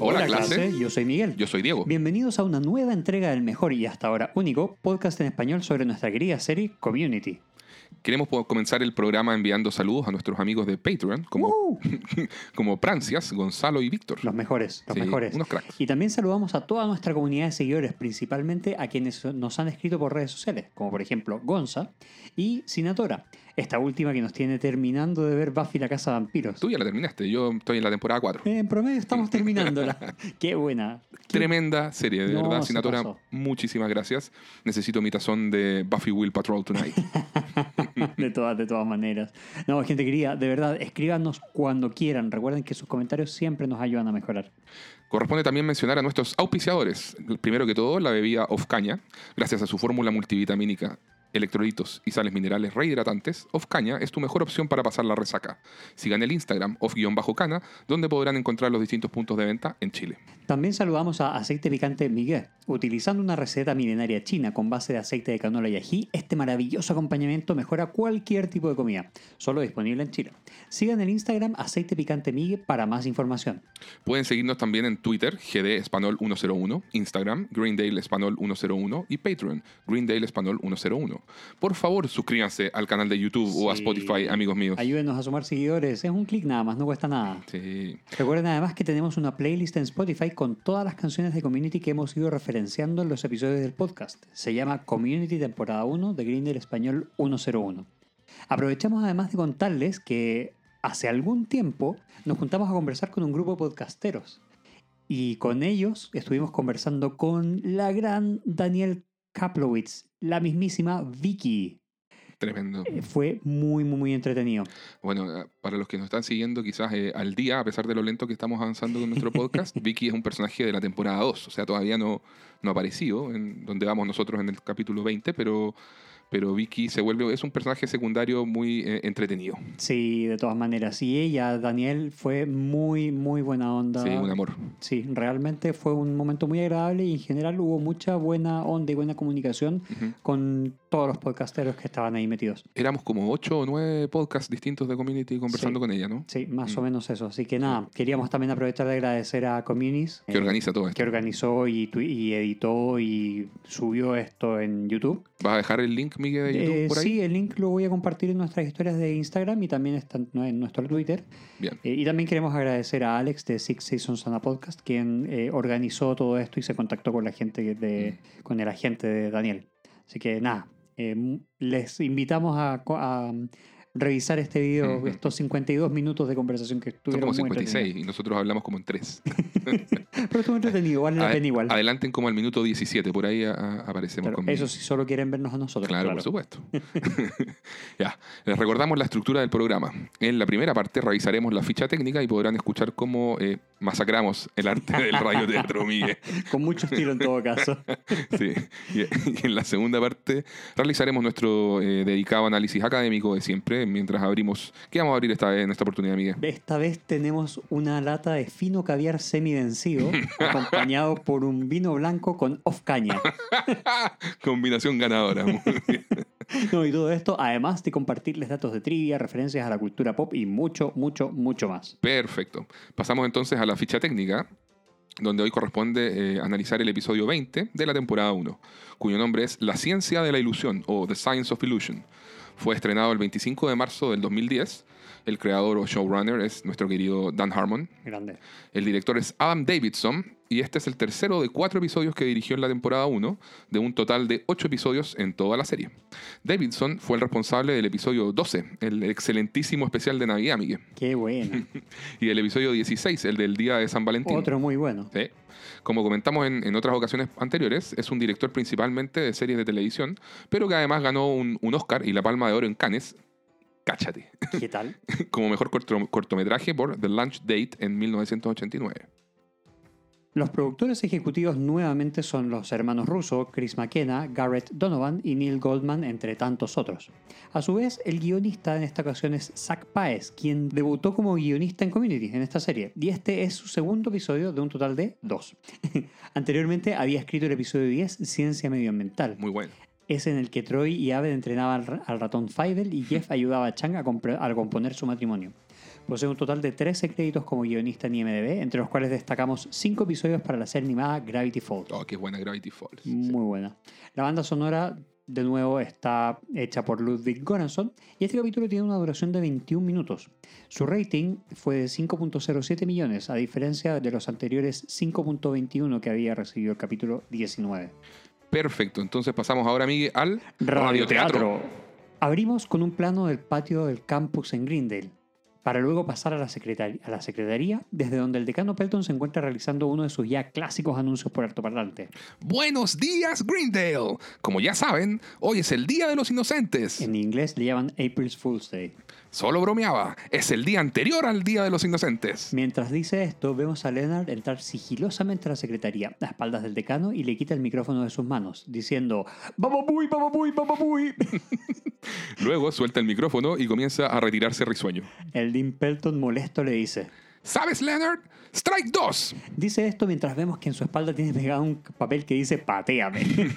Hola, clase. Yo soy Miguel. Yo soy Diego. Bienvenidos a una nueva entrega del mejor y hasta ahora único podcast en español sobre nuestra querida serie Community. Queremos comenzar el programa enviando saludos a nuestros amigos de Patreon, como, ¡Uh! como Prancias, Gonzalo y Víctor. Los mejores, los Sí, mejores. unos cracks. Y también saludamos a toda nuestra comunidad de seguidores, principalmente a quienes nos han escrito por redes sociales, como por ejemplo Gonza y Sinatora, esta última que nos tiene terminando de ver Buffy la Casa de Vampiros. Tú ya la terminaste, yo estoy en la temporada 4. En promedio estamos terminándola. Qué buena. Qué- Tremenda serie, de No, verdad. Sinatora, muchísimas gracias. Necesito mi tazón de Buffy Will Patrol Tonight. De todas, de todas maneras. No, gente querida, de verdad, escríbanos cuando quieran. Recuerden que sus comentarios siempre nos ayudan a mejorar. Corresponde también mencionar a nuestros auspiciadores. Primero que todo, la bebida Ofcaña. Gracias a su fórmula multivitamínica, electrolitos y sales minerales rehidratantes, Ofcaña es tu mejor opción para pasar la resaca. Sigan el Instagram off-cana, donde podrán encontrar los distintos puntos de venta en Chile. También saludamos a Aceite Picante Miguel. Utilizando una receta milenaria china con base de aceite de canola y ají, este maravilloso acompañamiento mejora cualquier tipo de comida. Solo disponible en Chile. Sigan el Instagram Aceite Picante Miguel para más información. Pueden seguirnos también en Twitter, GD Espanol 101, Instagram, Greendale Espanol 101 y Patreon, Greendale Espanol 101. Por favor, suscríbanse al canal de YouTube o a Sí. Spotify, amigos míos. Ayúdenos a sumar seguidores. Es un clic nada más, no cuesta nada. Sí. Recuerden además que tenemos una playlist en Spotify con todas las canciones de Community que hemos ido referenciando en los episodios del podcast. Se llama Community temporada 1 de Grindr Español 101. Aprovechamos además de contarles que hace algún tiempo nos juntamos a conversar con un grupo de podcasteros. Y con ellos estuvimos conversando con la gran Daniel Kaplowitz, la mismísima Vicky. Tremendo. Eh, Fue muy, muy, muy entretenido. Bueno, eh, para los que nos están siguiendo quizás eh, al día, a pesar de lo lento que estamos avanzando con nuestro podcast, Vicky es un personaje de la temporada 2, o sea, todavía no, no ha aparecido, en donde vamos nosotros en el capítulo 20, pero, pero Vicky se vuelve, es un personaje secundario muy eh, entretenido. Sí, de todas maneras. Y ella, Daniel, fue muy, muy buena onda. Sí, un amor. Sí, realmente fue un momento muy agradable y en general hubo mucha buena onda y buena comunicación con todos los podcasteros que estaban ahí metidos. Éramos como ocho o nueve podcasts distintos de Community conversando Sí. con ella, ¿no? Sí, más Mm. o menos eso. Así que nada, queríamos también aprovechar de agradecer a Communis. Que eh, organiza todo esto. que organizó y, y editó y subió esto en YouTube. ¿Vas a dejar el link, Miguel, de YouTube Eh, por ahí? sí, el link lo voy a compartir en nuestras historias de Instagram y también está en nuestro Twitter. Bien. Eh, y también queremos agradecer a Alex de Six Seasons on a Podcast, quien eh, organizó todo esto y se contactó con la gente de, Mm. con el agente de Daniel. Así que nada, les invitamos a, revisar este video, Ujú. estos 52 minutos de conversación que Son estuvieron como muy 56 y nosotros hablamos como en 3. entretenidos. Pero estuvo entretenido, vale la pena igual. Adelanten como al minuto 17, por ahí a- a- aparecemos Claro, conmigo. eso si solo quieren vernos a nosotros. Claro, por supuesto. ya, les recordamos la estructura del programa. En la primera parte revisaremos la ficha técnica y podrán escuchar cómo eh, masacramos el arte del radioteatro, Miguel. Con mucho estilo en todo caso. Sí. Y, y en la segunda parte realizaremos nuestro eh, dedicado análisis académico de siempre, mientras abrimos... ¿Qué vamos a abrir esta vez, en esta oportunidad, Miguel? Esta vez tenemos una lata de fino caviar semivencido, acompañado por un vino blanco con off caña. Combinación ganadora. Muy bien. No, y todo esto, además de compartirles datos de trivia, referencias a la cultura pop y mucho, mucho, mucho más. Perfecto. Pasamos entonces a la ficha técnica, donde hoy corresponde eh, analizar el episodio 20 de la temporada 1, cuyo nombre es La ciencia de la ilusión o The Science of Illusion. Fue estrenado el 25 de marzo del 2010. El creador o showrunner es nuestro querido Dan Harmon. Grande. El director es Adam Davidson y este es el tercero de cuatro episodios que dirigió en la temporada 1, de un total de ocho episodios en toda la serie. Davidson fue el responsable del episodio 12, el excelentísimo especial de Navidad, Miguel, Qué bueno. y del episodio 16, el del Día de San Valentín. Otro muy bueno. Sí. Como comentamos en, en otras ocasiones anteriores, es un director principalmente de series de televisión, pero que además ganó un, un Oscar y la Palma de Oro en Cannes. Cáchate. ¿Qué tal? Como mejor corto- cortometraje por The Lunch Date en 1989. Los productores ejecutivos nuevamente son los hermanos Russo, Chris McKenna, Garrett Donovan y Neil Goldman, entre tantos otros. A su vez, el guionista en esta ocasión es Zach Paez, quien debutó como guionista en Community en esta serie, y este es su segundo episodio de un total de dos. Anteriormente había escrito el episodio 10, Ciencia Medioambiental. Muy bueno. es en el que Troy y Abed entrenaban al, ratón Fidel y Jeff ayudaba a Chang a, a componer su matrimonio. Posee un total de 13 créditos como guionista en IMDb, entre los cuales destacamos 5 episodios para la serie animada Gravity Falls. Oh, qué buena Gravity Falls. Muy buena. La banda sonora, de nuevo, está hecha por Ludwig Göransson y este capítulo tiene una duración de 21 minutos. Su rating fue de 5.07 millones, a diferencia de los anteriores 5.21 que había recibido el capítulo 19. Perfecto, entonces pasamos ahora, Miguel, al Radioteatro. Abrimos con un plano del patio del campus en Greendale, para luego pasar a la, secretari- a la secretaría, desde donde el decano Pelton se encuentra realizando uno de sus ya clásicos anuncios por altoparlante. Buenos días, Greendale. Como ya saben, hoy es el Día de los Inocentes. En inglés le llaman April's Fool's Day. Solo bromeaba. Es el día anterior al Día de los Inocentes. Mientras dice esto, vemos a Leonard entrar sigilosamente a la secretaría, a espaldas del decano, y le quita el micrófono de sus manos, diciendo ¡Bababuy, bababuy, bababuy! Luego suelta el micrófono y comienza a retirarse risueño. El Dean Pelton molesto le dice ¿Sabes, Leonard? Strike 2. Dice esto mientras vemos que en su espalda tiene pegado un papel que dice pateame.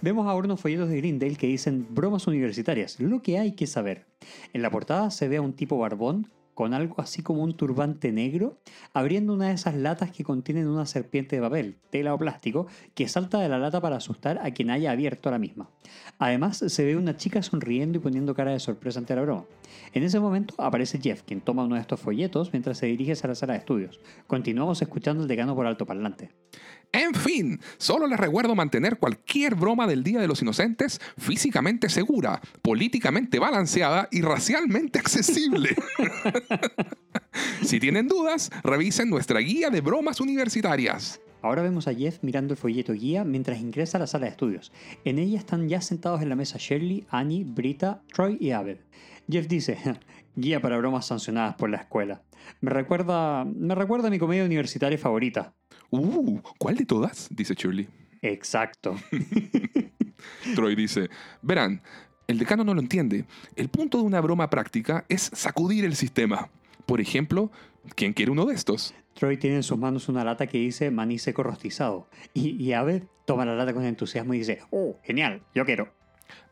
vemos ahora unos folletos de Greendale que dicen bromas universitarias, lo que hay que saber. En la portada se ve a un tipo barbón con algo así como un turbante negro, abriendo una de esas latas que contienen una serpiente de papel, tela o plástico, que salta de la lata para asustar a quien haya abierto la misma. Además, se ve una chica sonriendo y poniendo cara de sorpresa ante la broma. En ese momento aparece Jeff, quien toma uno de estos folletos mientras se dirige hacia la sala de estudios. Continuamos escuchando el decano por altoparlante. En fin, solo les recuerdo mantener cualquier broma del Día de los Inocentes físicamente segura, políticamente balanceada y racialmente accesible. si tienen dudas, revisen nuestra guía de bromas universitarias. Ahora vemos a Jeff mirando el folleto guía mientras ingresa a la sala de estudios. En ella están ya sentados en la mesa Shirley, Annie, Brita, Troy y Abed. Jeff dice, guía para bromas sancionadas por la escuela. Me recuerda, me recuerda a mi comedia universitaria favorita. Uh, ¿cuál de todas? dice Shirley. Exacto. Troy dice, verán, el decano no lo entiende. El punto de una broma práctica es sacudir el sistema. Por ejemplo, ¿quién quiere uno de estos? Troy tiene en sus manos una lata que dice maní seco rostizado. Y, y Abed toma la lata con entusiasmo y dice, oh, genial, yo quiero.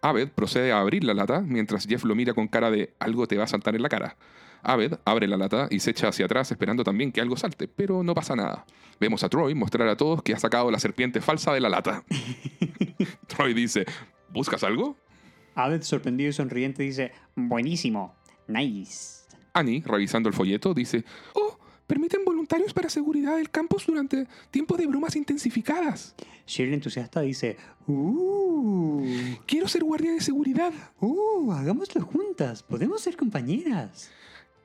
Abed procede a abrir la lata mientras Jeff lo mira con cara de algo te va a saltar en la cara. Abed abre la lata y se echa hacia atrás esperando también que algo salte, pero no pasa nada. Vemos a Troy mostrar a todos que ha sacado la serpiente falsa de la lata. Troy dice, ¿buscas algo? Abed, sorprendido y sonriente, dice, buenísimo, nice. Annie, revisando el folleto, dice, oh, permiten voluntarios para seguridad del campus durante tiempos de bromas intensificadas. Shirley entusiasta dice, uh, Quiero ser guardia de seguridad. uh, hagámoslo juntas, podemos ser compañeras.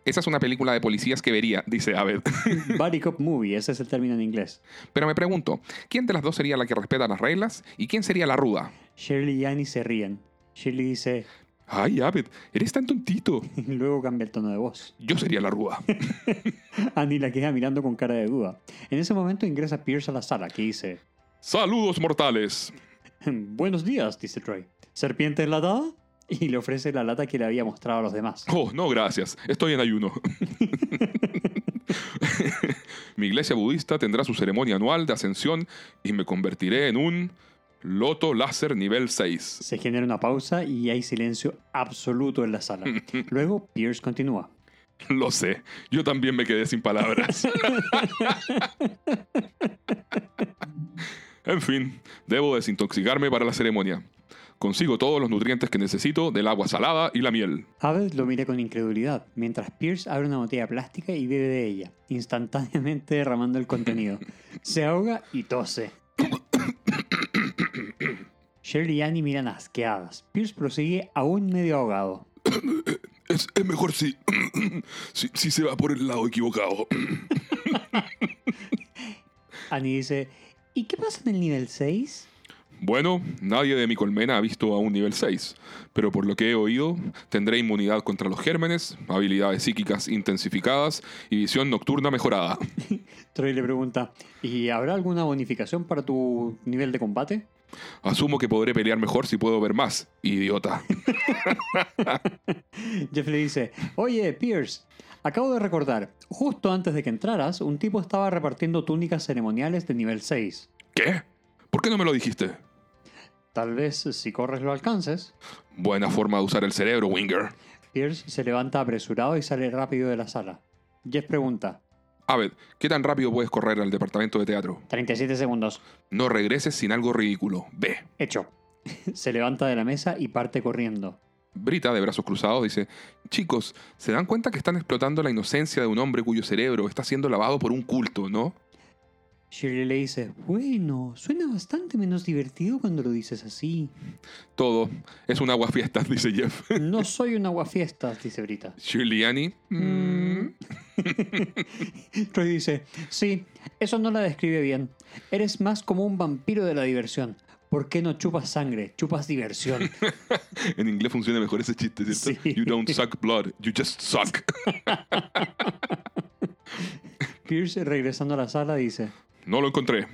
Esa es una película de policías que vería, dice Abed. Buddy Cop Movie, ese es el término en inglés. Pero me pregunto, ¿quién de las dos sería la que respeta las reglas y quién sería la ruda? Shirley y Annie se ríen. Shirley dice, Ay, Abed, eres tan tontito. y luego cambia el tono de voz. Yo sería la ruda. Annie la queda mirando con cara de duda. En ese momento ingresa Pierce a la sala, que dice, Saludos mortales. Buenos días, dice Troy. ¿Serpiente enlatada? Y le ofrece la lata que le había mostrado a los demás. Oh, no, gracias. Estoy en ayuno. Mi iglesia budista tendrá su ceremonia anual de ascensión y me convertiré en un loto láser nivel 6. Se genera una pausa y hay silencio absoluto en la sala. Luego Pierce continúa. Lo sé, yo también me quedé sin palabras. en fin, debo desintoxicarme para la ceremonia. Consigo todos los nutrientes que necesito del agua salada y la miel. Abed lo mira con incredulidad, mientras Pierce abre una botella plástica y bebe de ella, instantáneamente derramando el contenido. Se ahoga y tose. Shirley y Annie miran asqueadas. Pierce prosigue aún medio ahogado. Es, es mejor si, si, si se va por el lado equivocado. Annie dice, ¿y qué pasa en el nivel 6? Bueno, nadie de mi colmena ha visto a un nivel 6, pero por lo que he oído, tendré inmunidad contra los gérmenes, habilidades psíquicas intensificadas y visión nocturna mejorada. Troy le pregunta, ¿y habrá alguna bonificación para tu nivel de combate? Asumo que podré pelear mejor si puedo ver más, idiota. Jeff le dice, oye, Pierce, acabo de recordar, justo antes de que entraras, un tipo estaba repartiendo túnicas ceremoniales de nivel 6. ¿Qué? ¿Por qué no me lo dijiste? Tal vez si corres lo alcances. Buena forma de usar el cerebro, Winger. Pierce se levanta apresurado y sale rápido de la sala. Jeff pregunta. Abed, ¿qué tan rápido puedes correr al departamento de teatro? 37 segundos. No regreses sin algo ridículo. Ve. Hecho. se levanta de la mesa y parte corriendo. Brita, de brazos cruzados, dice, chicos, ¿se dan cuenta que están explotando la inocencia de un hombre cuyo cerebro está siendo lavado por un culto, no? Shirley le dice, bueno, suena bastante menos divertido cuando lo dices así. Todo es un aguafiestas, dice Jeff. No soy un aguafiestas, dice Brita. Shirley Annie. mm, Troy dice, sí, eso no la describe bien. Eres más como un vampiro de la diversión. ¿Por qué no chupas sangre? Chupas diversión. En inglés funciona mejor ese chiste, ¿cierto? Sí. You don't suck blood, you just suck. Pierce, regresando a la sala, dice, No lo encontré.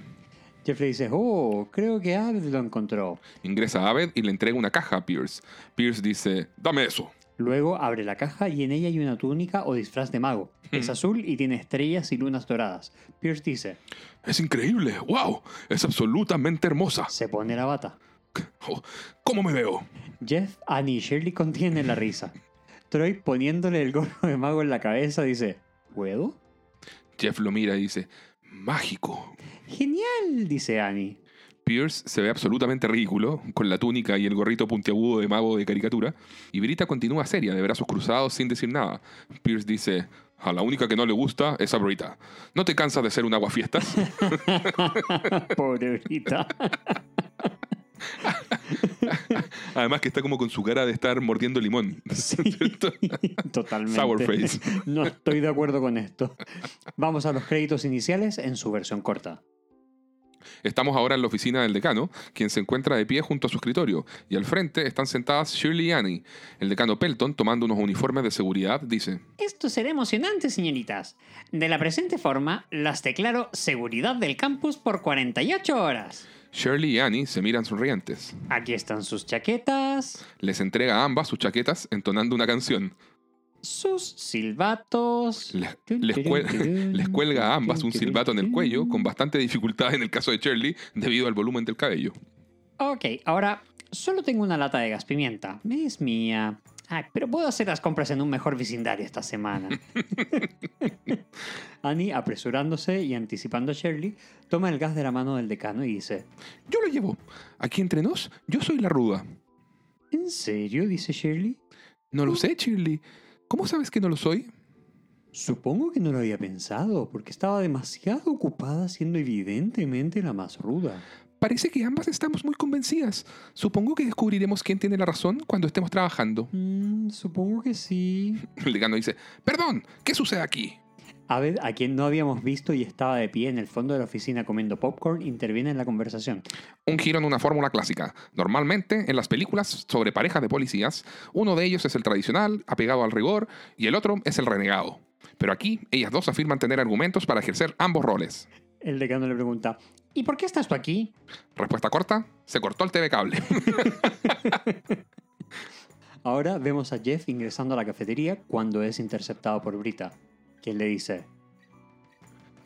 Jeff le dice, oh, creo que Abed lo encontró. Ingresa a Abed y le entrega una caja a Pierce. Pierce dice, dame eso. Luego abre la caja y en ella hay una túnica o disfraz de mago. Es azul y tiene estrellas y lunas doradas. Pierce dice, Es increíble, wow, es absolutamente hermosa. se pone la bata. Oh, ¿Cómo me veo? Jeff, Annie y Shirley contienen la risa. Troy, poniéndole el gorro de mago en la cabeza, dice, ¿puedo? Jeff lo mira y dice, mágico. Genial, dice Annie. Pierce se ve absolutamente ridículo, con la túnica y el gorrito puntiagudo de mago de caricatura, y Brita continúa seria, de brazos cruzados, sin decir nada. Pierce dice, a la única que no le gusta es a Brita. ¿No te cansas de ser un aguafiestas? Pobre Brita. Además que está como con su cara de estar mordiendo limón. Totalmente. Sour face. No estoy de acuerdo con esto. Vamos a los créditos iniciales en su versión corta. Estamos ahora en la oficina del decano, quien se encuentra de pie junto a su escritorio, y al frente están sentadas Shirley y Annie. El decano Pelton, tomando unos uniformes de seguridad, dice, Esto será emocionante, señoritas. De la presente forma, las declaro seguridad del campus por 48 horas. Shirley y Annie se miran sonrientes. Aquí están sus chaquetas, Les entrega a ambas sus chaquetas entonando una canción. sus silbatos. Les, les cuel- les cuelga a ambas un silbato en el cuello, con bastante dificultad en el caso de Shirley, debido al volumen del cabello. Ok, ahora solo tengo una lata de gas pimienta. Es mía. Ay, pero puedo hacer las compras en un mejor vecindario esta semana. Annie, apresurándose y anticipando a Shirley, toma el gas de la mano del decano y dice: Yo lo llevo. Aquí entre nos, yo soy la ruda. ¿En serio? dice Shirley. No lo sé, Shirley. ¿Cómo sabes que no lo soy? Supongo que no lo había pensado, porque estaba demasiado ocupada siendo evidentemente la más ruda. Parece que ambas estamos muy convencidas. Supongo que descubriremos quién tiene la razón cuando estemos trabajando. Mm, supongo que sí. El decano dice, perdón, ¿qué sucede aquí? Abed, a quien no habíamos visto y estaba de pie en el fondo de la oficina comiendo popcorn, interviene en la conversación. Un giro en una fórmula clásica. Normalmente, en las películas sobre parejas de policías, uno de ellos es el tradicional, apegado al rigor, y el otro es el renegado. Pero aquí, ellas dos afirman tener argumentos para ejercer ambos roles. El decano le pregunta, ¿y por qué estás tú aquí? Respuesta corta, se cortó el TV cable. Ahora vemos a Jeff ingresando a la cafetería cuando es interceptado por Brita, quien le dice,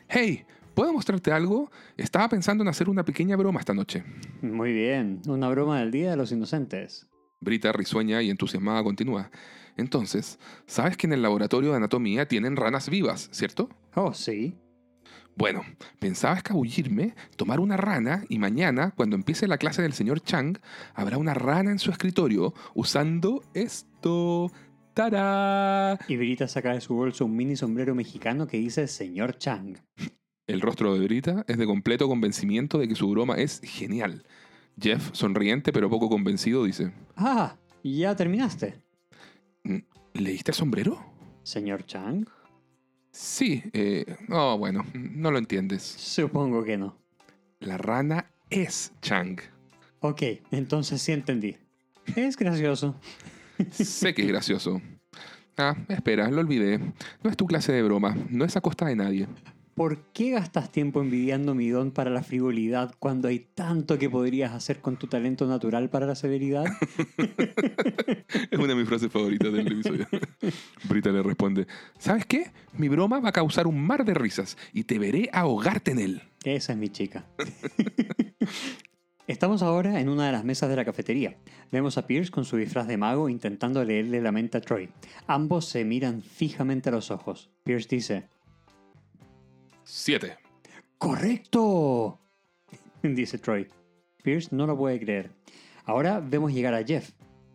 hey, ¿puedo mostrarte algo? Estaba pensando en hacer una pequeña broma esta noche. muy bien, una broma del Día de los Inocentes. Brita, risueña y entusiasmada, continúa. Entonces, ¿sabes que en el laboratorio de anatomía tienen ranas vivas, cierto? Oh, sí. Bueno, pensaba escabullirme, tomar una rana y mañana, cuando empiece la clase del señor Chang, habrá una rana en su escritorio usando esto. ¡Tará! Y Brita saca de su bolso un mini sombrero mexicano que dice Señor Chang. El rostro de Brita es de completo convencimiento de que su broma es genial. Jeff, sonriente pero poco convencido, dice, Ah, ya terminaste. ¿leíste el sombrero? Señor Chang. Sí, eh, oh, bueno, no lo entiendes. Supongo que no. La rana es Chang. Ok, entonces sí entendí. Es gracioso. Sé que es gracioso. Ah, espera, lo olvidé. No es tu clase de broma, no es a costa de nadie. ¿Por qué gastas tiempo envidiando mi don para la frivolidad cuando hay tanto que podrías hacer con tu talento natural para la severidad? Es una de mis frases favoritas del episodio. Brita le responde, ¿sabes qué? Mi broma va a causar un mar de risas y te veré ahogarte en él. Esa es mi chica. Estamos ahora en una de las mesas de la cafetería. Vemos a Pierce con su disfraz de mago intentando leerle la mente a Troy. Ambos se miran fijamente a los ojos. Pierce dice, 7. ¡Correcto! dice Troy. Pierce no lo puede creer. Ahora vemos llegar a Jeff.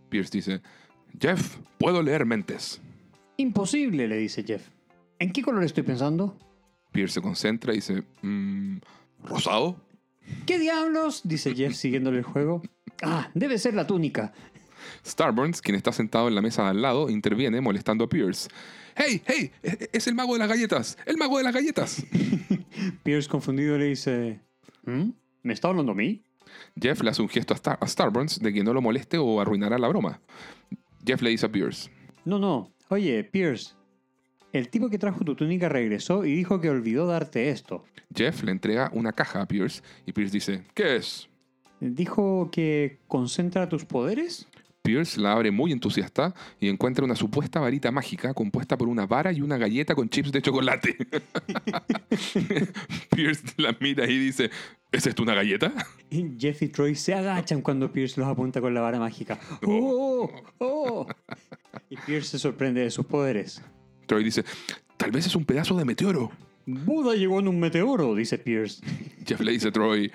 Pierce dice, Jeff, puedo leer mentes. Imposible, le dice Jeff. ¿En qué color estoy pensando? Pierce se concentra y dice, "Mm, ¿rosado? ¿Qué diablos? dice Jeff siguiéndole el juego. Ah, debe ser la túnica. Starburns, quien está sentado en la mesa de al lado, interviene molestando a Pierce. ¡Hey, hey! e- Es el mago de las galletas. ¡El mago de las galletas! Pierce confundido le dice, ¿Mm? ¿Me está hablando a mí? Jeff le hace un gesto a, Star a Starburns de que no lo moleste o arruinará la broma. Jeff le dice a Pierce. No, no. Oye, Pierce. El tipo que trajo tu túnica regresó y dijo que olvidó darte esto. Jeff le entrega una caja a Pierce y Pierce dice, ¿qué es? ¿Dijo que concentra tus poderes? Pierce la abre muy entusiasta y encuentra una supuesta varita mágica compuesta por una vara y una galleta con chips de chocolate. Pierce la mira y dice, ¿es esto una galleta? Y Jeff y Troy se agachan cuando Pierce los apunta con la vara mágica. ¡Oh! ¡Oh! Y Pierce se sorprende de sus poderes. Troy dice, tal vez es un pedazo de meteoro. Buda llegó en un meteoro, dice Pierce. Jeff le dice a Troy,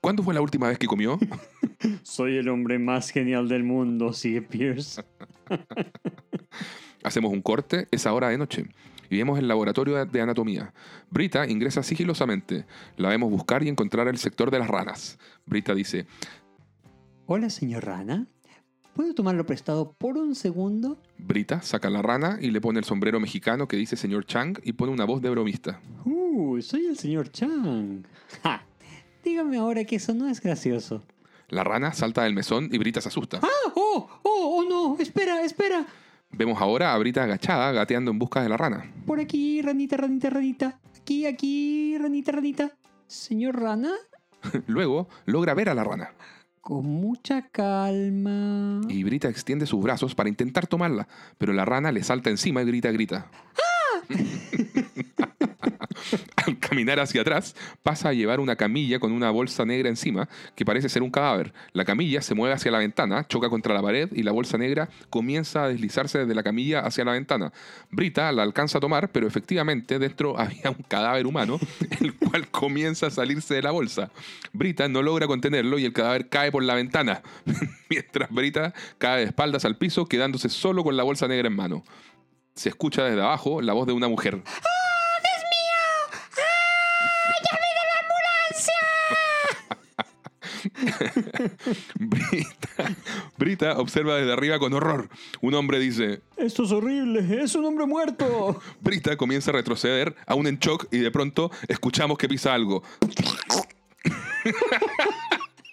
¿cuándo fue la última vez que comió? Soy el hombre más genial del mundo, sigue Pierce. Hacemos un corte, es ahora de noche. Y vemos el laboratorio de anatomía. Brita ingresa sigilosamente. La vemos buscar y encontrar el sector de las ranas. Brita dice, Hola, señor Rana. ¿Puedo tomarlo prestado por un segundo? Brita saca la rana y le pone el sombrero mexicano que dice señor Chang y pone una voz de bromista. Uh, soy el señor Chang. Ja, dígame ahora que eso no es gracioso. La rana salta del mesón y Brita se asusta. ¡Ah! ¡Oh! ¡Oh! ¡Oh, no! ¡Espera! ¡Espera! Vemos ahora a Brita agachada gateando en busca de la rana. Por aquí, ranita, ranita, ranita. Aquí, aquí, ranita, ranita. Señor Rana, Luego logra ver a la rana con mucha calma. y Brita extiende sus brazos para intentar tomarla, pero la rana le salta encima y grita, grita. Al caminar hacia atrás, pasa a llevar una camilla con una bolsa negra encima que parece ser un cadáver. La camilla se mueve hacia la ventana, choca contra la pared y la bolsa negra comienza a deslizarse desde la camilla hacia la ventana. Brita la alcanza a tomar, pero efectivamente dentro había un cadáver humano, el cual comienza a salirse de la bolsa. Brita no logra contenerlo y el cadáver cae por la ventana, mientras Brita cae de espaldas al piso, quedándose solo con la bolsa negra en mano. Se escucha desde abajo la voz de una mujer. Brita, Brita observa desde arriba con horror. Un hombre dice, Esto es horrible, es un hombre muerto. Brita comienza a retroceder, aún en shock, y de pronto escuchamos que pisa algo.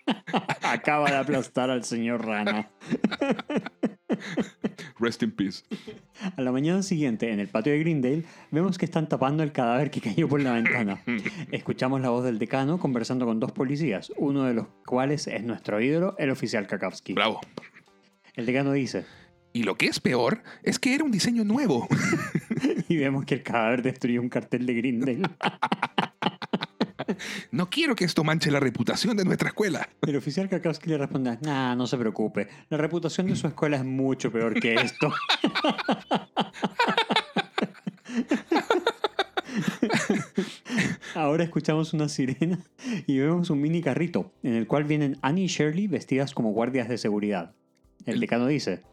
Acaba de aplastar al señor Rana. Rest in peace. A la mañana siguiente, en el patio de Greendale, vemos que están tapando el cadáver que cayó por la ventana. Escuchamos la voz del decano conversando con dos policías, uno de los cuales es nuestro ídolo, el oficial Kakowski. Bravo. El decano dice, Y lo que es peor es que era un diseño nuevo. y vemos que el cadáver destruyó un cartel de Greendale. No quiero que esto manche la reputación de nuestra escuela. El oficial Kakowski le responde, nah, no se preocupe, la reputación de su escuela es mucho peor que esto. Ahora escuchamos una sirena y vemos un mini carrito en el cual vienen Annie y Shirley vestidas como guardias de seguridad. El decano dice,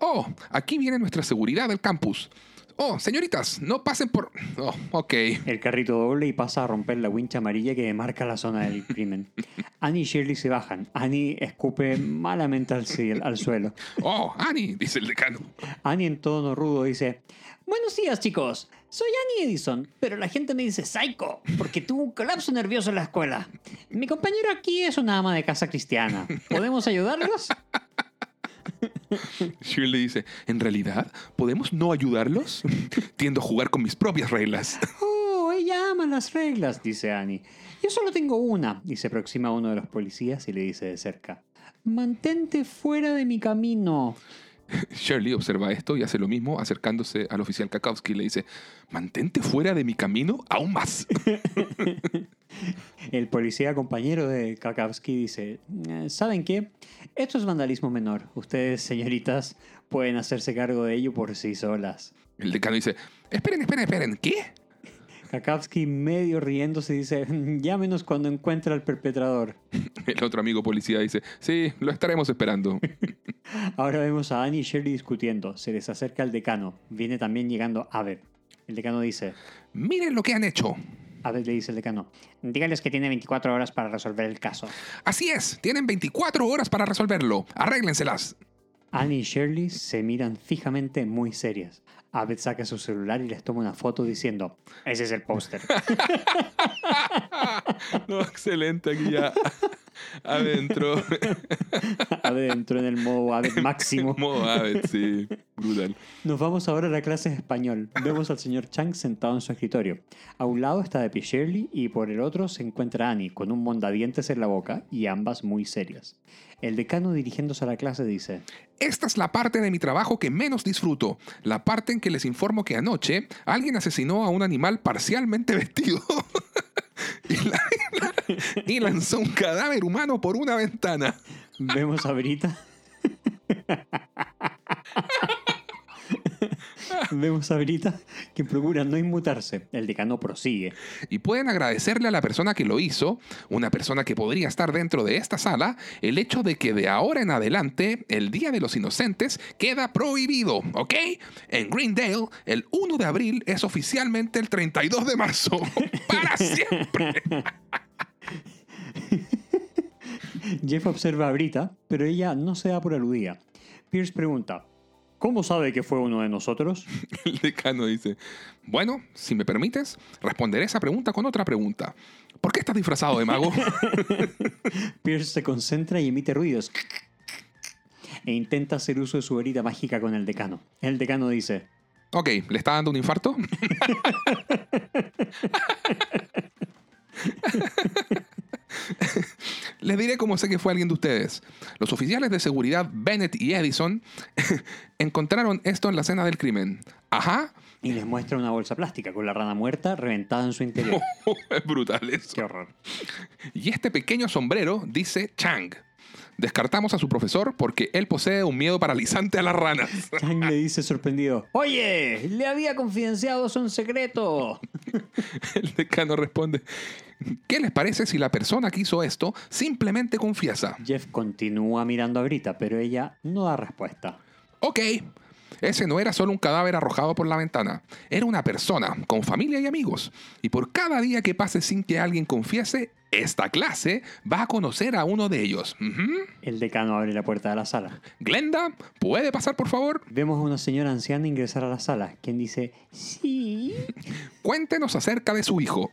Oh, aquí viene nuestra seguridad del campus. Oh, señoritas, no pasen por... Oh, ok. el carrito doble y pasa a romper la wincha amarilla que marca la zona del crimen. Annie y Shirley se bajan. Annie escupe malamente al, al suelo. Oh, Annie, dice el decano. Annie en tono rudo dice, Buenos días chicos, soy Annie Edison, pero la gente me dice Psycho porque tuvo un colapso nervioso en la escuela. Mi compañero aquí es una ama de casa cristiana. ¿Podemos ayudarlos? Shirley dice, ¿en realidad podemos no ayudarlos? Tiendo a jugar con mis propias reglas. Oh, ella ama las reglas, dice Annie. Yo solo tengo una, y se aproxima a uno de los policías y le dice de cerca, Mantente fuera de mi camino. Shirley observa esto y hace lo mismo acercándose al oficial Kakowski y le dice, mantente fuera de mi camino aún más. El policía compañero de Kakowski dice, "Eh, ¿saben qué? Esto es vandalismo menor. Ustedes, señoritas, pueden hacerse cargo de ello por sí solas. El decano dice, esperen, esperen, esperen, ¿qué? Kakowski, medio riéndose, dice, llámenos cuando encuentre al perpetrador. El otro amigo policía dice, sí, lo estaremos esperando. Ahora vemos a Annie y Shirley discutiendo. Se les acerca el decano. Viene también llegando Abed. El decano dice, Miren lo que han hecho. Abed le dice el decano, dígales que tiene 24 horas para resolver el caso. Así es, tienen 24 horas para resolverlo. Arréglenselas. Annie y Shirley se miran fijamente muy serias. Abed saca su celular y les toma una foto diciendo, ese es el póster. no, excelente aquí ya. Adentro. Abed entró en el modo Abed máximo. Modo Avet, sí. Brutal. Nos vamos ahora a la clase de español. Vemos al señor Chang sentado en su escritorio. A un lado está de pie Shirley y por el otro se encuentra Annie con un mondadientes en la boca y ambas muy serias. El decano dirigiéndose a la clase dice, Esta es la parte de mi trabajo que menos disfruto. La parte en que les informo que anoche alguien asesinó a un animal parcialmente vestido. y, la- y lanzó un cadáver humano por una ventana. vemos a Brita. Vemos a Brita que procura no inmutarse. El decano prosigue. Y pueden agradecerle a la persona que lo hizo, una persona que podría estar dentro de esta sala, el hecho de que de ahora en adelante el Día de los Inocentes queda prohibido, ¿ok? En Greendale, el 1 de abril es oficialmente el 32 de marzo. Para siempre. Jeff observa a Brita, pero ella no se da por aludida. Pierce pregunta, ¿cómo sabe que fue uno de nosotros? El decano dice, bueno, si me permites, responderé esa pregunta con otra pregunta. ¿Por qué estás disfrazado de mago? Pierce se concentra y emite ruidos. E intenta hacer uso de su herida mágica con el decano. El decano dice, ok, ¿le está dando un infarto? Les diré cómo sé que fue alguien de ustedes. Los oficiales de seguridad Bennett y Edison encontraron esto en la escena del crimen. Ajá. y les muestra una bolsa plástica con la rana muerta reventada en su interior. es brutal eso. Qué horror. Y este pequeño sombrero dice Chang. Descartamos a su profesor porque él posee un miedo paralizante a las ranas. Chang le dice sorprendido, Oye, le había confidenciado en secreto. El decano responde, ¿qué les parece si la persona que hizo esto simplemente confiesa? Jeff continúa mirando a Brita, pero ella no da respuesta. Ok, ese no era solo un cadáver arrojado por la ventana, era una persona con familia y amigos. Y por cada día que pase sin que alguien confiese, esta clase va a conocer a uno de ellos. El decano abre la puerta de la sala. Glenda, ¿puede pasar por favor? Vemos a una señora anciana ingresar a la sala, quien dice, sí, Cuéntenos acerca de su hijo.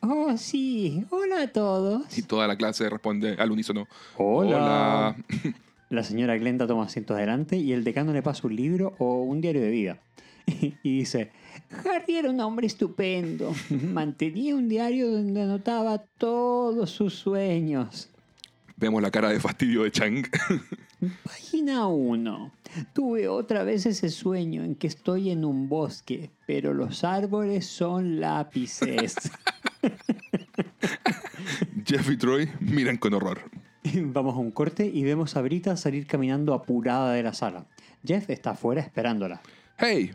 oh sí, hola a todos. Y toda la clase responde al unísono. Hola. Hola. La señora Glenda toma asiento adelante y el decano le pasa un libro o un diario de vida. Y dice, Harry era un hombre estupendo. Mantenía un diario donde anotaba todos sus sueños. Vemos la cara de fastidio de Chang. Página 1. Tuve otra vez ese sueño en que estoy en un bosque, pero los árboles son lápices. Jeff y Troy miran con horror. Vamos a un corte y vemos a Brita salir caminando apurada de la sala. Jeff está afuera esperándola. Hey,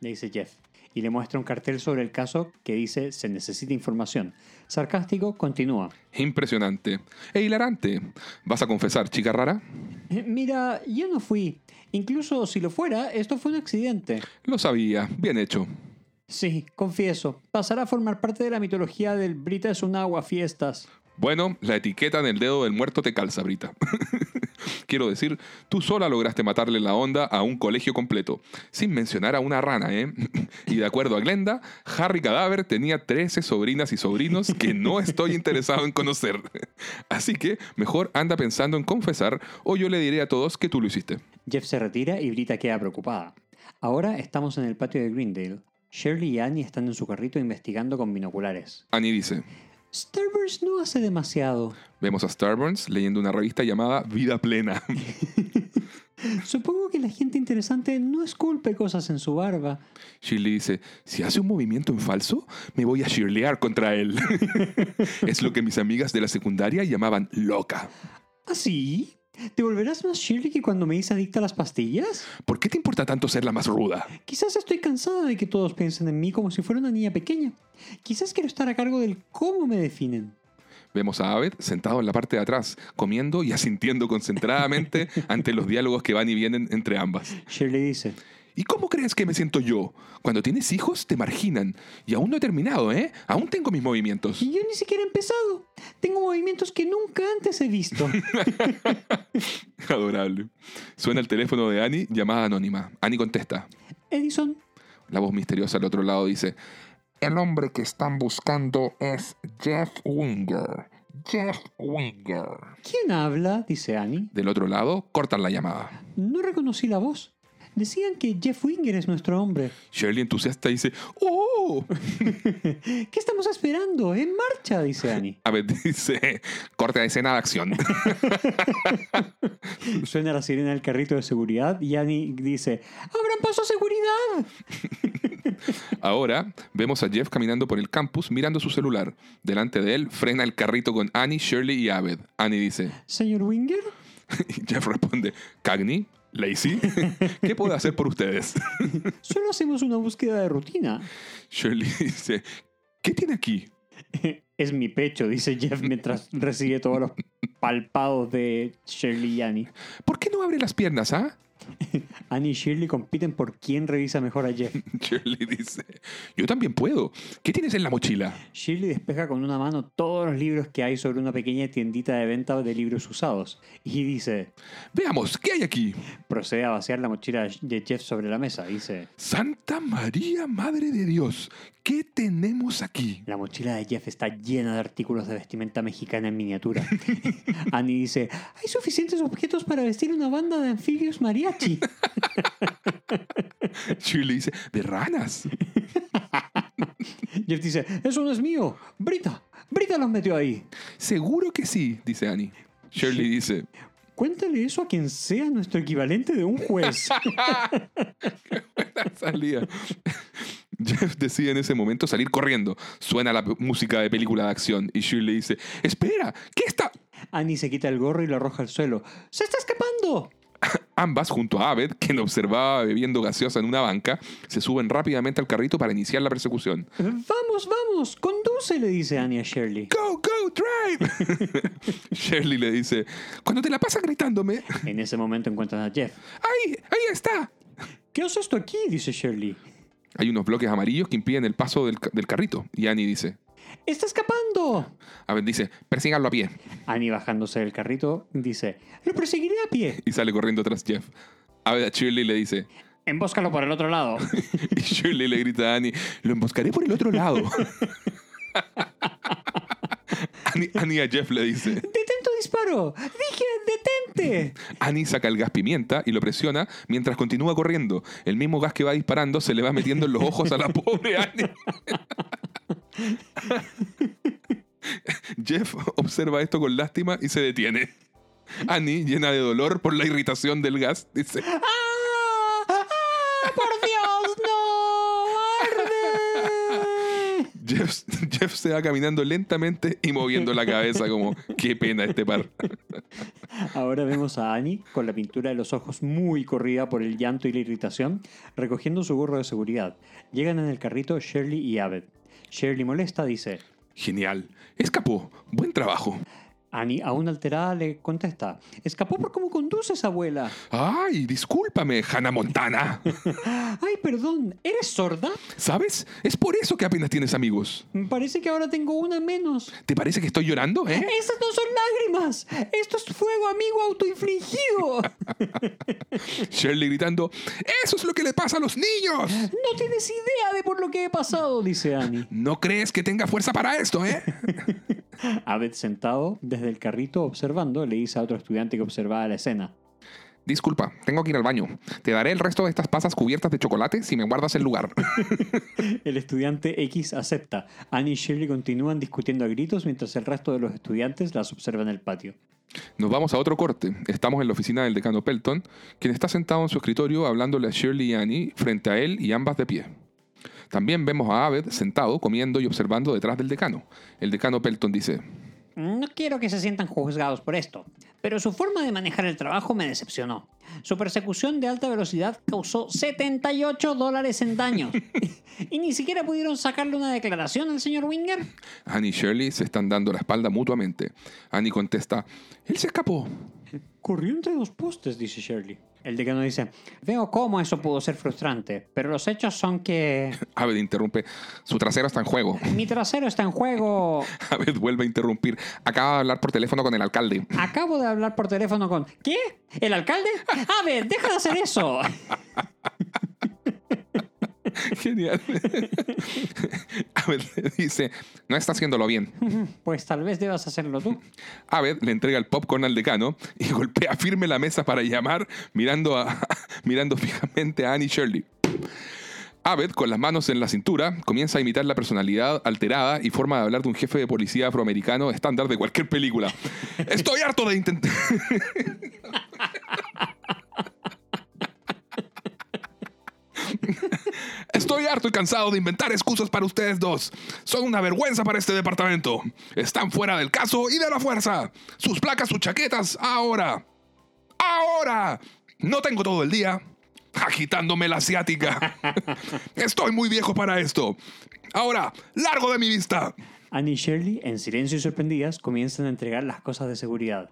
le dice Jeff, y le muestra un cartel sobre el caso que dice se necesita información. Sarcástico, continúa. impresionante. E hilarante. ¿Vas a confesar, chica rara? "Eh, Mira, yo no fui. Incluso si lo fuera, esto fue un accidente. Lo sabía. Bien hecho. Sí, confieso. Pasará a formar parte de la mitología del Brita es un agua fiestas. Bueno, la etiqueta en el dedo del muerto te calza, Brita. Quiero decir, tú sola lograste matarle la onda a un colegio completo, sin mencionar a una rana, ¿eh? Y de acuerdo a Glenda, Harry Cadáver tenía 13 sobrinas y sobrinos que no estoy interesado en conocer. Así que mejor anda pensando en confesar o yo le diré a todos que tú lo hiciste. Jeff se retira y Brita queda preocupada. Ahora estamos en el patio de Greendale. Shirley y Annie están en su carrito investigando con binoculares. Annie dice, Starburst no hace demasiado. vemos a Starburns leyendo una revista llamada Vida Plena. Supongo que la gente interesante no esculpe cosas en su barba. Shirley dice, si hace un movimiento en falso, me voy a shirlear contra él. es lo que mis amigas de la secundaria llamaban loca. ¿Ah, sí? ¿Te volverás más Shirley que cuando me hice adicta a las pastillas? ¿Por qué te importa tanto ser la más ruda? Quizás estoy cansada de que todos piensen en mí como si fuera una niña pequeña. Quizás quiero estar a cargo del cómo me definen. Vemos a Abed sentado en la parte de atrás, comiendo y asintiendo concentradamente ante los diálogos que van y vienen entre ambas. Shirley dice, ¿Y cómo crees que me siento yo? Cuando tienes hijos te marginan. Y aún no he terminado, ¿eh? Aún tengo mis movimientos. y yo ni siquiera he empezado. Tengo movimientos que nunca antes he visto. Adorable. Suena el teléfono de Annie, llamada anónima. Annie contesta. Edison, La voz misteriosa al otro lado dice, El hombre que están buscando es Jeff Winger. Jeff Winger. ¿quién habla? dice Annie. del otro lado, cortan la llamada. No reconocí la voz. Decían que Jeff Winger es nuestro hombre. Shirley entusiasta dice, ¡Oh! ¿Qué estamos esperando? ¡En marcha! dice Annie. Abed dice, corte de escena de acción. Suena la sirena del carrito de seguridad y Annie dice, ¡Abran paso a seguridad! Ahora vemos a Jeff caminando por el campus mirando su celular. Delante de él frena el carrito con Annie, Shirley y Abed. Annie dice, Señor Winger, y Jeff responde, Cagney, Lacey, ¿qué puedo hacer por ustedes? solo hacemos una búsqueda de rutina. Shirley dice, ¿qué tiene aquí? Es mi pecho, dice Jeff mientras recibe todos los palpados de Shirley y Annie. ¿Por qué no abre las piernas, ah? Annie y Shirley compiten por quién revisa mejor a Jeff. Shirley dice, yo también puedo. ¿Qué tienes en la mochila? Shirley despeja con una mano todos los libros que hay sobre una pequeña tiendita de venta de libros usados y dice, Veamos, ¿qué hay aquí? procede a vaciar la mochila de Jeff sobre la mesa. Dice, Santa María, Madre de Dios, ¿qué tenemos aquí? la mochila de Jeff está llena de artículos de vestimenta mexicana en miniatura. Annie dice, hay suficientes objetos para vestir una banda de anfibios mariachi. Shirley dice, de ranas. Jeff dice, eso no es mío. Brita, Brita los metió ahí. Seguro que sí, dice Annie. Shirley dice, Cuéntale eso a quien sea nuestro equivalente de un juez. salía. Jeff decide en ese momento salir corriendo. Suena la música de película de acción y Shirley dice, espera, ¿qué está? Annie se quita el gorro y lo arroja al suelo. ¡Se está escapando! Ambas, junto a Abed, quien observaba bebiendo gaseosa en una banca, se suben rápidamente al carrito para iniciar la persecución. Vamos, vamos, conduce, le dice Annie a Shirley. ¡Go, go, drive! Shirley le dice, cuando te la pasas gritándome, En ese momento encuentran a Jeff. ¡ahí, ahí está! ¿Qué haces esto aquí? dice Shirley. Hay unos bloques amarillos que impiden el paso del, del carrito. Y Annie dice, ¡Está escapando! Abed dice, persíganlo a pie. Annie bajándose del carrito dice, lo perseguiré a pie. Y sale corriendo tras Jeff. Abed a Shirley le dice, Embóscalo por el otro lado. y Shirley le grita a Annie, lo emboscaré por el otro lado. Annie, Annie a Jeff le dice, ¡Detén tu disparo! ¡Dije, detente! Annie saca el gas pimienta y lo presiona mientras continúa corriendo. El mismo gas que va disparando se le va metiendo en los ojos a la pobre Annie. Jeff observa esto con lástima y se detiene. Annie, llena de dolor por la irritación del gas, dice, ¡Ah! ¡Ah! ¡Por Dios, no! ¡Arde! Jeff, Jeff se va caminando lentamente y moviendo la cabeza como, qué pena este par. Ahora vemos a Annie con la pintura de los ojos muy corrida por el llanto y la irritación, recogiendo su gorro de seguridad. Llegan en el carrito Shirley y Abed. Shirley molesta dice, Genial, escapó, buen trabajo. Annie, aún alterada, le contesta, escapó por cómo conduces, abuela. Ay, discúlpame, Hannah Montana. Ay, perdón, ¿eres sorda? ¿Sabes? Es por eso que apenas tienes amigos. Parece que ahora tengo una menos. ¿Te parece que estoy llorando, eh? Esas no son lágrimas. Esto es fuego, amigo autoinfligido. Shirley gritando, ¡Eso es lo que le pasa a los niños! No tienes idea de por lo que he pasado, dice Annie. ¿No crees que tenga fuerza para esto, eh? Abed sentado desde el carrito observando le dice a otro estudiante que observaba la escena. Disculpa, tengo que ir al baño. Te daré el resto de estas pasas cubiertas de chocolate si me guardas el lugar. El estudiante X acepta. Annie y Shirley continúan discutiendo a gritos mientras el resto de los estudiantes las observan en el patio. Nos vamos a otro corte. Estamos en la oficina del decano Pelton, quien está sentado en su escritorio hablándole a Shirley y Annie frente a él y ambas de pie. También vemos a Abed sentado, comiendo y observando detrás del decano. El decano Pelton dice, No quiero que se sientan juzgados por esto, pero su forma de manejar el trabajo me decepcionó. Su persecución de alta velocidad causó 78 dólares en daños. y ni siquiera pudieron sacarle una declaración al señor Winger. Annie y Shirley se están dando la espalda mutuamente. Annie contesta, él se escapó. Corrió entre dos postes, dice Shirley. El decano dice, veo cómo eso pudo ser frustrante, pero los hechos son que Abed interrumpe, su trasero está en juego. mi trasero está en juego. Abed vuelve a interrumpir, acaba de hablar por teléfono con el alcalde. Acabo de hablar por teléfono con... ¿Qué? ¿El alcalde? A ver, deja de hacer eso. Genial. Abed le dice, no está haciéndolo bien. Pues tal vez debas hacerlo tú. Abed le entrega el popcorn al decano y golpea firme la mesa para llamar, mirando, a- mirando fijamente a Annie Shirley. Abed, con las manos en la cintura, comienza a imitar la personalidad alterada y forma de hablar de un jefe de policía afroamericano estándar de cualquier película. Estoy harto de intentar... Estoy harto y cansado de inventar excusas para ustedes dos. Son una vergüenza para este departamento. Están fuera del caso y de la fuerza. Sus placas, sus chaquetas, ahora. Ahora. No tengo todo el día agitándome la asiática. Estoy muy viejo para esto. Ahora, largo de mi vista. Annie y Shirley, en silencio y sorprendidas, comienzan a entregar las cosas de seguridad.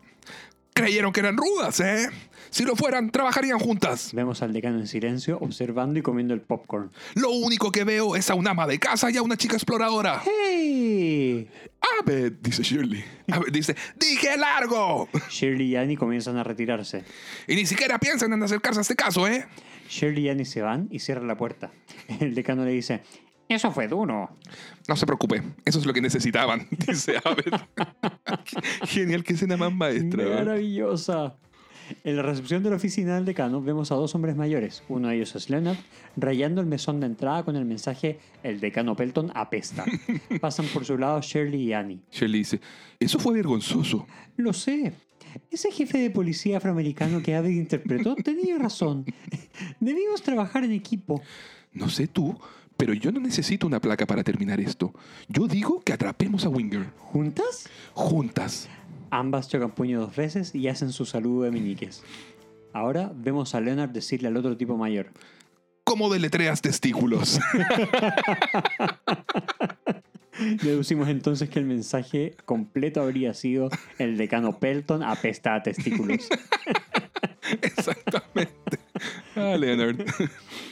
Creyeron que eran rudas, ¿eh? Si lo fueran, trabajarían juntas. Vemos al decano en silencio, observando y comiendo el popcorn. Lo único que veo es a una ama de casa y a una chica exploradora. ¡Hey! Abed, dice Shirley. Abed dice, dije largo. Shirley y Annie comienzan a retirarse. Y ni siquiera piensan en acercarse a este caso, ¿eh? Shirley y Annie se van y cierran la puerta. El decano le dice, eso fue duro. No se preocupe, eso es lo que necesitaban, dice Abed. Genial, qué escena más maestra. Maravillosa. En la recepción de la oficina del decano vemos a dos hombres mayores. Uno de ellos es Leonard, rayando el mesón de entrada con el mensaje El decano Pelton apesta. Pasan por su lado Shirley y Annie. Shirley dice, eso fue vergonzoso. Lo sé. Ese jefe de policía afroamericano que Abed interpretó tenía razón. Debimos trabajar en equipo. No sé tú, pero yo no necesito una placa para terminar esto. Yo digo que atrapemos a Winger. ¿Juntas? Juntas. Ambas chocan puño dos veces y hacen su saludo de meñiques. Ahora vemos a Leonard decirle al otro tipo mayor. Como deletreas testículos. Deducimos entonces que el mensaje completo habría sido el decano Pelton apesta a testículos. Exactamente. Ah, Leonard.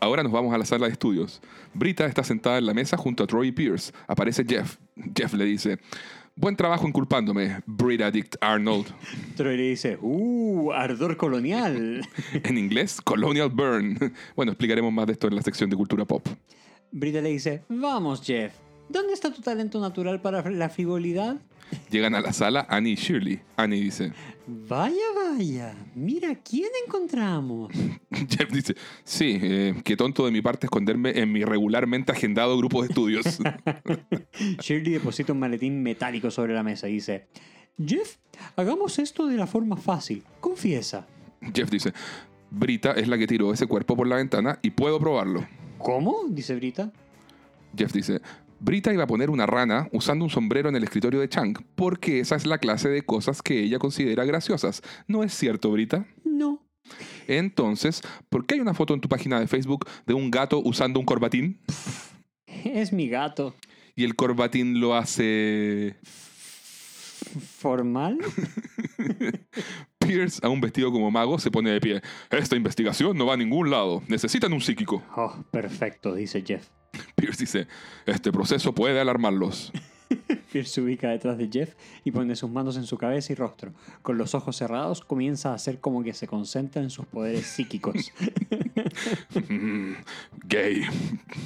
Ahora nos vamos a la sala de estudios. Brita está sentada en la mesa junto a Troy Pierce. Aparece Jeff. Jeff le dice, buen trabajo inculpándome, Brit Addict Arnold. Troy le dice, ¡Uh! Ardor colonial. En inglés, Colonial Burn. Bueno, explicaremos más de esto en la sección de cultura pop. Brita le dice, Vamos, Jeff. ¿Dónde está tu talento natural para la frivolidad? Llegan a la sala Annie y Shirley. Annie dice, Vaya, vaya. Mira quién encontramos. Jeff dice, sí, eh, qué tonto de mi parte esconderme en mi regularmente agendado grupo de estudios. Shirley deposita un maletín metálico sobre la mesa y dice, Jeff, hagamos esto de la forma fácil. Confiesa. Jeff dice, Brita es la que tiró ese cuerpo por la ventana y puedo probarlo. ¿Cómo? dice Brita. Jeff dice, Brita iba a poner una rana usando un sombrero en el escritorio de Chang, porque esa es la clase de cosas que ella considera graciosas. ¿No es cierto, Brita? No. Entonces, ¿por qué hay una foto en tu página de Facebook de un gato usando un corbatín? Es mi gato. Y el corbatín lo hace ¿Formal? Pierce, aún vestido como mago, se pone de pie. Esta investigación no va a ningún lado. Necesitan un psíquico. Oh, perfecto, dice Jeff. Pierce dice, este proceso puede alarmarlos. Pierce se ubica detrás de Jeff y pone sus manos en su cabeza y rostro. Con los ojos cerrados comienza a hacer como que se concentra en sus poderes psíquicos. Mm, gay,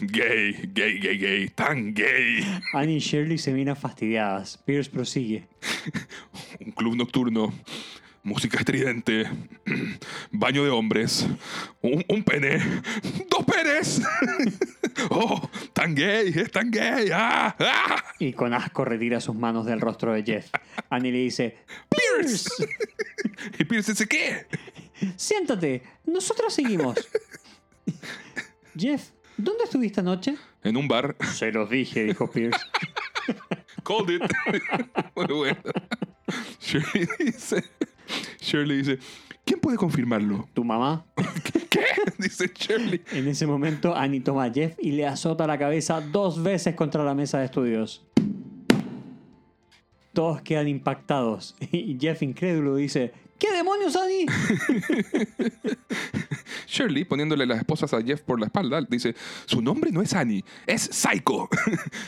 gay, gay, gay, gay, tan gay. Annie y Shirley se miran fastidiadas. Pierce prosigue. Un club nocturno, música estridente, baño de hombres, un, un pene, dos penes. Oh, tan gay, es tan gay. ¡Ah! ¡Ah! Y con asco retira sus manos del rostro de Jeff. Annie le dice, Pierce, Y Pierce dice, ¿qué? siéntate, nosotros seguimos. Jeff, ¿dónde estuviste anoche? En un bar. Se los dije, dijo Pierce. Called it. Muy bueno. Shirley dice, Shirley dice, ¿quién puede confirmarlo? ¿Tu mamá? ¿Qué? Dice Shirley. En ese momento, Annie toma a Jeff y le azota la cabeza dos veces contra la mesa de estudios. Todos quedan impactados y Jeff, incrédulo, dice, ¿qué demonios, Annie? Shirley, poniéndole las esposas a Jeff por la espalda, dice, su nombre no es Annie, es Psycho.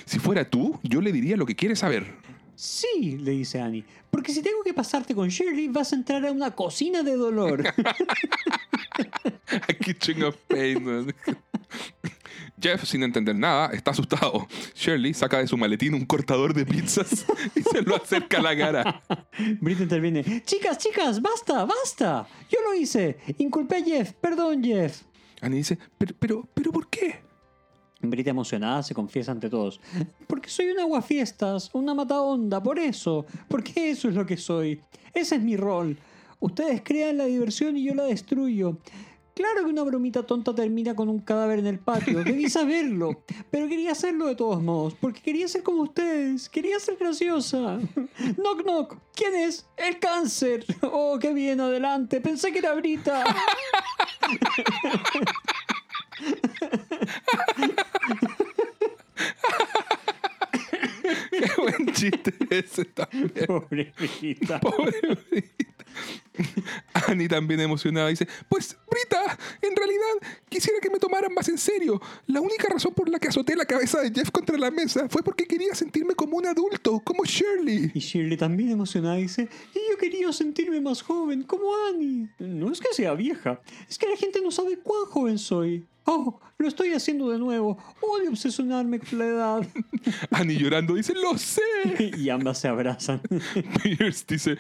si fuera tú, yo le diría lo que quiere saber. Sí, le dice Annie, porque si tengo que pasarte con Shirley, vas a entrar a una cocina de dolor. A Kitchen of Pain. man. Jeff, sin entender nada, está asustado. Shirley saca de su maletín un cortador de pizzas y se lo acerca a la cara. Britta interviene, chicas, chicas, basta, basta. Yo lo hice, inculpé a Jeff, perdón Jeff. Annie dice, pero, pero, pero, ¿por qué? Brita emocionada se confiesa ante todos. Porque soy un aguafiestas, una mataonda, por eso. Porque eso es lo que soy. Ese es mi rol. Ustedes crean la diversión y yo la destruyo. Claro que una bromita tonta termina con un cadáver en el patio. Debí saberlo. Pero quería hacerlo de todos modos. Porque quería ser como ustedes. Quería ser graciosa. Knock knock. ¿Quién es? El cáncer. Oh, qué bien, adelante. Pensé que era Brita. Qué buen chiste ese también. Pobre Brita. Pobre Brita. Annie también emocionada dice, pues Brita, en realidad quisiera que me tomaran más en serio. La única razón por la que azoté la cabeza de Jeff contra la mesa fue porque quería sentirme como un adulto, como Shirley. Y Shirley también emocionada dice, y yo quería sentirme más joven, como Annie. No es que sea vieja, es que la gente no sabe cuán joven soy. Oh, lo estoy haciendo de nuevo. Odio obsesionarme con la edad. Annie llorando dice, lo sé. y ambas se abrazan. Pierce dice,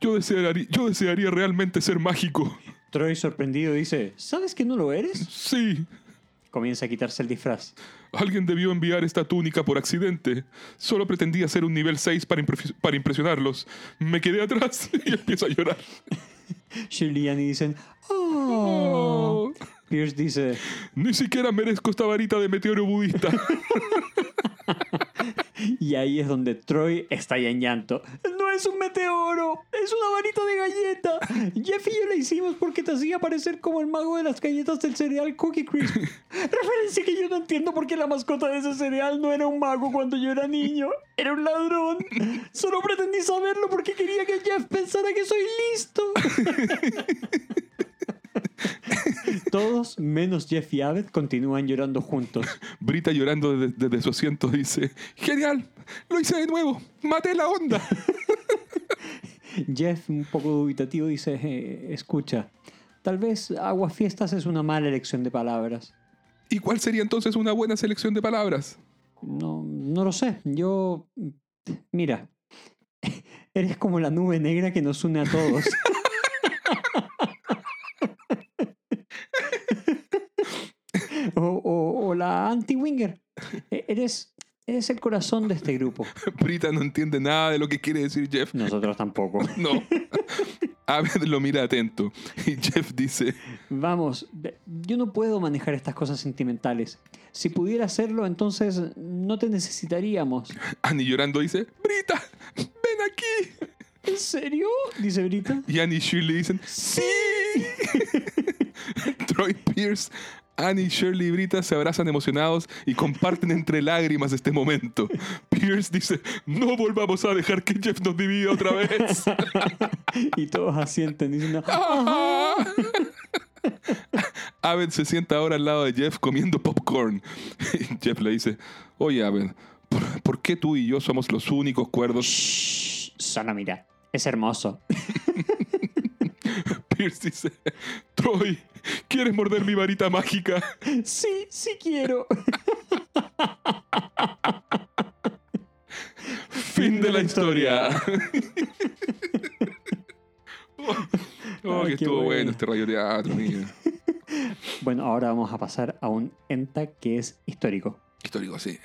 yo desearía, yo desearía realmente ser mágico. Troy sorprendido dice, ¿sabes que no lo eres? Sí, Comienza a quitarse el disfraz. alguien debió enviar esta túnica por accidente. Solo pretendía ser un nivel 6 para, impre- para impresionarlos. Me quedé atrás y empiezo a llorar. Shirley y Annie dicen, Oh, oh. Pierce dice, ni siquiera merezco esta varita de meteoro budista. y ahí es donde Troy está ya en llanto. No es un meteoro, es una varita de galleta. Jeff y yo la hicimos porque te hacía parecer como el mago de las galletas del cereal Cookie Crisp. Referencia que yo no entiendo por qué la mascota de ese cereal no era un mago cuando yo era niño. Era un ladrón. Solo pretendí saberlo porque quería que Jeff pensara que soy listo. Todos, menos Jeff y Abed, continúan llorando juntos. Brita llorando desde, desde su asiento dice, genial, lo hice de nuevo, maté la onda. Jeff, un poco dubitativo, dice, "Eh, escucha, tal vez Aguafiestas es una mala elección de palabras. ¿Y cuál sería entonces una buena selección de palabras? No, no lo sé, yo... Mira, eres como la nube negra que nos une a todos. o, o- o la anti-winger. E- Eres, eres el corazón de este grupo. Brita no entiende nada de lo que quiere decir Jeff. Nosotros tampoco. No. Abed lo mira atento y Jeff dice, Vamos, yo no puedo manejar estas cosas sentimentales. Si pudiera hacerlo, entonces no te necesitaríamos. Annie llorando dice, Brita, ven aquí. ¿En serio? Dice Brita. Y Annie y Shirley dicen, ¡Sí! Troy Pierce, Annie, Shirley y Brita se abrazan emocionados y comparten entre lágrimas este momento. Pierce dice, no volvamos a dejar que Jeff nos divida otra vez. Y todos asienten diciendo, Ah. Abed se sienta ahora al lado de Jeff comiendo popcorn. Y Jeff le dice, oye Abed, ¿por, por qué tú y yo somos los únicos cuerdos? Shh, solo mira, es hermoso. Pierce dice, Troy, ¿quieres morder mi varita mágica? Sí, sí quiero. Fin de la historia. oh, Ay, que estuvo bueno. bueno. este radioteatro, mira. Bueno, ahora vamos a pasar a un ENTA que es histórico. Histórico, sí.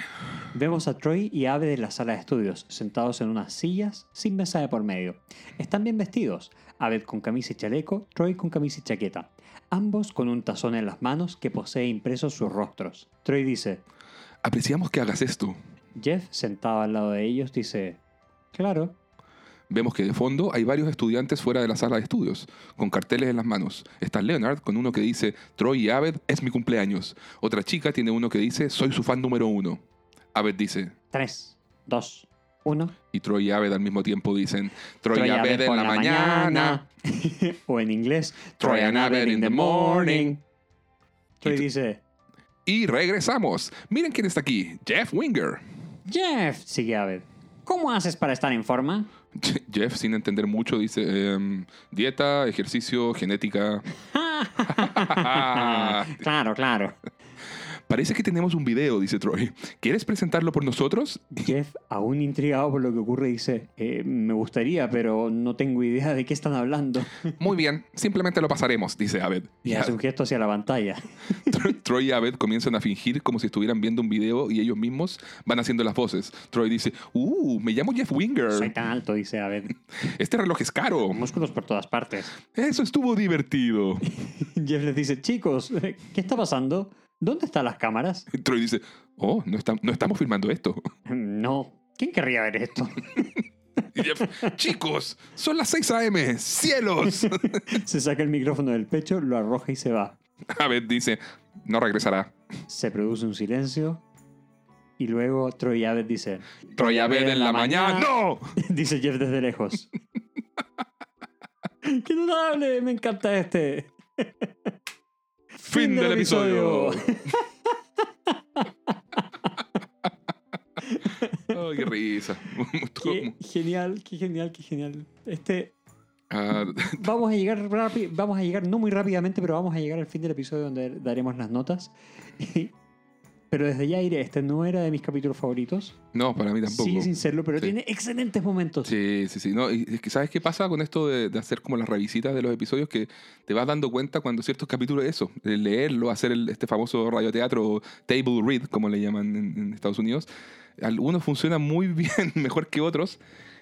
Vemos a Troy y Abed en la sala de estudios, sentados en unas sillas sin mesa de por medio. Están bien vestidos, Abed con camisa y chaleco, Troy con camisa y chaqueta, ambos con un tazón en las manos que posee impresos sus rostros. Troy dice, Apreciamos que hagas esto. Jeff, sentado al lado de ellos, dice, claro, Vemos que de fondo hay varios estudiantes fuera de la sala de estudios, con carteles en las manos. Está Leonard con uno que dice, Troy y Abed es mi cumpleaños. Otra chica tiene uno que dice, soy su fan número uno. Abed dice, 3, 2, 1. y Troy y Abed al mismo tiempo dicen, Troy, y Abed en la, mañana. o en inglés, Troy and Abed in the morning. Troy Y- dice, Y regresamos. Miren quién está aquí, Jeff Winger. Jeff, sigue Abed, ¿cómo haces para estar en forma? Jeff, sin entender mucho, dice, em, dieta, ejercicio, genética. claro, claro. Parece que tenemos un video, dice Troy. ¿Quieres presentarlo por nosotros? Jeff, aún intrigado por lo que ocurre, dice, "Eh, me gustaría, pero no tengo idea de qué están hablando. Muy bien, simplemente lo pasaremos, dice Abed. Y Y hace un gesto hacia la pantalla. Tro- Troy y Abed comienzan a fingir como si estuvieran viendo un video y ellos mismos van haciendo las voces. Troy dice, ¡Uh! Me llamo Jeff Winger. Soy tan alto, dice Abed. Este reloj es caro. Músculos por todas partes. Eso estuvo divertido. Jeff les dice, chicos, ¿qué está pasando? ¿Dónde están las cámaras? Troy dice, Oh, no, está- no estamos filmando esto. No. ¿Quién querría ver esto? Y Jeff, chicos, son las 6 a.m. ¡Cielos! Se saca el micrófono del pecho, lo arroja y se va. Abed dice, no regresará. Se produce un silencio. Y luego Troy Abed dice, Troy Abed en la mañana. ¡No! dice Jeff desde lejos. ¡Qué notable! Me encanta este. Fin del episodio. Oh, qué risa. Qué genial, qué genial, qué genial. Este, Ah, vamos a llegar rápi- vamos a llegar no muy rápidamente, pero vamos a llegar al fin del episodio donde daremos las notas. Pero desde ya iré, este no era de mis capítulos favoritos. no, para mí tampoco. Sigue sin serlo, pero Sí. tiene excelentes momentos. Sí, sí, sí. No, y es que ¿sabes qué pasa con esto de, de hacer como las revisitas de los episodios? Que te vas dando cuenta cuando ciertos capítulos es eso, leerlo, hacer el- este famoso radioteatro table read, como le llaman en, en Estados Unidos. Algunos funcionan muy bien, mejor que otros,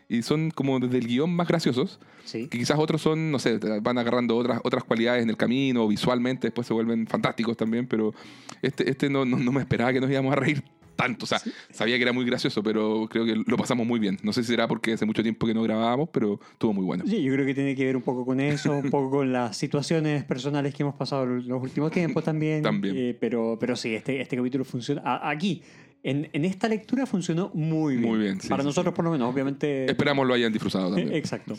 y son como desde el guion más graciosos, Sí. que quizás otros son, no sé, van agarrando otras, otras cualidades en el camino, visualmente después se vuelven fantásticos también, pero este, este no, no, no me esperaba que nos íbamos a reír tanto. O sea, sabía que era muy gracioso, pero creo que lo pasamos muy bien. No sé si será porque hace mucho tiempo que no grabábamos, pero estuvo muy bueno. Sí, yo creo que tiene que ver un poco con eso, un poco con las situaciones personales que hemos pasado los últimos tiempos también. También. Eh, pero, pero sí, este, este capítulo funciona. a- aquí, en, en esta lectura funcionó muy bien. Muy bien, sí, Para sí, nosotros, por lo menos, obviamente. Esperamos lo hayan disfrutado también. Exacto.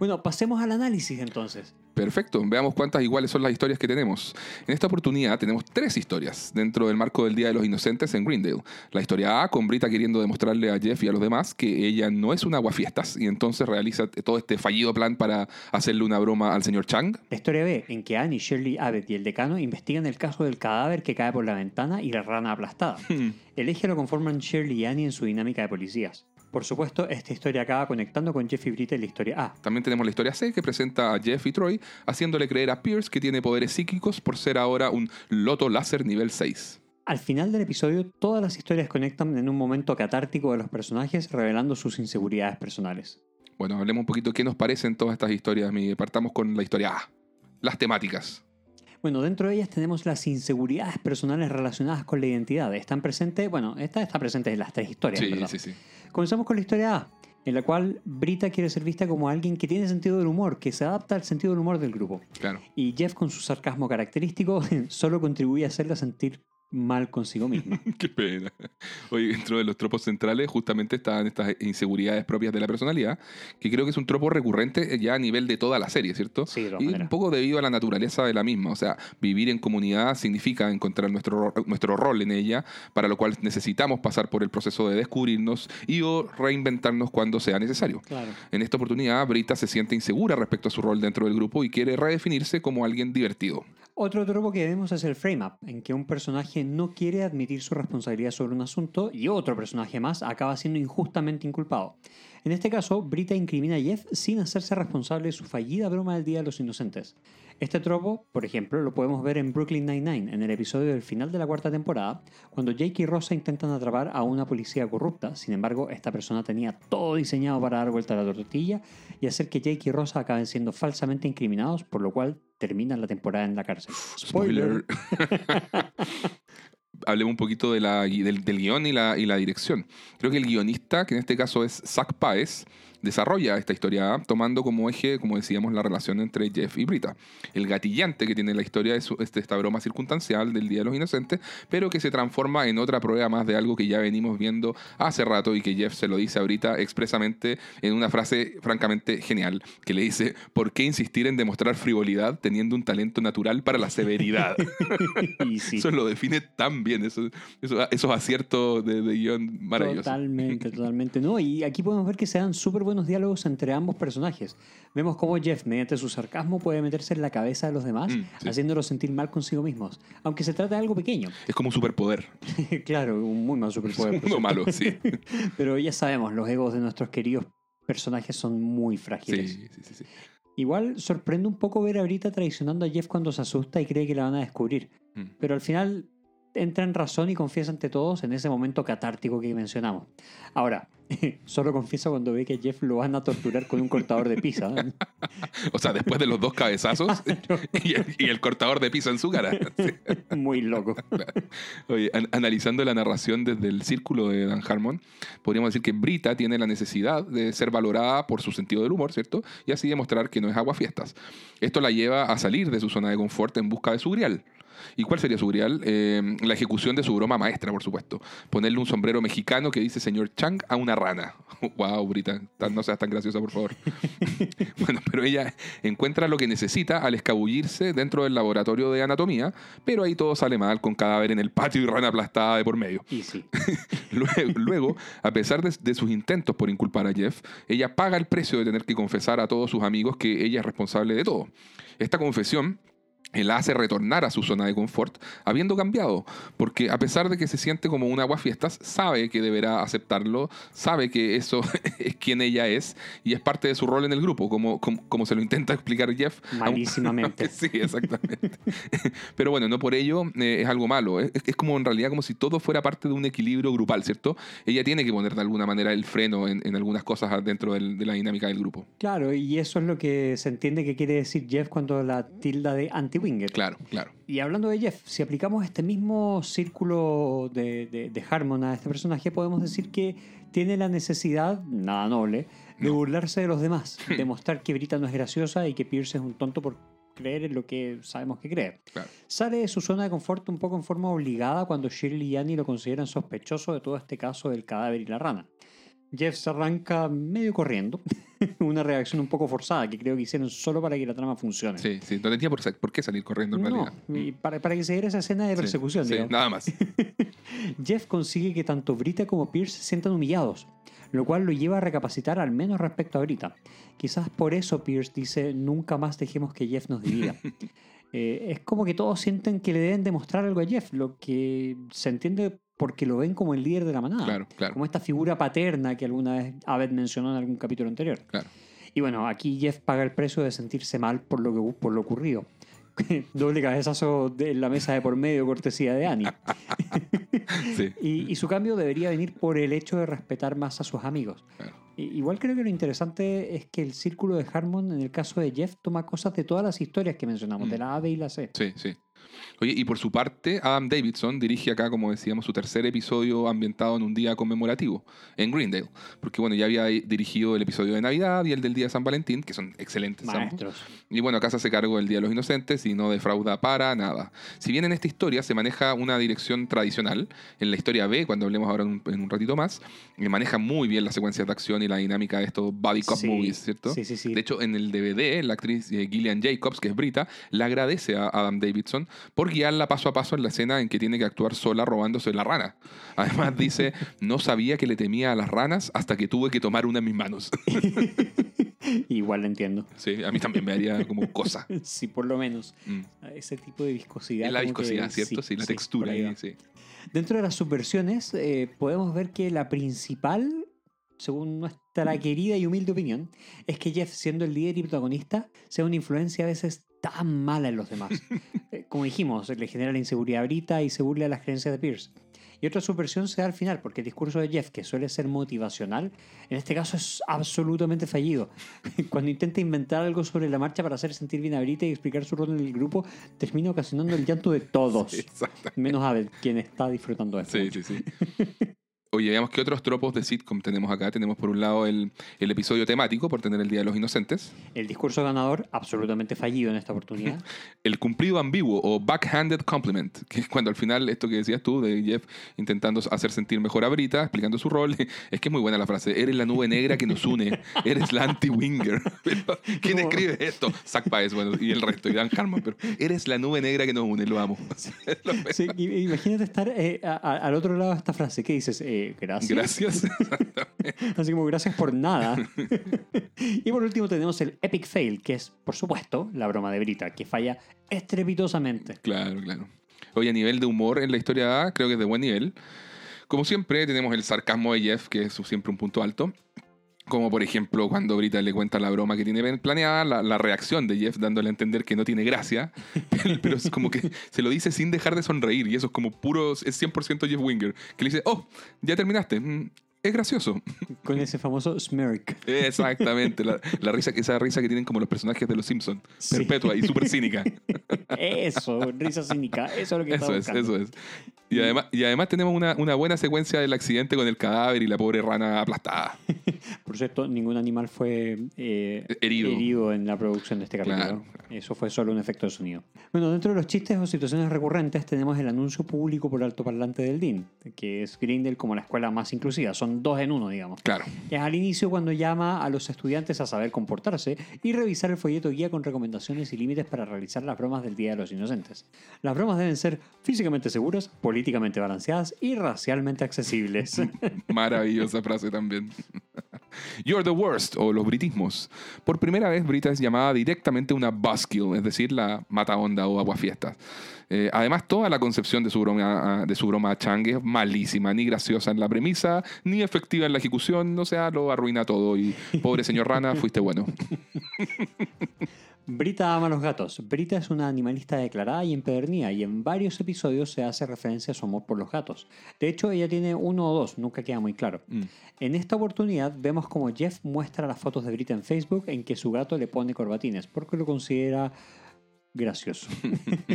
Bueno, pasemos al análisis entonces. Perfecto, veamos cuántas iguales son las historias que tenemos. En esta oportunidad tenemos tres historias dentro del marco del Día de los Inocentes en Greendale. La historia A, con Brita queriendo demostrarle a Jeff y a los demás que ella no es una aguafiestas y entonces realiza todo este fallido plan para hacerle una broma al señor Chang. La historia B, en que Annie, Shirley, Abbott y el decano investigan el caso del cadáver que cae por la ventana y la rana aplastada. El eje lo conforman Shirley y Annie en su dinámica de policías. Por supuesto, esta historia acaba conectando con Jeff y Brita en la historia A. También tenemos la historia C que presenta a Jeff y Troy haciéndole creer a Pierce que tiene poderes psíquicos por ser ahora un loto láser nivel 6. Al final del episodio, todas las historias conectan en un momento catártico de los personajes, revelando sus inseguridades personales. Bueno, hablemos un poquito qué nos parecen todas estas historias. Partamos con la historia A. Las temáticas. Bueno, dentro de ellas tenemos las inseguridades personales relacionadas con la identidad. Están presentes, bueno, esta está presente en las tres historias, Sí, ¿verdad? sí, sí. Comenzamos con la historia A, en la cual Brita quiere ser vista como alguien que tiene sentido del humor, que se adapta al sentido del humor del grupo. Claro. Y Jeff, con su sarcasmo característico, solo contribuye a hacerla sentir mal consigo misma. Qué pena. Oye, dentro de los tropos centrales justamente están estas inseguridades propias de la personalidad, que creo que es un tropo recurrente ya a nivel de toda la serie, ¿cierto? Sí, de Y un poco debido a la naturaleza de la misma. O sea, vivir en comunidad significa encontrar nuestro, ro- nuestro rol en ella, para lo cual necesitamos pasar por el proceso de descubrirnos y o reinventarnos cuando sea necesario. Claro. En esta oportunidad, Brita se siente insegura respecto a su rol dentro del grupo y quiere redefinirse como alguien divertido. Otro tropo que vemos es el frame-up, en que un personaje no quiere admitir su responsabilidad sobre un asunto y otro personaje más acaba siendo injustamente inculpado. En este caso, Brita incrimina a Jeff sin hacerse responsable de su fallida broma del Día de los Inocentes. Este tropo, por ejemplo, lo podemos ver en Brooklyn Nine-Nine, en el episodio del final de la cuarta temporada, cuando Jake y Rosa intentan atrapar a una policía corrupta. Sin embargo, esta persona tenía todo diseñado para dar vuelta a la tortilla y hacer que Jake y Rosa acaben siendo falsamente incriminados, por lo cual terminan la temporada en la cárcel. Spoiler. Hablemos un poquito del, del guion y la, y la dirección. Creo que el guionista, que en este caso es Zach Paez, desarrolla esta historia tomando como eje, como decíamos, la relación entre Jeff y Brita. El gatillante que tiene la historia es este, esta broma circunstancial del Día de los Inocentes, pero que se transforma en otra prueba más de algo que ya venimos viendo hace rato y que Jeff se lo dice a Brita expresamente en una frase francamente genial, que le dice, ¿por qué insistir en demostrar frivolidad teniendo un talento natural para la severidad? Sí. Eso lo define tan bien, eso, eso- esos aciertos de, de guion maravillosos. Totalmente, totalmente. No, y aquí podemos ver que se dan súper buenos diálogos entre ambos personajes. Vemos cómo Jeff, mediante su sarcasmo, puede meterse en la cabeza de los demás, Mm, sí. haciéndolos sentir mal consigo mismos, aunque se trata de algo pequeño. Es como un superpoder. claro, un muy mal superpoder. Uno malo, sí. Pero ya sabemos, los egos de nuestros queridos personajes son muy frágiles. Sí, sí, sí, sí. Igual sorprende un poco ver a Brita traicionando a Jeff cuando se asusta y cree que la van a descubrir. Mm. Pero al final entra en razón y confiesa ante todos en ese momento catártico que mencionamos. Ahora, solo confiesa cuando ve que Jeff lo van a torturar con un cortador de pizza. O sea, después de los dos cabezazos y, el, y el cortador de pizza en su cara. Sí. Muy loco. Oye, an- analizando la narración desde el círculo de Dan Harmon, podríamos decir que Brita tiene la necesidad de ser valorada por su sentido del humor, ¿cierto? Y así demostrar que no es aguafiestas. Esto la lleva a salir de su zona de confort en busca de su grial. ¿Y cuál sería su grial? Eh, la ejecución de su broma maestra, por supuesto. Ponerle un sombrero mexicano que dice señor Chang a una rana. wow, Brita, tan- no seas tan graciosa, por favor. bueno, pero ella encuentra lo que necesita al escabullirse dentro del laboratorio de anatomía, pero ahí todo sale mal con cadáver en el patio y rana aplastada de por medio. Y sí. Luego, luego, a pesar de, de sus intentos por inculpar a Jeff, ella paga el precio de tener que confesar a todos sus amigos que ella es responsable de todo. Esta confesión la hace retornar a su zona de confort, habiendo cambiado, porque a pesar de que se siente como un aguafiestas, sabe que deberá aceptarlo, sabe que eso es quien ella es y es parte de su rol en el grupo, como, como, como se lo intenta explicar Jeff. Malísimamente. Sí, exactamente. Pero bueno, no por ello eh, es algo malo. Es, es como en realidad como si todo fuera parte de un equilibrio grupal, ¿cierto? Ella tiene que poner de alguna manera el freno en, en algunas cosas dentro del- de la dinámica del grupo. Claro, y eso es lo que se entiende que quiere decir Jeff cuando la tilda de anti-winger. Claro, claro. Y hablando de Jeff, si aplicamos este mismo círculo de, de, de Harmon a este personaje, podemos decir que tiene la necesidad, nada noble, de No. burlarse de los demás, demostrar que Brita no es graciosa y que Pierce es un tonto por creer en lo que sabemos que cree. Claro. Sale de su zona de confort un poco en forma obligada cuando Shirley y Annie lo consideran sospechoso de todo este caso del cadáver y la rana. Jeff se arranca medio corriendo, una reacción un poco forzada que creo que hicieron solo para que la trama funcione. Sí, sí. No tenía por, por qué salir corriendo en No, realidad. y para, para que se diera esa escena de Sí, persecución. sí, digamos. nada más. Jeff consigue que tanto Brita como Pierce se sientan humillados, lo cual lo lleva a recapacitar al menos respecto a Brita. Quizás por eso Pierce dice nunca más dejemos que Jeff nos divida. Eh, es como que todos sienten que le deben demostrar algo a Jeff, lo que se entiende porque lo ven como el líder de la manada. Claro, claro. Como esta figura paterna que alguna vez Abed mencionó en algún capítulo anterior. Claro. Y bueno, aquí Jeff paga el precio de sentirse mal por lo, que, por lo ocurrido. Doble cabezazo en la mesa de por medio, cortesía de Annie. Sí. Y, y su cambio debería venir por el hecho de respetar más a sus amigos. Claro. Igual creo que lo interesante es que el círculo de Harmon, en el caso de Jeff, toma cosas de todas las historias que mencionamos, Mm. de la A, B y la C. Sí, sí. Oye, y por su parte, Adam Davidson dirige acá, como decíamos, su tercer episodio ambientado en un día conmemorativo, en Greendale. Porque, bueno, ya había dirigido el episodio de Navidad y el del Día de San Valentín, que son excelentes. ambos. Maestros. Y bueno, acá se hace cargo del Día de los Inocentes y no defrauda para nada. Si bien en esta historia se maneja una dirección tradicional, en la historia B, cuando hablemos ahora en un, en un ratito más, eh, maneja muy bien las secuencias de acción y la dinámica de estos body cop Sí, movies, ¿cierto? Sí, sí, sí. De hecho, en el DVD, la actriz eh, Gillian Jacobs, que es Brita, le agradece a Adam Davidson por guiarla paso a paso en la escena en que tiene que actuar sola robándose la rana. Además dice, no sabía que le temía a las ranas hasta que tuve que tomar una en mis manos. Igual lo entiendo. sí, a mí también me haría como cosa. Sí, por lo menos. Mm. Ese tipo de viscosidad. Es la como que- viscosidad, ¿cierto? Sí, la textura. por ahí sí. Dentro de las subversiones, eh, podemos ver que la principal según nuestra querida y humilde opinión, es que Jeff, siendo el líder y protagonista, sea una influencia a veces tan mala en los demás. Eh, Como dijimos, le genera la inseguridad a Brita y se burla de las creencias de Pierce. Y otra subversión se da al final, porque el discurso de Jeff, que suele ser motivacional, en este caso es absolutamente fallido. Cuando intenta inventar algo sobre la marcha para hacer sentir bien a Brita y explicar su rol en el grupo, termina ocasionando el llanto de todos. Exacto. Menos Abed, quien está disfrutando de esto. Sí, sí, sí. Oye, veamos qué otros tropos de sitcom tenemos acá. Tenemos por un lado el, el episodio temático por tener el Día de los Inocentes, El discurso ganador, absolutamente fallido en esta oportunidad. el cumplido ambiguo o backhanded compliment, que es cuando al final esto que decías tú de Jeff intentando hacer sentir mejor a Brita, explicando su rol, es que es muy buena la frase, eres la nube negra que nos une, eres la anti-winger. ¿Quién escribe esto? Zach Baez, bueno, y el resto, y Dan Harmon, pero eres la nube negra que nos une, lo amo. Sí, imagínate estar eh, a- a- al otro lado de esta frase. ¿Qué dices? Eh, gracias. Gracias. Así como gracias por nada. y por último tenemos el epic fail, que es, por supuesto, la broma de Brita, que falla estrepitosamente. Claro, claro. Hoy a nivel de humor en la historia A, creo que es de buen nivel. Como siempre, tenemos el sarcasmo de Jeff, que es siempre un punto alto. Como por ejemplo cuando Brita le cuenta la broma que tiene planeada, la, reacción de Jeff dándole a entender que no tiene gracia, pero es como que se lo dice sin dejar de sonreír y eso es como puro, es 100% Jeff Winger, que le dice, oh, ya terminaste, Mm, es gracioso. Con ese famoso smirk. Exactamente, la, la risa, esa risa que tienen como los personajes de los Simpsons, Sí. perpetua y súper cínica. Eso, risa cínica. Eso es lo que Eso es, buscando. eso es. Y además, y además tenemos una, una buena secuencia del accidente con el cadáver y la pobre rana aplastada. Por cierto, ningún animal fue eh, Herido. en la producción de este capítulo. Claro. Eso fue solo un efecto de sonido. Bueno, dentro de los chistes o situaciones recurrentes tenemos el anuncio público por altoparlante del DIN, que es Grindel como la escuela más inclusiva. Son dos en uno, digamos. Claro. Es al inicio cuando llama a los estudiantes a saber comportarse y revisar el folleto guía con recomendaciones y límites para realizar las bromas del Día de los Inocentes. Las bromas deben ser físicamente seguras, políticamente balanceadas y racialmente accesibles. Maravillosa frase también. You're the worst, o los britismos. Por primera vez, Brita es llamada directamente una buskill, es decir, la mata onda o aguafiestas. Eh, además, toda la concepción de su, broma, de su broma Chang es malísima, ni graciosa en la premisa, ni efectiva en la ejecución, o sea, lo arruina todo. Y pobre señor Rana, fuiste bueno. Brita ama a los gatos. Brita es una animalista declarada y empedernida y en varios episodios se hace referencia a su amor por los gatos. De hecho, ella tiene uno o dos, nunca queda muy claro. Mm. En esta oportunidad vemos como Jeff muestra las fotos de Brita en Facebook en que su gato le pone corbatines porque lo considera gracioso.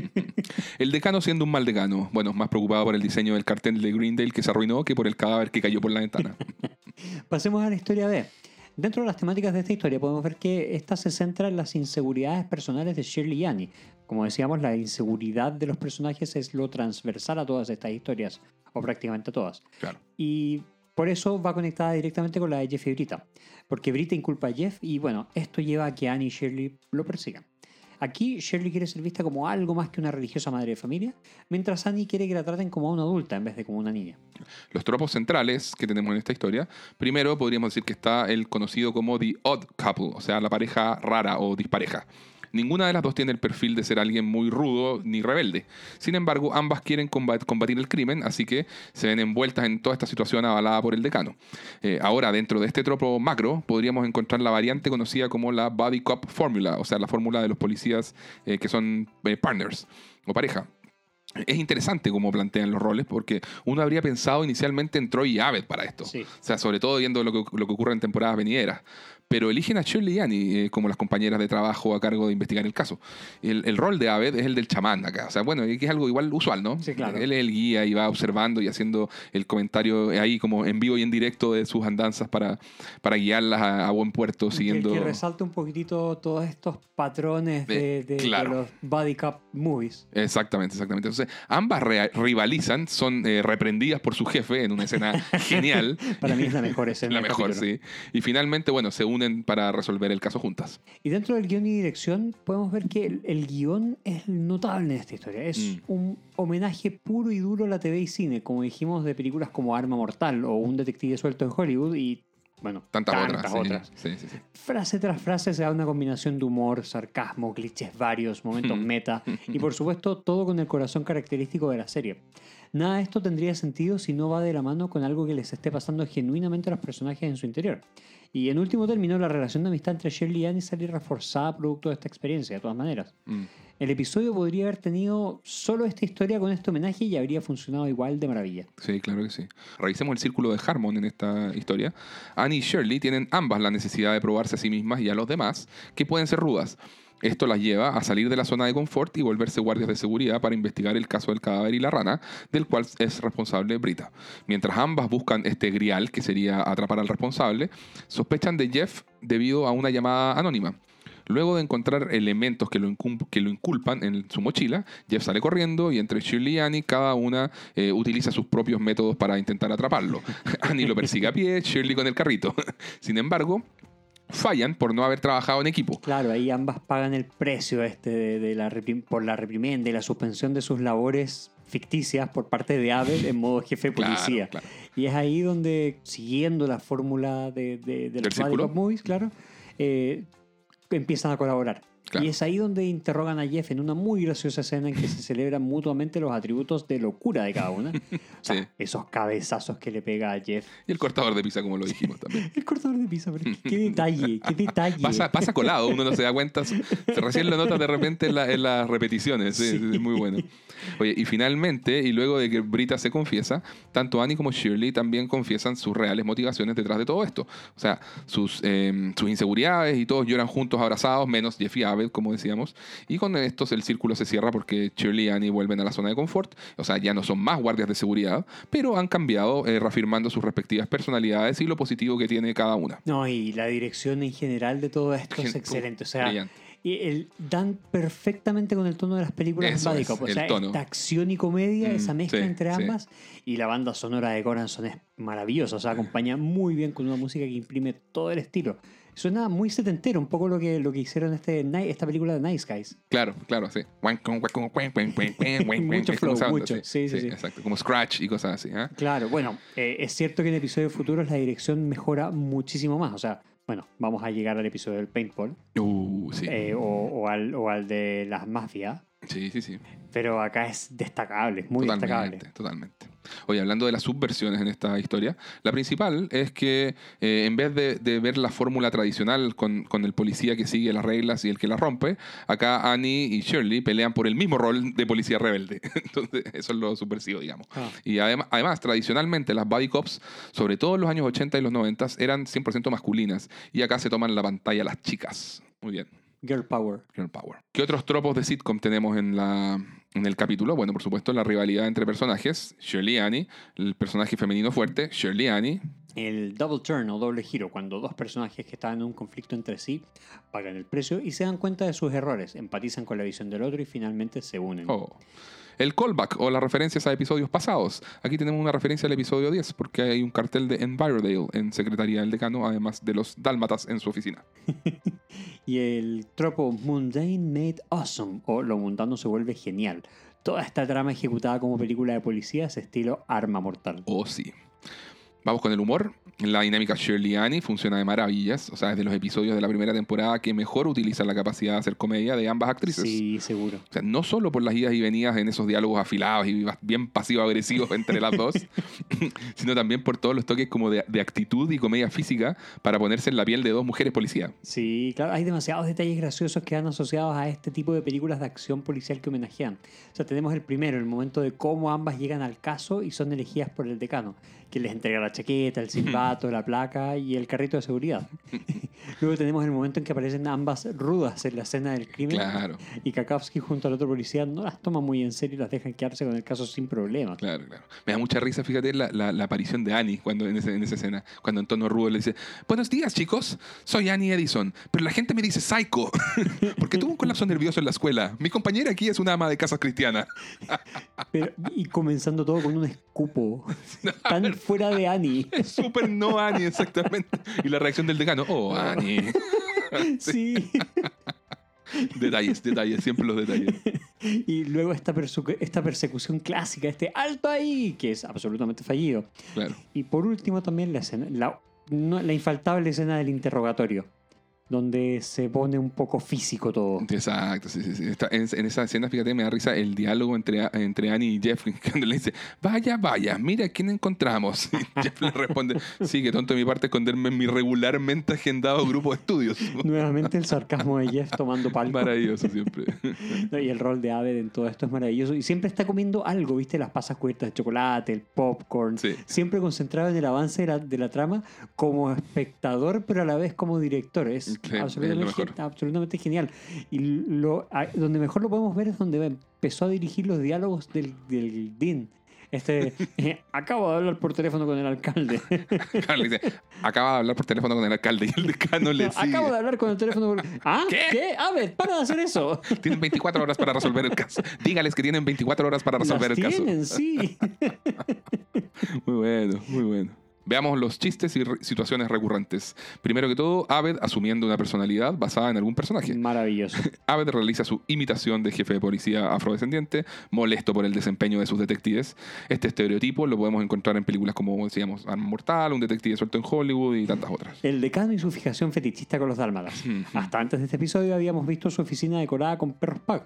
El decano siendo un mal decano. Bueno, más preocupado por el diseño del cartel de Greendale que se arruinó que por el cadáver que cayó por la ventana. Pasemos a la historia B. Dentro de las temáticas de esta historia podemos ver que esta se centra en las inseguridades personales de Shirley y Annie. Como decíamos, la inseguridad de los personajes es lo transversal a todas estas historias, o prácticamente todas. Claro. Y por eso va conectada directamente con la de Jeff y Brita. Porque Brita inculpa a Jeff y bueno, esto lleva a que Annie y Shirley lo persigan. Aquí Shirley quiere ser vista como algo más que una religiosa madre de familia, mientras Annie quiere que la traten como una adulta en vez de como una niña. Los tropos centrales que tenemos en esta historia, primero podríamos decir que está el conocido como The Odd Couple, o sea, la pareja rara o dispareja. Ninguna de las dos tiene el perfil de ser alguien muy rudo ni rebelde. Sin embargo, ambas quieren combat- combatir el crimen, así que se ven envueltas en toda esta situación avalada por el decano. Eh, ahora, dentro de este tropo macro, podríamos encontrar la variante conocida como la Body Cop Formula, o sea, la fórmula de los policías eh, que son eh, partners o pareja. Es interesante cómo plantean los roles, porque uno habría pensado inicialmente en Troy y Abed para esto. Sí. O sea, sobre todo viendo lo que, lo que ocurre en temporadas venideras. Pero eligen a Shirley y Annie eh, como las compañeras de trabajo a cargo de investigar el caso. El, el rol de Abed es el del chamán acá. O sea, bueno, que es algo igual usual, ¿no? Sí, claro. Él es el guía y va observando y haciendo el comentario ahí como en vivo y en directo de sus andanzas para, para guiarlas a, a buen puerto, siguiendo... Que, que resalta un poquitito todos estos patrones de, los body cup movies. Exactamente, exactamente. Entonces, ambas rivalizan, son eh, reprendidas por su jefe en una escena genial. Para mí es la mejor escena. La mejor, capítulo. sí. Y finalmente, bueno, se unen para resolver el caso juntas. Y dentro del guion y dirección podemos ver que el, el guion es notable en esta historia. Es Mm. un homenaje puro y duro a la TV y cine, como dijimos de películas como Arma Mortal o Un detective suelto en Hollywood y, bueno, Tantas, tantas otras. sí. otras. Sí, sí, sí. Frase tras frase se da una combinación de humor, sarcasmo, clichés varios, momentos Mm. meta y por supuesto todo con el corazón característico de la serie. Nada de esto tendría sentido si no va de la mano con algo que les esté pasando genuinamente a los personajes en su interior. Y en último término, la relación de amistad entre Shirley y Annie sale reforzada producto de esta experiencia, de todas maneras. Mm. El episodio podría haber tenido solo esta historia con este homenaje y habría funcionado igual de maravilla. Sí, claro que sí. Revisemos el círculo de Harmon en esta historia. Annie y Shirley tienen ambas la necesidad de probarse a sí mismas y a los demás, que pueden ser rudas. Esto las lleva a salir de la zona de confort y volverse guardias de seguridad para investigar el caso del cadáver y la rana, del cual es responsable Brita. Mientras ambas buscan este grial, que sería atrapar al responsable, sospechan de Jeff debido a una llamada anónima. Luego de encontrar elementos que lo, que lo inculpan en su mochila, Jeff sale corriendo y entre Shirley y Annie cada una eh, utiliza sus propios métodos para intentar atraparlo. Annie lo persigue a pie, Shirley con el carrito. Sin embargo, fallan por no haber trabajado en equipo. Claro, ahí ambas pagan el precio este de, de la por la reprimenda y la suspensión de sus labores ficticias por parte de Abel en modo jefe de policía. claro. Y es ahí donde, siguiendo la fórmula de, de, de ¿Del los movies, claro, eh, empiezan a colaborar. Claro. Y es ahí donde interrogan a Jeff en una muy graciosa escena en que se celebran mutuamente los atributos de locura de cada una. O sea, Sí. esos cabezazos que le pega a Jeff. Y el cortador de pizza, como lo dijimos también. El cortador de pizza, pero qué detalle, qué detalle. Pasa, pasa colado, uno no se da cuenta. Se, recién lo nota de repente en, la- en las repeticiones. Sí. sí, es muy bueno. Oye, y finalmente, y luego de que Brita se confiesa, tanto Annie como Shirley también confiesan sus reales motivaciones detrás de todo esto. O sea, sus, eh, sus inseguridades y todos lloran juntos, abrazados, menos Jeff y Abed, como decíamos. Y con esto el círculo se cierra porque Shirley y Annie vuelven a la zona de confort. O sea, ya no son más guardias de seguridad, pero han cambiado, eh, reafirmando sus respectivas personalidades y lo positivo que tiene cada una. No, y la dirección en general de todo esto es excelente. O sea, Brillante. y el, dan perfectamente con el tono de las películas Eso Buddy es, Cop. O sea, tono. esta acción y comedia, Mm, esa mezcla sí, entre sí. ambas. Y la banda sonora de Coranson es maravillosa. O sea, acompaña muy bien con una música que imprime todo el estilo. Suena muy setentero, un poco lo que, lo que hicieron este, esta película de Nice Guys. Claro, claro, sí. Mucho flow, mucho. Sí, sí, sí. Exacto, como Scratch y cosas así. ¿ah? Claro, bueno, eh, es cierto que en episodios futuros la dirección mejora muchísimo más. O sea, bueno, vamos a llegar al episodio del Paintball Uh, sí. eh, o, o al, o al de las mafias. Sí, sí, sí. Pero acá es destacable, es muy totalmente, destacable. totalmente. Oye, hablando de las subversiones en esta historia, la principal es que eh, en vez de, de ver la fórmula tradicional con, con el policía que sigue las reglas y el que las rompe, acá Annie y Shirley pelean por el mismo rol de policía rebelde. Entonces, eso es lo subversivo, digamos. Ah. Y además, además, tradicionalmente las body cops, sobre todo en los años 80 y los 90, eran 100% masculinas. Y acá se toman la pantalla las chicas. Muy bien. Girl Power. Girl Power. ¿Qué otros tropos de sitcom tenemos en, la, en el capítulo? Bueno, por supuesto, la rivalidad entre personajes. Shirley Annie, el personaje femenino fuerte, Shirley Annie. El double turn o doble giro, cuando dos personajes que están en un conflicto entre sí pagan el precio y se dan cuenta de sus errores, empatizan con la visión del otro y finalmente se unen. Oh. El callback o las referencias a episodios pasados. Aquí tenemos una referencia al episodio 10 porque hay un cartel de Envirodale en Secretaría del Decano, además de los dálmatas en su oficina. Y el tropo Mundane Made Awesome o lo mundano se vuelve genial. Toda esta trama ejecutada como película de policía es estilo arma mortal. Oh, sí. Vamos con el humor. La dinámica Shirley y Annie funciona de maravillas. O sea, es de los episodios de la primera temporada que mejor utilizan la capacidad de hacer comedia de ambas actrices. Sí, seguro. O sea, no solo por las idas y venidas en esos diálogos afilados y bien pasivo-agresivos entre las dos, sino también por todos los toques como de, de actitud y comedia física para ponerse en la piel de dos mujeres policía. Sí, claro, hay demasiados detalles graciosos que van asociados a este tipo de películas de acción policial que homenajean. O sea, tenemos el primero, el momento de cómo ambas llegan al caso y son elegidas por el decano, que les entrega la chaqueta, el silbato, la placa y el carrito de seguridad. Luego tenemos el momento en que aparecen ambas rudas en la escena del crimen Claro, y Kakowski junto al otro policía no las toma muy en serio y las dejan quedarse con el caso sin problemas. claro, claro. Me da mucha risa, fíjate, la, la- la aparición de Annie cuando, en, ese- en esa escena, cuando en tono rudo le dice, buenos días chicos, soy Annie Edison, pero la gente me dice psycho, porque tuve un colapso nervioso en la escuela. Mi compañera aquí es una ama de casa cristiana. Pero- y comenzando todo con un escupo tan fuera de Annie. Es súper no Annie, exactamente. Y la reacción del decano, oh, Annie. Sí. Detalles, detalles, siempre los detalles. Y luego esta, esta persecución clásica, este alto ahí, que es absolutamente fallido. Claro. Y por último también la, escena, la, no- la infaltable escena del interrogatorio. Donde se pone un poco físico todo. Exacto, sí, sí, sí. Está- en, en esa escena, fíjate, me da risa el diálogo entre, entre Annie y Jeff, cuando le dice, vaya, vaya, mira quién encontramos. Y Jeff le responde, sí, que tonto de mi parte esconderme en mi regularmente agendado grupo de estudios. Nuevamente el sarcasmo de Jeff tomando palco. Maravilloso siempre. No, Y el rol de Aved en todo esto es maravilloso. Y siempre está comiendo algo, ¿viste? Las pasas cubiertas de chocolate, el popcorn. Sí. Siempre concentrado en el avance de la, de la trama como espectador, pero a la vez como director. Es Sí, absolutamente, genial. Y lo, a- donde mejor lo podemos ver es donde empezó a dirigir los diálogos del, del Dean. Este, eh, acabo de hablar por teléfono con el alcalde. Claro, dice, acaba de hablar por teléfono con el alcalde y el decano le No, sigue. acabo de hablar con el teléfono. por- ¿Ah? ¿Qué? ¿Qué? Aved, para de hacer eso. Tienen 24 horas para resolver el caso. Dígales que tienen 24 horas para resolver Las el caso. tienen, sí. Muy bueno, muy bueno. Veamos los chistes y situaciones recurrentes. Primero que todo, Aved asumiendo una personalidad basada en algún personaje. Maravilloso. Aved realiza su imitación de jefe de policía afrodescendiente, molesto por el desempeño de sus detectives. Este estereotipo lo podemos encontrar en películas como decíamos Arma Mortal, Un detective suelto en Hollywood y tantas otras. El decano y su fijación fetichista con los dálmatas. Hasta antes de este episodio habíamos visto su oficina decorada con perros pug.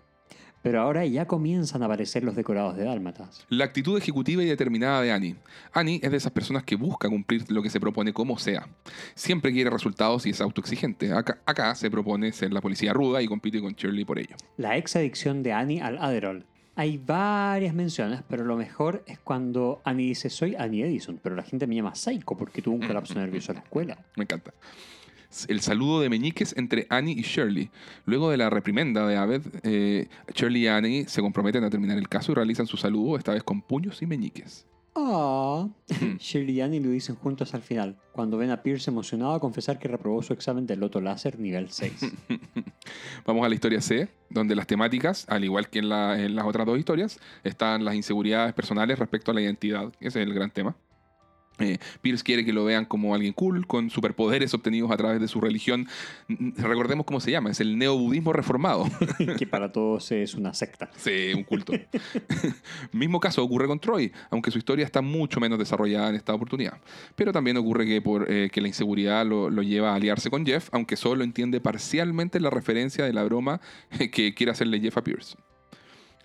Pero ahora ya comienzan a aparecer los decorados de dálmatas. La actitud ejecutiva y determinada de Annie. Annie es de esas personas que busca cumplir lo que se propone como sea. Siempre quiere resultados y es autoexigente. Acá, acá se propone ser la policía ruda y compite con Shirley por ello. La ex adicción de Annie al Adderall. Hay varias menciones, pero lo mejor es cuando Annie dice soy Annie Edison, pero la gente me llama Psycho porque tuvo un colapso nervioso en la escuela. Me encanta. El saludo de meñiques entre Annie y Shirley. Luego de la reprimenda de Aved, eh, Shirley y Annie se comprometen a terminar el caso y realizan su saludo, esta vez con puños y meñiques. Ah, Shirley y Annie lo dicen juntos al final, cuando ven a Pierce emocionado a confesar que reprobó su examen de Loto Láser nivel 6. Vamos a la historia C, donde las temáticas, al igual que en, la- en las otras dos historias, están las inseguridades personales respecto a la identidad. Ese es el gran tema. Eh, Pierce quiere que lo vean como alguien cool, con superpoderes obtenidos a través de su religión. Recordemos cómo se llama, es el neobudismo reformado. que para todos es una secta. Sí, un culto. Mismo caso ocurre con Troy, aunque su historia está mucho menos desarrollada en esta oportunidad. Pero también ocurre que, por, eh, que la inseguridad lo, lo lleva a aliarse con Jeff, aunque solo entiende parcialmente la referencia de la broma que quiere hacerle Jeff a Pierce.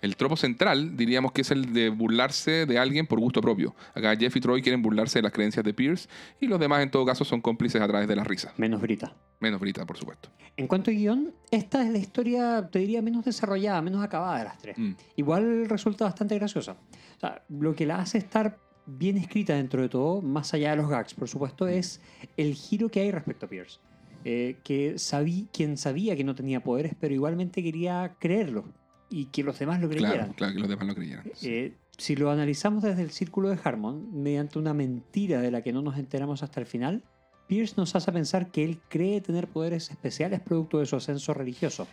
El tropo central diríamos que es el de burlarse de alguien por gusto propio. Acá Jeff y Troy quieren burlarse de las creencias de Pierce y los demás en todo caso son cómplices a través de las risas. Menos Brita. Menos Brita, por supuesto. En cuanto a guion, esta es la historia, te diría, menos desarrollada, menos acabada de las tres. Mm. Igual resulta bastante graciosa. O sea, lo que la hace estar bien escrita dentro de todo, más allá de los gags, por supuesto, es el giro que hay respecto a Pierce. Eh, que sabí, quien sabía que no tenía poderes, pero igualmente quería creerlo y que los demás lo creyeran. Claro, claro, que los demás lo creyeran. Eh, si lo analizamos desde el círculo de Harmon, mediante una mentira de la que no nos enteramos hasta el final, Pierce nos hace pensar que él cree tener poderes especiales producto de su ascenso religioso.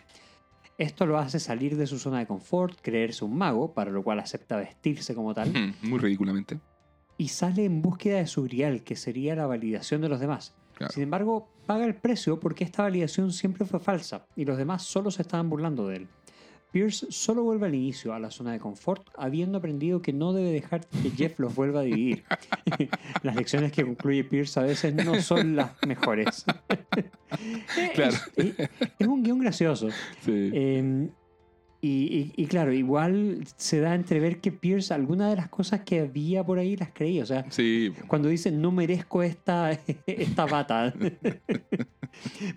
Esto lo hace salir de su zona de confort, creerse un mago, para lo cual acepta vestirse como tal, Muy ridículamente. y sale en búsqueda de su grial, que sería la validación de los demás. Claro. Sin embargo, paga el precio porque esta validación siempre fue falsa y los demás solo se estaban burlando de él. Pierce solo vuelve al inicio, a la zona de confort, habiendo aprendido que no debe dejar que Jeff los vuelva a dividir. las lecciones que concluye Pierce a veces no son las mejores. Es- Claro. Es, es un guion gracioso. Sí. Eh, y, y- y claro, igual se da a entrever que Pierce algunas de las cosas que había por ahí las creía. O sea, Sí, cuando dice no merezco esta, esta bata.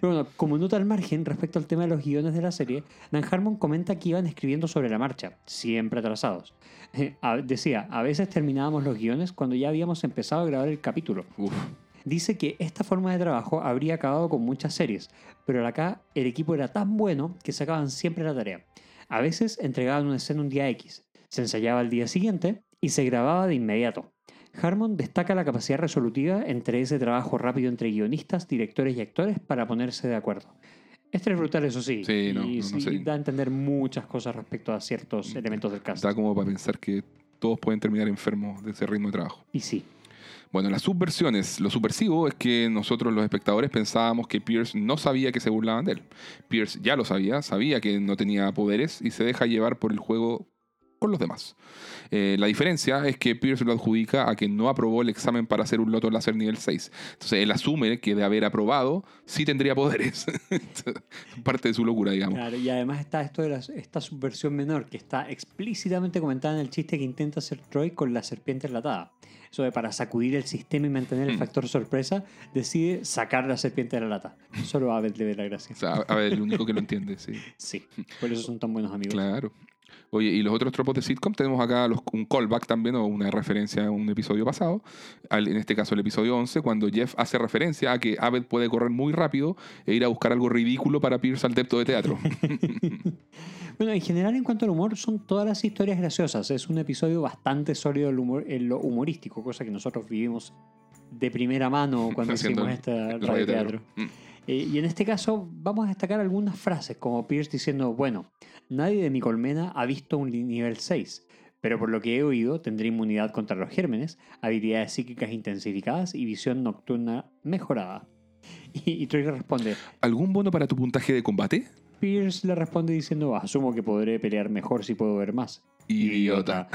Pero bueno, como nota al margen respecto al tema de los guiones de la serie, Dan Harmon comenta que iban escribiendo sobre la marcha, siempre atrasados. Decía, a veces terminábamos los guiones cuando ya habíamos empezado a grabar el capítulo. Uf. Dice que esta forma de trabajo habría acabado con muchas series, pero acá el equipo era tan bueno que sacaban siempre la tarea. A veces entregaban una escena un día X, se ensayaba al día siguiente y se grababa de inmediato. Harmon destaca la capacidad resolutiva entre ese trabajo rápido entre guionistas, directores y actores para ponerse de acuerdo. Este es brutal, eso sí, Sí, no, y no, no sí sé. da a entender muchas cosas respecto a ciertos elementos del cast. Da como para pensar que todos pueden terminar enfermos de ese ritmo de trabajo. Y sí, Bueno, las subversiones. Lo subversivo es que nosotros los espectadores pensábamos que Pierce no sabía que se burlaban de él. Pierce ya lo sabía, sabía que no tenía poderes y se deja llevar por el juego con los demás. Eh, la diferencia es que Pierce lo adjudica a que no aprobó el examen para hacer un loto láser nivel 6. Entonces él asume que de haber aprobado sí tendría poderes. Parte de su locura, digamos. Claro, y además está esto de la- esta subversión menor que está explícitamente comentada en el chiste que intenta hacer Troy con la serpiente enlatada. De para sacudir el sistema y mantener el Hmm. factor sorpresa, decide sacar la serpiente de la lata. Solo Abed le ve la gracia. O sea, el único que lo entiende, sí. Sí, por eso son tan buenos amigos. Claro. Oye, y los otros tropos de sitcom, tenemos acá los- un callback también o una referencia a un episodio pasado, al- en este caso el episodio 11, cuando Jeff hace referencia a que Abed puede correr muy rápido e ir a buscar algo ridículo para Pierce al depto de teatro. Bueno, en general, en cuanto al humor, son todas las historias graciosas. Es un episodio bastante sólido en lo, humor- en lo humorístico, cosa que nosotros vivimos de primera mano cuando Haciendo hicimos esta el radioteatro. Mm. Eh, y en este caso vamos a destacar algunas frases, como Pierce diciendo, bueno, nadie de mi colmena ha visto un nivel 6, pero por lo que he oído tendré inmunidad contra los gérmenes, habilidades psíquicas intensificadas y visión nocturna mejorada. Y, Troy responde, ¿Algún bono para tu puntaje de combate? Pierce le responde diciendo, asumo que podré pelear mejor si puedo ver más. Idiota.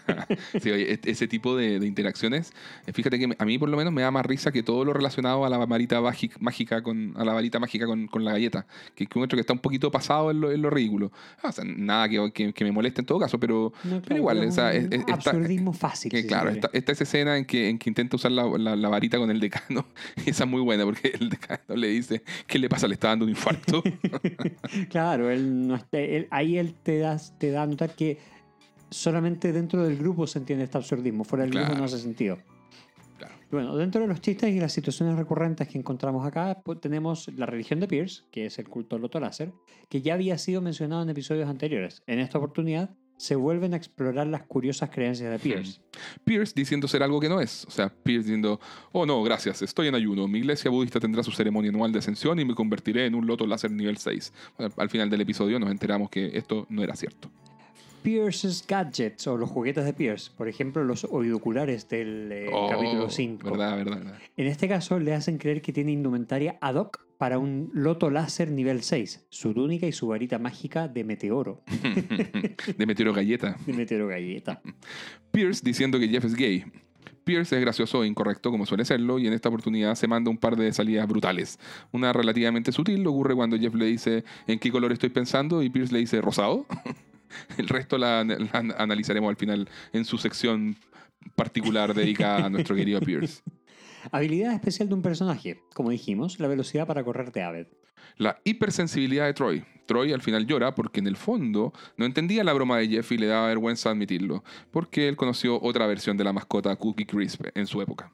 sí, oye, e- ese tipo de, de interacciones, eh, fíjate que a mí por lo menos me da más risa que todo lo relacionado a la varita mágica, con, a la varita mágica con, con la galleta, que, que encuentro que está un poquito pasado en lo, en lo ridículo. Ah, o sea, nada que, que- que me moleste en todo caso, pero, No, pero igual, es o sea, un es- es- está- absurdismo fácil. que si claro, está, está esa escena en que, en que intenta usar la, la- la varita con el decano, y esa es muy buena porque el decano le dice, ¿qué le pasa? Le está dando un infarto. Claro, él no está- él- ahí él te da, te da a notar que solamente dentro del grupo se entiende este absurdismo, fuera del grupo no hace sentido. Claro. Bueno, dentro de los chistes y las situaciones recurrentes que encontramos acá, pues, tenemos la religión de Pierce, que es el culto al loto láser, que ya había sido mencionado en episodios anteriores. En esta oportunidad se vuelven a explorar las curiosas creencias de Pierce. Pierce diciendo ser algo que no es. O sea, Pierce diciendo, oh no, gracias, estoy en ayuno. Mi iglesia budista tendrá su ceremonia anual de ascensión y me convertiré en un loto láser nivel 6. Bueno, al final del episodio nos enteramos que esto no era cierto. Pierce's Gadgets o los juguetes de Pierce, por ejemplo, los oidoculares del eh, Oh, capítulo 5. Verdad, verdad, verdad. En este caso le hacen creer que tiene indumentaria ad hoc para un loto láser nivel 6, su túnica y su varita mágica de meteoro, de Meteoro Galleta. de meteoro galleta. Pierce diciendo que Jeff es gay. Pierce es gracioso e incorrecto, como suele serlo, y en esta oportunidad se manda un par de salidas brutales. Una relativamente sutil ocurre cuando Jeff le dice en qué color estoy pensando y Pierce le dice rosado. El resto la, la analizaremos al final en su sección particular dedicada a nuestro querido Pierce. Habilidad especial de un personaje, como dijimos, la velocidad para correr de Aved. La hipersensibilidad de Troy. Troy al final llora porque en el fondo no entendía la broma de Jeff y le daba vergüenza admitirlo, porque él conoció otra versión de la mascota Cookie Crisp en su época.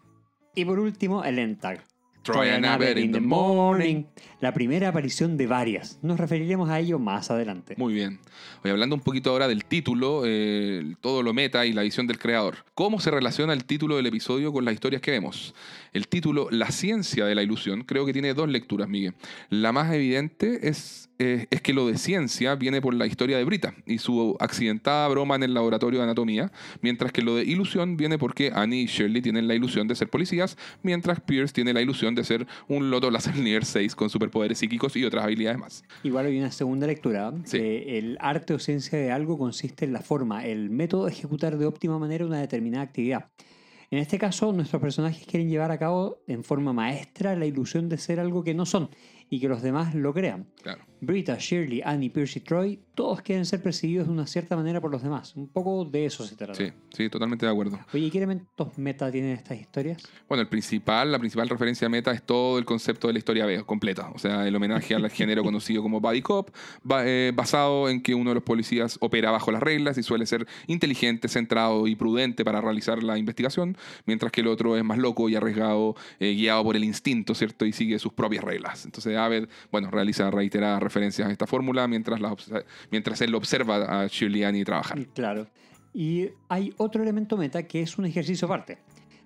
Y por último, el Entag. Troy and Abed in the morning. La primera aparición de varias. Nos referiremos a ello más adelante. Muy bien. Hoy hablando un poquito ahora del título, eh, todo lo meta y la visión del creador. ¿Cómo se relaciona el título del episodio con las historias que vemos? El título La ciencia de la ilusión creo que tiene dos lecturas, Miguel. La más evidente es, eh, es que lo de ciencia viene por la historia de Brita y su accidentada broma en el laboratorio de anatomía, mientras que lo de ilusión viene porque Annie y Shirley tienen la ilusión de ser policías, mientras Pierce tiene la ilusión de ser un loto láser nivel 6 con superpoderes psíquicos y otras habilidades más. Igual hay una segunda lectura, Sí. que el arte o ciencia de algo consiste en la forma, el método de ejecutar de óptima manera una determinada actividad. En este caso, nuestros personajes quieren llevar a cabo en forma maestra la ilusión de ser algo que no son y que los demás lo crean. Claro. Brita, Shirley, Annie, Pierce y Troy, todos quieren ser percibidos de una cierta manera por los demás. Un poco de eso se trata. Sí, sí, totalmente de acuerdo. Oye, ¿y qué elementos meta tienen estas historias? Bueno, el principal, la principal referencia meta es todo el concepto de la historia B, completa. O sea, el homenaje al género conocido como Buddy Cop, eh, basado en que uno de los policías opera bajo las reglas y suele ser inteligente, centrado y prudente para realizar la investigación, mientras que el otro es más loco y arriesgado, eh, guiado por el instinto, ¿cierto? Y sigue sus propias reglas. Entonces, Aved, bueno, realiza reiteradas referencias a esta fórmula mientras, la obs- mientras él observa a Annie trabajar. Claro. Y hay otro elemento meta que es un ejercicio aparte.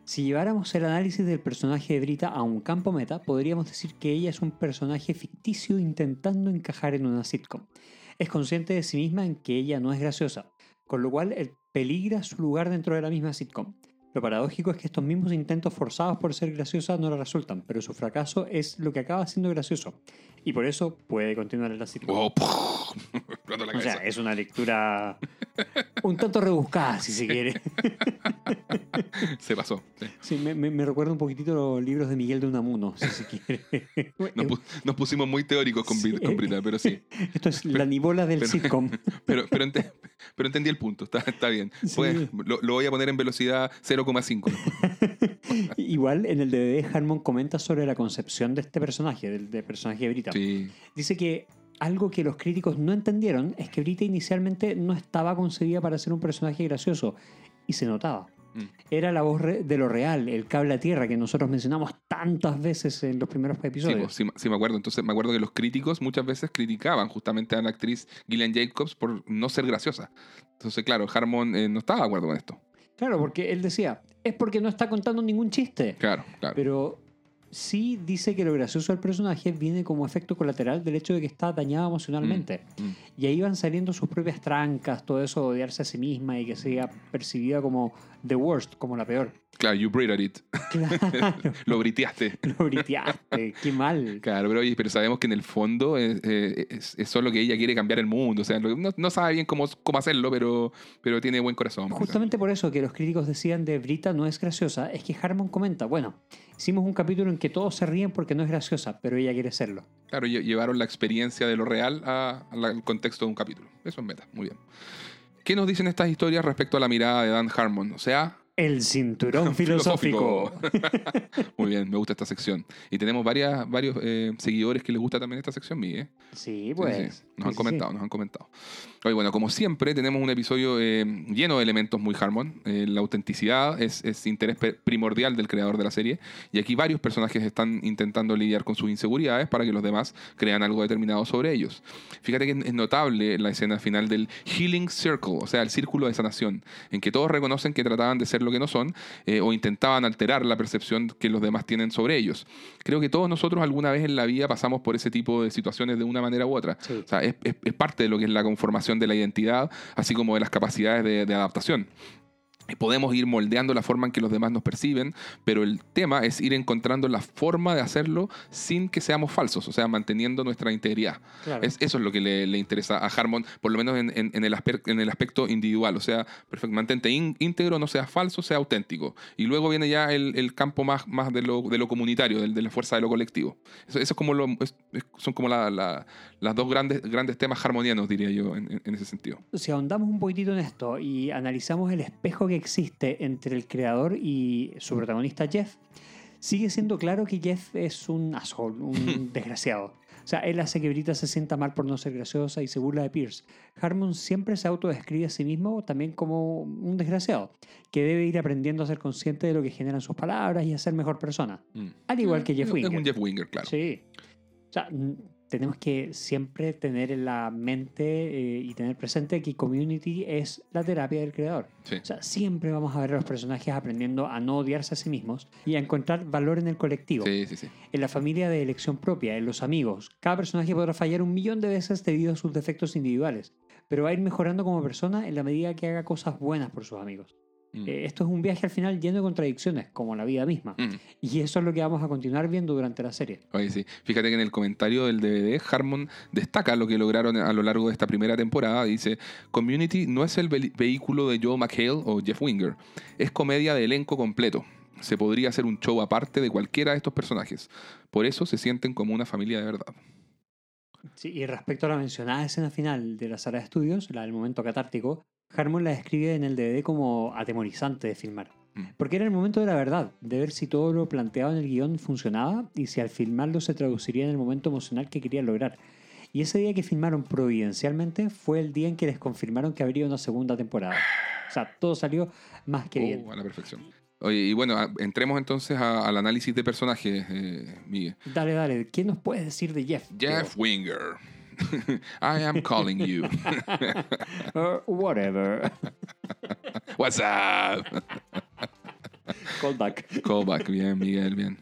Si lleváramos el análisis del personaje de Brita a un campo meta, podríamos decir que ella es un personaje ficticio intentando encajar en una sitcom. Es consciente de sí misma en que ella no es graciosa, con lo cual él peligra su lugar dentro de la misma sitcom. Lo paradójico es que estos mismos intentos forzados por ser graciosa no le resultan, pero su fracaso es lo que acaba siendo gracioso. Y por eso puede continuar en la la O sea, es una lectura un tanto rebuscada, si se quiere. Se pasó. sí. Sí, me, me- me recuerda un poquitito los libros de Miguel de Unamuno, si se quiere. Nos, pu- nos pusimos muy teóricos con, Brit- Sí. con Brita, pero sí. Esto es la nibola del pero- sitcom. Pero, pero, ente- pero entendí el punto, está, está bien. Sí. Pues, lo, lo voy a poner en velocidad 0,5. Igual en el DVD Harmon comenta sobre la concepción de este personaje, del, del personaje de Brita. Sí, Dice que algo que los críticos no entendieron es que Brita inicialmente no estaba concebida para ser un personaje gracioso y se notaba. Mm. Era la voz de lo real, el cable a tierra que nosotros mencionamos tantas veces en los primeros sí, episodios. pues, sí, sí me acuerdo. Entonces me acuerdo que los críticos muchas veces criticaban justamente a la actriz Gillian Jacobs por no ser graciosa. Entonces, claro, Harmon eh, no estaba de acuerdo con esto. Claro, porque él decía, es porque no está contando ningún chiste. Claro, claro. Pero sí dice que lo gracioso del personaje viene como efecto colateral del hecho de que está dañado emocionalmente. Mm. Y ahí van saliendo sus propias trancas, todo eso de odiarse a sí misma y que sea percibida como the worst, como la peor. Claro, you breathed it. Claro, Lo briteaste. lo briteaste, qué mal. Claro, pero, oye, pero sabemos que en el fondo es, eh, es- es solo que ella quiere cambiar el mundo. O sea, no, no sabe bien cómo, cómo hacerlo, pero, pero tiene buen corazón. Justamente por eso que los críticos decían de Brita no es graciosa, es que Harmon comenta, bueno, hicimos un capítulo en que todos se ríen porque no es graciosa, pero ella quiere serlo. Claro, lle- llevaron la experiencia de lo real al contexto de un capítulo. Eso es meta, muy bien. ¿Qué nos dicen estas historias respecto a la mirada de Dan Harmon? O sea, El cinturón filosófico. muy bien, me gusta esta sección. Y tenemos varias, varios eh, seguidores que les gusta también esta sección. ¿eh? Sí, pues. sí, Nos han comentado, nos han comentado. Oye, bueno, como siempre, tenemos un episodio eh, lleno de elementos muy Harmon. Eh, la autenticidad es, es interés primordial del creador de la serie. Y aquí varios personajes están intentando lidiar con sus inseguridades para que los demás crean algo determinado sobre ellos. Fíjate que es notable la escena final del Healing Circle, o sea, el círculo de sanación, en que todos reconocen que trataban de ser lo que no son eh, o intentaban alterar la percepción que los demás tienen sobre ellos. Creo que todos nosotros alguna vez en la vida pasamos por ese tipo de situaciones de una manera u otra. Sí. O sea, es, es- es parte de lo que es la conformación de la identidad, así como de las capacidades de, adaptación. Podemos ir moldeando la forma en que los demás nos perciben, pero el tema es ir encontrando la forma de hacerlo sin que seamos falsos, o sea, manteniendo nuestra integridad. Claro. Es, eso es lo que le, le interesa a Harmon, por lo menos en, en- en el, aspe- en el aspecto individual. O sea, perfecto, mantente ín- íntegro, no seas falso, sea auténtico. Y luego viene ya el, el campo más, más de, lo, de lo comunitario, del- de, la fuerza de lo colectivo. Eso, eso es como lo- es- son como la- la- las dos grandes, grandes temas harmonianos, diría yo, en ese sentido. si ahondamos un poquitito en esto y analizamos el espejo que existe entre el creador y su protagonista Jeff, sigue siendo claro que Jeff es un asshole, un desgraciado. O sea, él hace que Brita se sienta mal por no ser graciosa y se burla de Pierce. Harmon siempre se autodescribe a sí mismo también como un desgraciado, que debe ir aprendiendo a ser consciente de lo que generan sus palabras y a ser mejor persona. Mm. Al igual que Jeff Es Winger. un Jeff Winger, claro. Sí. O sea, tenemos que siempre tener en la mente eh, y tener presente que Community es la terapia del creador. Sí. O sea, siempre vamos a ver a los personajes aprendiendo a no odiarse a sí mismos y a encontrar valor en el colectivo, Sí, sí, en la familia de elección propia, en los amigos. Cada personaje podrá fallar un millón de veces debido a sus defectos individuales, pero va a ir mejorando como persona en la medida que haga cosas buenas por sus amigos. Mm. Eh, esto es un viaje al final lleno de contradicciones, como la vida misma. Mm. Y eso es lo que vamos a continuar viendo durante la serie. Oye, sí. Fíjate que en el comentario del DVD, Harmon destaca lo que lograron a lo largo de esta primera temporada. Dice, Community no es el ve- vehículo de Joe McHale o Jeff Winger. Es comedia de elenco completo. Se podría hacer un show aparte de cualquiera de estos personajes. Por eso se sienten como una familia de verdad. Sí, y respecto a la mencionada escena final de la sala de estudios, la del momento catártico, Harmon la describe en el DVD como atemorizante de filmar. Mm. Porque era el momento de la verdad, de ver si todo lo planteado en el guion funcionaba y si al filmarlo se traduciría en el momento emocional que querían lograr. Y ese día que filmaron providencialmente fue el día en que les confirmaron que habría una segunda temporada. O sea, todo salió más que bien. Oh, a la perfección. Oye, y bueno, a- entremos entonces a- al análisis de personajes, eh, Miguel. Dale, dale, ¿qué nos puedes decir de Jeff? Jeff Winger. I am calling you. Uh, whatever. What's up? Call back. Callback, bien, Miguel, bien.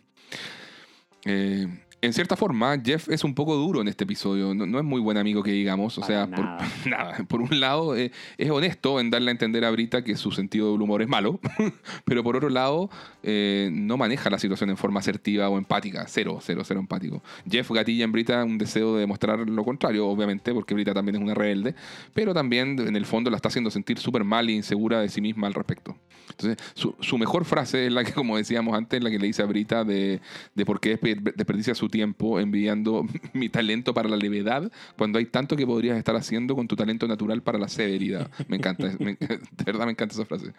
Eh, En cierta forma, Jeff es un poco duro en este episodio. No, no es muy buen amigo que digamos. O Para sea, por, nada. nada. Por un lado, eh, es honesto en darle a entender a Brita que su sentido del humor es malo. pero por otro lado, eh, no maneja la situación en forma asertiva o empática. Cero, cero, cero empático. Jeff gatilla en Brita un deseo de demostrar lo contrario, obviamente, porque Brita también es una rebelde. Pero también, en el fondo, la está haciendo sentir súper mal e insegura de sí misma al respecto. Entonces, su, su mejor frase es la que, como decíamos antes, la que le dice a Brita de, de por qué despe- desperdicia su tiempo envidiando mi talento para la levedad cuando hay tanto que podrías estar haciendo con tu talento natural para la severidad. Me encanta, me- de verdad me encanta esa frase.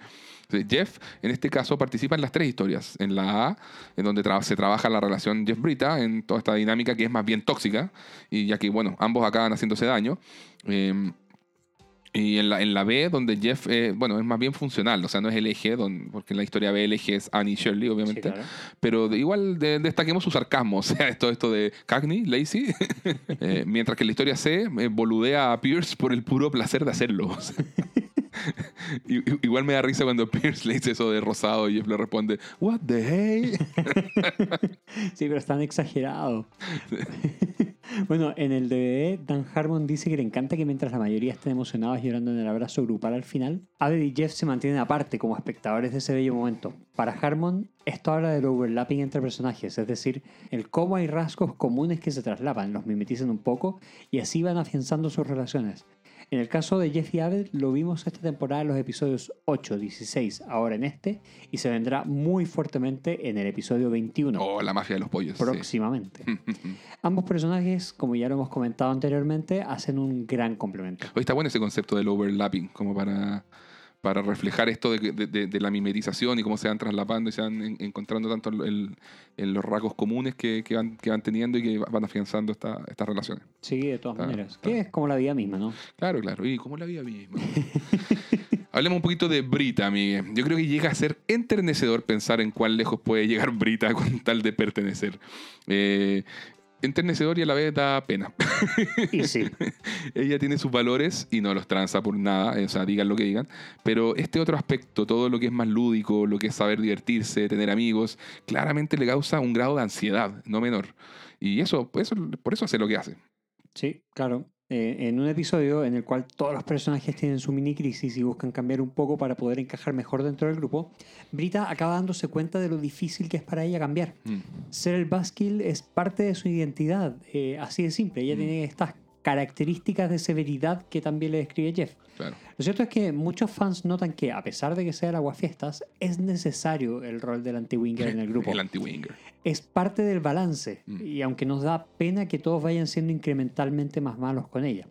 Jeff, en este caso, participa en las tres historias. En la A, en donde se trabaja la relación Jeff-Brita, en toda esta dinámica que es más bien tóxica, y ya que, bueno, ambos acaban haciéndose daño. Eh, y en la, en la B, donde Jeff, eh, bueno, es más bien funcional, o sea, no es el eje, don- porque en la historia B el eje es Annie Shirley, Sí, obviamente. claro. Pero de- igual de- destaquemos su sarcasmo, o sea, esto, esto de Cagney, Lazy, eh, mientras que en la historia C eh, boludea a Pierce por el puro placer de hacerlo. igual me da risa cuando Pierce le dice eso de rosado y Jeff le responde, What the hey? Sí, pero están exagerados. bueno, en el DVD, Dan Harmon dice que le encanta que mientras la mayoría estén emocionados llorando en el abrazo grupal al final, Abed y Jeff se mantienen aparte como espectadores de ese bello momento. Para Harmon, esto habla del overlapping entre personajes, es decir, el cómo hay rasgos comunes que se traslapan, los mimetizan un poco y así van afianzando sus relaciones. En el caso de Jeff y Abed, lo vimos esta temporada en los episodios 8, 16, ahora en este, y se vendrá muy fuertemente en el episodio 21 Oh, la mafia de los pollos. sí. próximamente. Ambos personajes, como ya lo hemos comentado anteriormente, hacen un gran complemento. Hoy está bueno ese concepto del overlapping, como para, para reflejar esto de, de- de- la mimetización y cómo se van traslapando y se van en- encontrando tanto en, los rasgos comunes que, que van, que van teniendo y que van afianzando esta- estas relaciones. Sí, de todas maneras. claro. Que es como la vida misma, ¿no? Claro, claro. Y como la vida misma. Hablemos un poquito de Brita, Miguel. Yo creo que llega a ser enternecedor pensar en cuán lejos puede llegar Brita con tal de pertenecer. Eh, enternecedor y a la vez da pena. Y sí, Ella tiene sus valores y no los tranza por nada, o sea, digan lo que digan. Pero este otro aspecto, todo lo que es más lúdico, lo que es saber divertirse, tener amigos, claramente le causa un grado de ansiedad, no menor. Y eso, eso por eso hace lo que hace. sí, claro. Eh, en un episodio en el cual todos los personajes tienen su mini crisis y buscan cambiar un poco para poder encajar mejor dentro del grupo, Brita acaba dándose cuenta de lo difícil que es para ella cambiar. Mm. ser el Buskill es parte de su identidad, eh, así de simple. Ella Mm. tiene estas características de severidad que también le describe Jeff. Claro. Lo cierto es que muchos fans notan que, a pesar de que sea el aguafiestas, es necesario el rol del anti-winger en el grupo. El anti-winger. Es parte del balance, Mm. y aunque nos da pena que todos vayan siendo incrementalmente más malos con ella.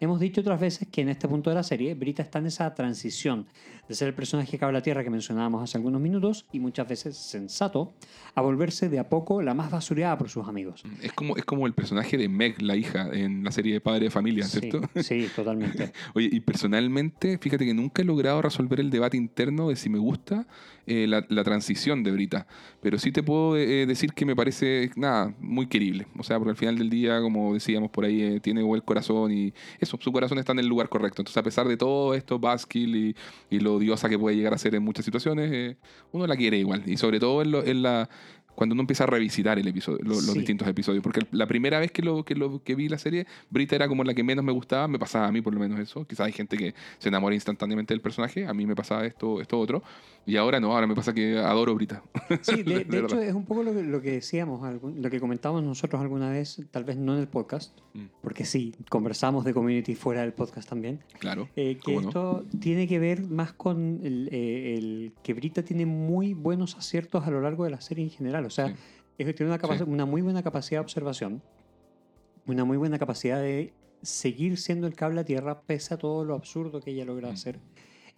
Hemos dicho otras veces que en este punto de la serie, Brita está en esa transición de ser el personaje que habla tierra que mencionábamos hace algunos minutos, y muchas veces sensato, a volverse de a poco la más basureada por sus amigos. Es como, es como el personaje de Meg, la hija, en la serie de Padre de Familia, ¿cierto? sí, totalmente. Oye, y personalmente, fíjate que nunca he logrado resolver el debate interno de si me gusta eh, la, la transición de Brita. Pero sí te puedo eh, decir que me parece, nada, muy querible. O sea, porque al final del día, como decíamos por ahí, eh, tiene buen corazón y eso, su corazón está en el lugar correcto. Entonces, a pesar de todo esto, Buskill y, y lo odiosa que puede llegar a ser en muchas situaciones, eh, uno la quiere igual. Y sobre todo en, lo- en la cuando uno empieza a revisitar el episodio, lo- los Sí. distintos episodios. Porque la primera vez que, lo, que, lo, que vi la serie, Brita era como la que menos me gustaba, me pasaba a mí por lo menos eso. Quizás hay gente que se enamora instantáneamente del personaje, a mí me pasaba esto, esto otro. Y ahora no, ahora me pasa que adoro Brita. Sí, de, de De hecho es un poco lo que, lo que decíamos, lo que comentábamos nosotros alguna vez, tal vez no en el podcast, Mm. porque sí, conversamos de community fuera del podcast también, Claro. eh, que ¿Cómo no? esto tiene que ver más con el, eh, el que Brita tiene muy buenos aciertos a lo largo de la serie en general, o sea, Sí. es que tiene una, capaci- Sí. una muy buena capacidad de observación, una muy buena capacidad de seguir siendo el cable a tierra pese a todo lo absurdo que ella logra Mm. hacer.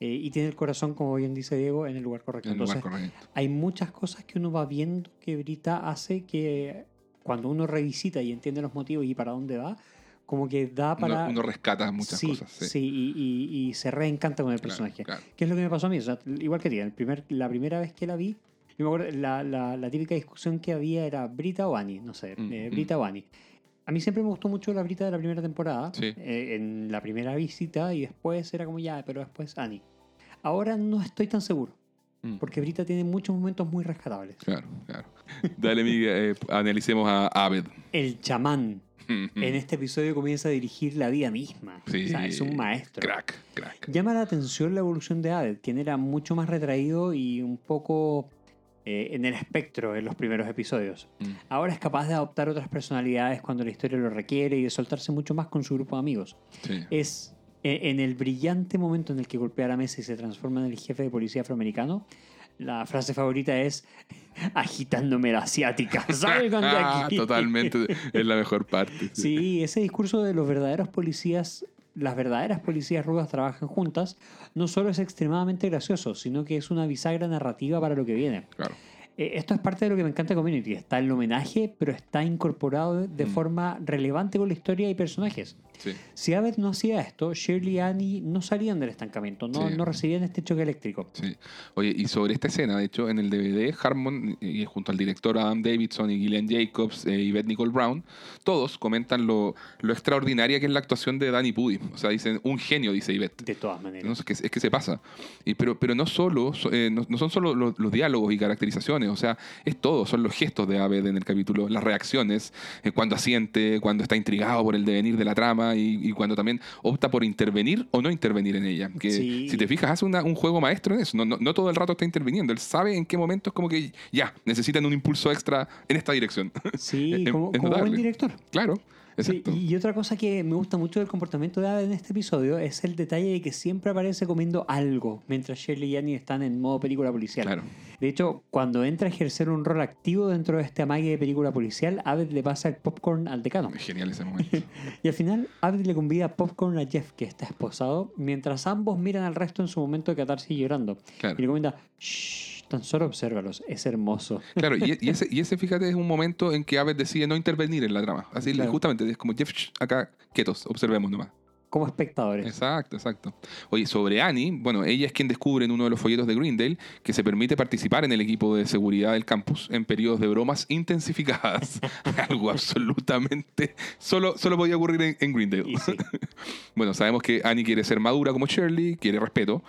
eh, y tiene el corazón, como bien dice Diego, en el lugar correcto. En el lugar Entonces, correcto. hay muchas cosas que uno va viendo que Brita hace que cuando uno revisita y entiende los motivos y para dónde va, como que da para... Uno, uno rescata muchas sí, cosas. Sí, sí, y, y- y se reencanta con el Claro, personaje. claro. ¿Qué es lo que me pasó a mí? O sea, igual que ti, primer, la primera vez que la vi, yo me acuerdo, la, la- la típica discusión que había era Brita o Annie, no sé, Mm, eh, mm. Brita o Annie. A mí siempre me gustó mucho la Brita de la primera temporada, Sí. eh, en la primera visita, y después era como ya, pero después Annie. Ahora no estoy tan seguro. Mm. porque Brita tiene muchos momentos muy rescatables. Claro, claro. Dale, Miguel, eh, analicemos a Aved. El chamán en este episodio comienza a dirigir la vida misma. Sí, O sea, es un maestro. Crack, crack. Llama la atención la evolución de Aved, quien era mucho más retraído y un poco eh, en el espectro en los primeros episodios. Mm. Ahora es capaz de adoptar otras personalidades cuando la historia lo requiere y de soltarse mucho más con su grupo de amigos. Sí. Es eh, en el brillante momento en el que golpea la mesa y se transforma en el jefe de policía afroamericano. La frase favorita es agitándome la asiática. Salgan de aquí. Totalmente, es la mejor parte. Sí, ese discurso de los verdaderos policías, las verdaderas policías rudas trabajan juntas, no solo es extremadamente gracioso, sino que es una bisagra narrativa para lo que viene. Claro. Eh, esto es parte de lo que me encanta de Community. Está el homenaje, pero está incorporado de Mm. forma relevante con la historia y personajes. Sí. Si Abed no hacía esto, Shirley y Annie no salían del estancamiento, no, Sí. no recibían este choque eléctrico. Sí. Oye, y sobre esta escena, de hecho, en el DVD, Harmon, y junto al director Adam Davidson y Gillian Jacobs eh, y Beth Nicole Brown, todos comentan lo, lo extraordinaria que es la actuación de Danny Pudi. O sea, dicen, un genio, dice Yvette. De todas maneras. No, es, que, es que se pasa. Y, pero, pero no solo, so- eh, no, no son solo los, los diálogos y caracterizaciones, o sea, es todo, son los gestos de Abed en el capítulo, las reacciones, eh, cuando asiente, cuando está intrigado por el devenir de la trama y, y cuando también opta por intervenir o no intervenir en ella. Que Sí. si te fijas, hace una- un juego maestro en eso, no, no, no todo el rato está interviniendo, él sabe en qué momento es como que ya, necesitan un impulso extra en esta dirección. Sí, Es- como, es como buen director. claro, Sí, y otra cosa que me gusta mucho del comportamiento de Abed en este episodio es el detalle de que siempre aparece comiendo algo mientras Shirley y Annie están en modo película policial. Claro. De hecho, cuando entra a ejercer un rol activo dentro de este amague de película policial, Abed le pasa el popcorn al decano. Es genial ese momento. Y al final, Abed le convida popcorn a Jeff, que está esposado, mientras ambos miran al resto en su momento de catarsis y llorando. Claro. Y le comenta, shh, tan solo obsérvalos, es hermoso. Claro, y, y ese, y ese, fíjate, es un momento en que Abbott decide no intervenir en la trama. Así, Claro. justamente, es como Jeff, acá, quietos, observemos nomás. Como espectadores. Exacto, exacto. Oye, sobre Annie, bueno, ella es quien descubre en uno de los folletos de Greendale que se permite participar en el equipo de seguridad del campus en periodos de bromas intensificadas. Algo absolutamente. Solo, solo podía ocurrir en, en Greendale. Sí. Bueno, sabemos que Annie quiere ser madura como Shirley, quiere respeto.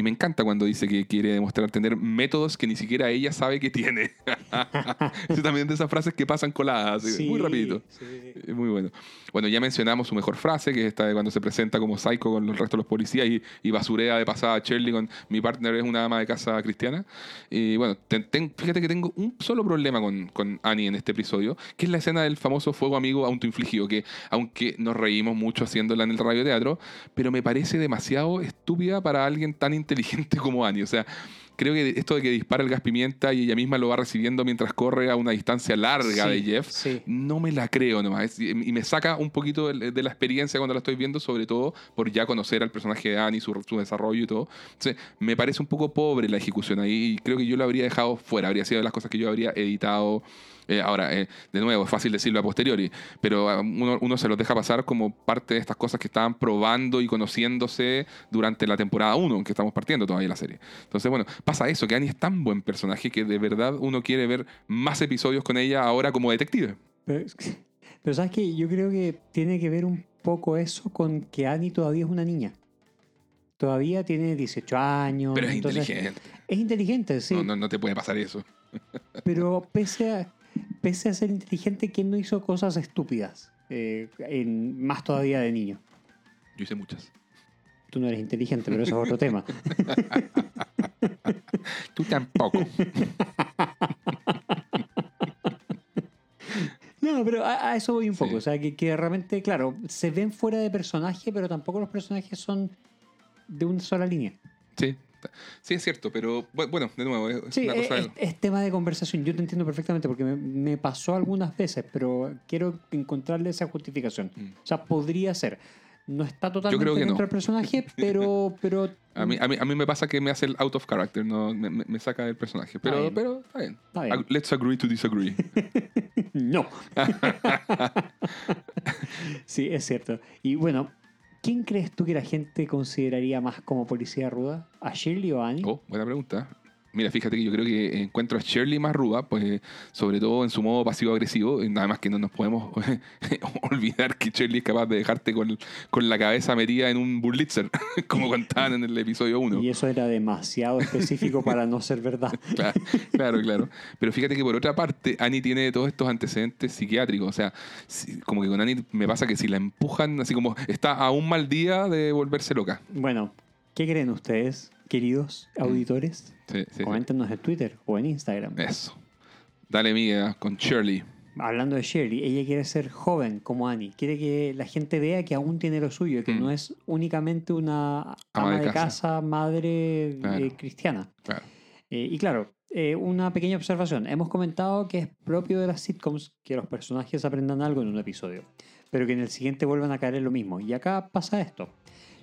Y me encanta cuando dice que quiere demostrar tener métodos que ni siquiera ella sabe que tiene. Eso también de esas frases que pasan coladas, Sí, muy rapidito. sí, Muy bueno. Bueno, ya mencionamos su mejor frase, que es esta de cuando se presenta como psycho con el resto de los policías y, y basurea de pasada a Shirley con mi partner es una ama de casa cristiana. Y bueno, ten- ten- fíjate que tengo un solo problema con, con Annie en este episodio, que es la escena del famoso fuego amigo autoinfligido, que aunque nos reímos mucho haciéndola en el radioteatro, pero me parece demasiado estúpida para alguien tan inteligente como Annie. O sea, creo que esto de que dispara el gas pimienta y ella misma lo va recibiendo mientras corre a una distancia larga de Sí, Jeff, sí. no me la creo nomás. Y me saca un poquito de de la experiencia cuando la estoy viendo, sobre todo por ya conocer al personaje de Annie, su, su desarrollo y todo. Entonces, me parece un poco pobre la ejecución ahí y creo que yo lo habría dejado fuera. Habría sido de las cosas que yo habría editado. Eh, ahora, eh, de nuevo, es fácil decirlo a posteriori, pero ah, uno, uno se los deja pasar como parte de estas cosas que estaban probando y conociéndose durante la temporada 1, en que estamos partiendo todavía la serie. Entonces, bueno, pasa eso, que Annie es tan buen personaje que de verdad uno quiere ver más episodios con ella ahora como detective. Pero, pero sabes que yo creo que tiene que ver un poco eso con que Annie todavía es una niña. Todavía tiene 18 años. Pero es entonces- inteligente. Es inteligente, sí. No, no, no te puede pasar eso. Pero pese a, pese a ser inteligente, ¿quién no hizo cosas estúpidas? Eh, en- más todavía de niño. Yo hice muchas. Tú no eres inteligente, pero eso es otro tema. Tú tampoco. No, pero a, a eso voy un poco. Sí. O sea, que, que realmente, claro, se ven fuera de personaje, pero tampoco los personajes son de una sola línea. Sí. Sí, es cierto, pero bu- bueno, de nuevo, es Sí, una es, cosa. es- es tema de conversación. Yo te entiendo perfectamente porque me, me pasó algunas veces, pero quiero encontrarle esa justificación. Mm. O sea, podría ser. No está totalmente creo que dentro no. del personaje, pero, pero A mí, a, mí, a mí me pasa que me hace el out of character, no, me, me- saca del personaje. Pero, bien. pero está bien. Está bien. Let's agree to disagree. no. sí, es cierto. Y bueno, ¿quién crees tú que la gente consideraría más como policía ruda? ¿A Shirley o a Annie? oh, buena pregunta. Mira, fíjate que yo creo que encuentro a Shirley más ruda, pues sobre todo en su modo pasivo-agresivo. Nada más que no nos podemos olvidar que Shirley es capaz de dejarte con, con la cabeza metida en un burlitzer, como contaban en el episodio 1. Y eso era demasiado específico para no ser verdad. Claro, claro, claro. Pero fíjate que por otra parte, Annie tiene todos estos antecedentes psiquiátricos. O sea, como que con Annie me pasa que si la empujan, así como está a un mal día de volverse loca. Bueno, ¿qué creen ustedes, queridos auditores? Sí. Coméntenos en Twitter o en Instagram. Eso. Dale, Miguel, con Shirley. Hablando de Sherry, ella quiere ser joven como Annie. Quiere que la gente vea que aún tiene lo suyo, que Mm. no es únicamente una ama, de, casa. madre Claro. eh, cristiana. Claro. Eh, y claro, eh, una pequeña observación. Hemos comentado que es propio de las sitcoms que los personajes aprendan algo en un episodio, pero que en el siguiente vuelvan a caer en lo mismo. Y acá pasa esto.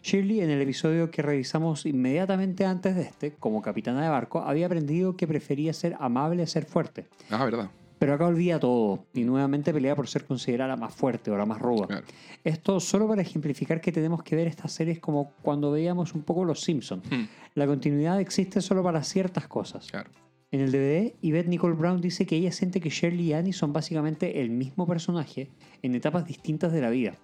Shirley, en el episodio que revisamos inmediatamente antes de este, como capitana de barco, había aprendido que prefería ser amable a ser fuerte. Ah, verdad. Pero acá olvida todo y nuevamente pelea por ser considerada la más fuerte o la más ruda. Claro. Esto solo para ejemplificar que tenemos que ver estas series como cuando veíamos un poco Los Simpsons. Hmm, La continuidad existe solo para ciertas cosas. Claro. En el DVD, Yvette Nicole Brown dice que ella siente que Shirley y Annie son básicamente el mismo personaje en etapas distintas de la vida.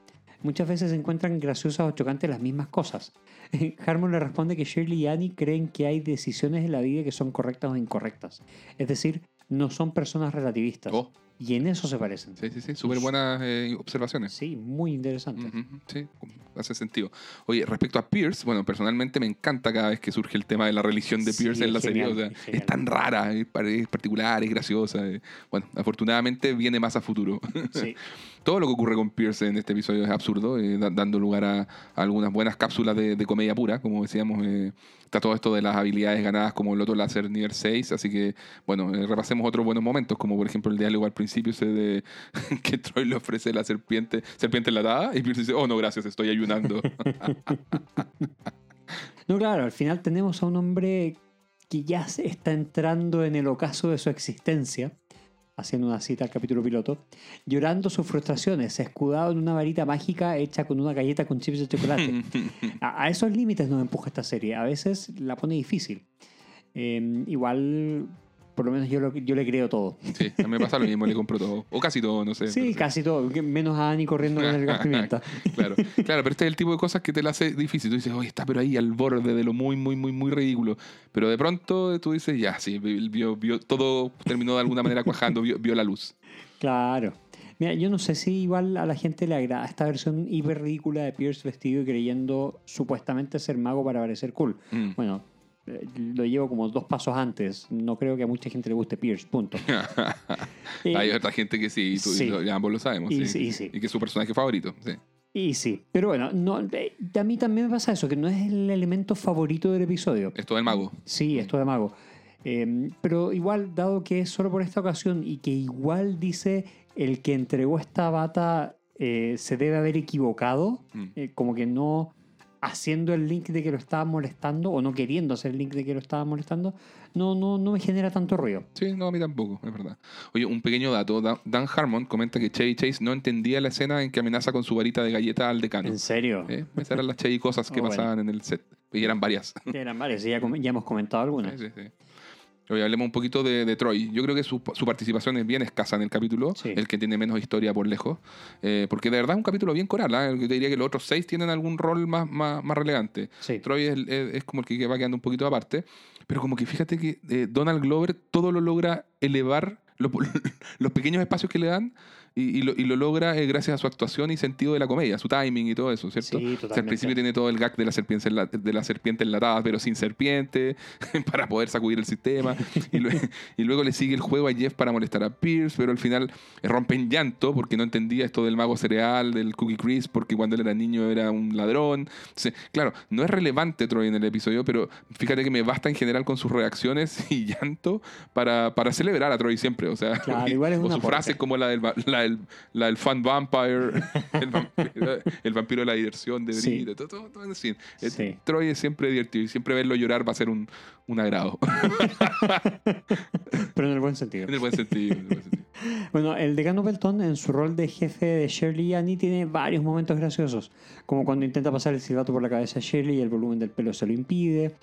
Muchas veces se encuentran graciosas o chocantes las mismas cosas. Harmon le responde que Shirley y Annie creen que hay decisiones en la vida que son correctas o incorrectas. Es decir, no son personas relativistas. Oh, Y en eso se parecen. sí, sí, sí. Súper buenas eh, observaciones. Sí, muy interesante. Sí, hace sentido. Oye, respecto a Pierce, bueno, personalmente me encanta cada vez que surge el tema de la religión de Sí, Pierce en la serie. genial, O sea, es tan rara, es, par- es particular, es graciosa. eh. Bueno, afortunadamente viene más a futuro. Sí. Todo lo que ocurre con Pierce en este episodio es absurdo, eh, da- dando lugar a, a algunas buenas cápsulas de, de comedia pura, como decíamos. eh, está todo esto de las habilidades ganadas como el Loto Láser nivel 6, así que, bueno, eh, repasemos otros buenos momentos, como por ejemplo el diálogo al principio ese de que Troy le ofrece la serpiente, serpiente enlatada, y Pierce dice, oh no, gracias, estoy ayunando. No, claro, al final tenemos a un hombre que ya está entrando en el ocaso de su existencia, haciendo una cita al capítulo piloto, llorando sus frustraciones, escudado en una varita mágica hecha con una galleta con chips de chocolate. a, a esos límites nos empuja esta serie. A veces la pone difícil. Eh, igual, por lo menos yo, lo- yo le creo todo. sí, a mí me pasa lo mismo, le compro todo, o casi todo, no sé. Sí, pero casi todo, menos a Annie corriendo con el gas pimienta. Claro, claro, pero este es el tipo de cosas que te la hace difícil. Tú dices, oye, está pero ahí al borde de lo muy, muy, muy, muy ridículo. Pero de pronto tú dices, ya, sí, vio, vio- todo terminó de alguna manera cuajando, vio, vio la luz. Claro. Mira, yo no sé si igual a la gente le agrada esta versión hiper ridícula de Pierce vestido y creyendo supuestamente ser mago para parecer cool. Mm. Bueno, lo llevo como dos pasos antes. No creo que a mucha gente le guste Pierce, punto. Eh, Hay otra gente que sí, y tú- sí. ambos lo sabemos. Y sí, sí, y sí. Y que es su personaje favorito. Sí. y sí, pero bueno, no, eh, a mí también me pasa eso, que no es el elemento favorito del episodio. Esto del mago. Sí, esto de mago. Eh, pero igual, dado que es solo por esta ocasión y que igual dice el que entregó esta bata eh, se debe haber equivocado, Mm. eh, como que no haciendo el link de que lo estaba molestando o no queriendo hacer el link de que lo estaba molestando, no, no, no me genera tanto ruido. Sí, no, a mí tampoco, es verdad. Oye, un pequeño dato. Da- Dan Harmon comenta que Chevy Chase no entendía la escena en que amenaza con su varita de galleta al decano. ¿En serio? ¿Eh? Esas eran las Chevy cosas que Oh, bueno. pasaban en el set. Y eran varias. Ya eran varias, ya, ya hemos comentado algunas. Sí, sí, sí. Oye, hablemos un poquito de, de Troy. Yo creo que su, su participación es bien escasa en el capítulo, Sí. el que tiene menos historia por lejos. Eh, porque de verdad es un capítulo bien coral. ¿ah? Yo te diría que los otros seis tienen algún rol más, más, más relevante. Sí. Troy es, es- es como el que va quedando un poquito aparte. Pero como que fíjate que eh, Donald Glover todo lo logra elevar, lo- los pequeños espacios que le dan, y, y lo, y lo logra eh, gracias a su actuación y sentido de la comedia, su timing y todo eso, ¿cierto? Sí, O sea, al totalmente. principio tiene todo el gag de la serpiente, de la serpiente enlatada, pero sin serpiente, para poder sacudir el sistema. Y, lue- y luego le sigue el juego a Jeff para molestar a Pierce, pero al final rompe en llanto porque no entendía esto del mago cereal, del Cookie Crisp, porque cuando él era niño era un ladrón. Entonces, claro, no es relevante Troy en el episodio, pero fíjate que me basta en general con sus reacciones y llanto para, para celebrar a Troy siempre. O sea, Claro, igual es o un sus frases como la del, va- la del, la del fan vampire, el vampiro, el vampiro de la diversión de Sí. Brito, todo, todo, todo en fin. Eh, Sí. Troy es siempre divertido y siempre verlo llorar va a ser un, un agrado. Pero en el buen sentido. en el buen sentido. en el buen sentido. Bueno, el decano Pelton, en su rol de jefe de Shirley y Annie, tiene varios momentos graciosos, como cuando intenta pasar el silbato por la cabeza de Shirley y el volumen del pelo se lo impide,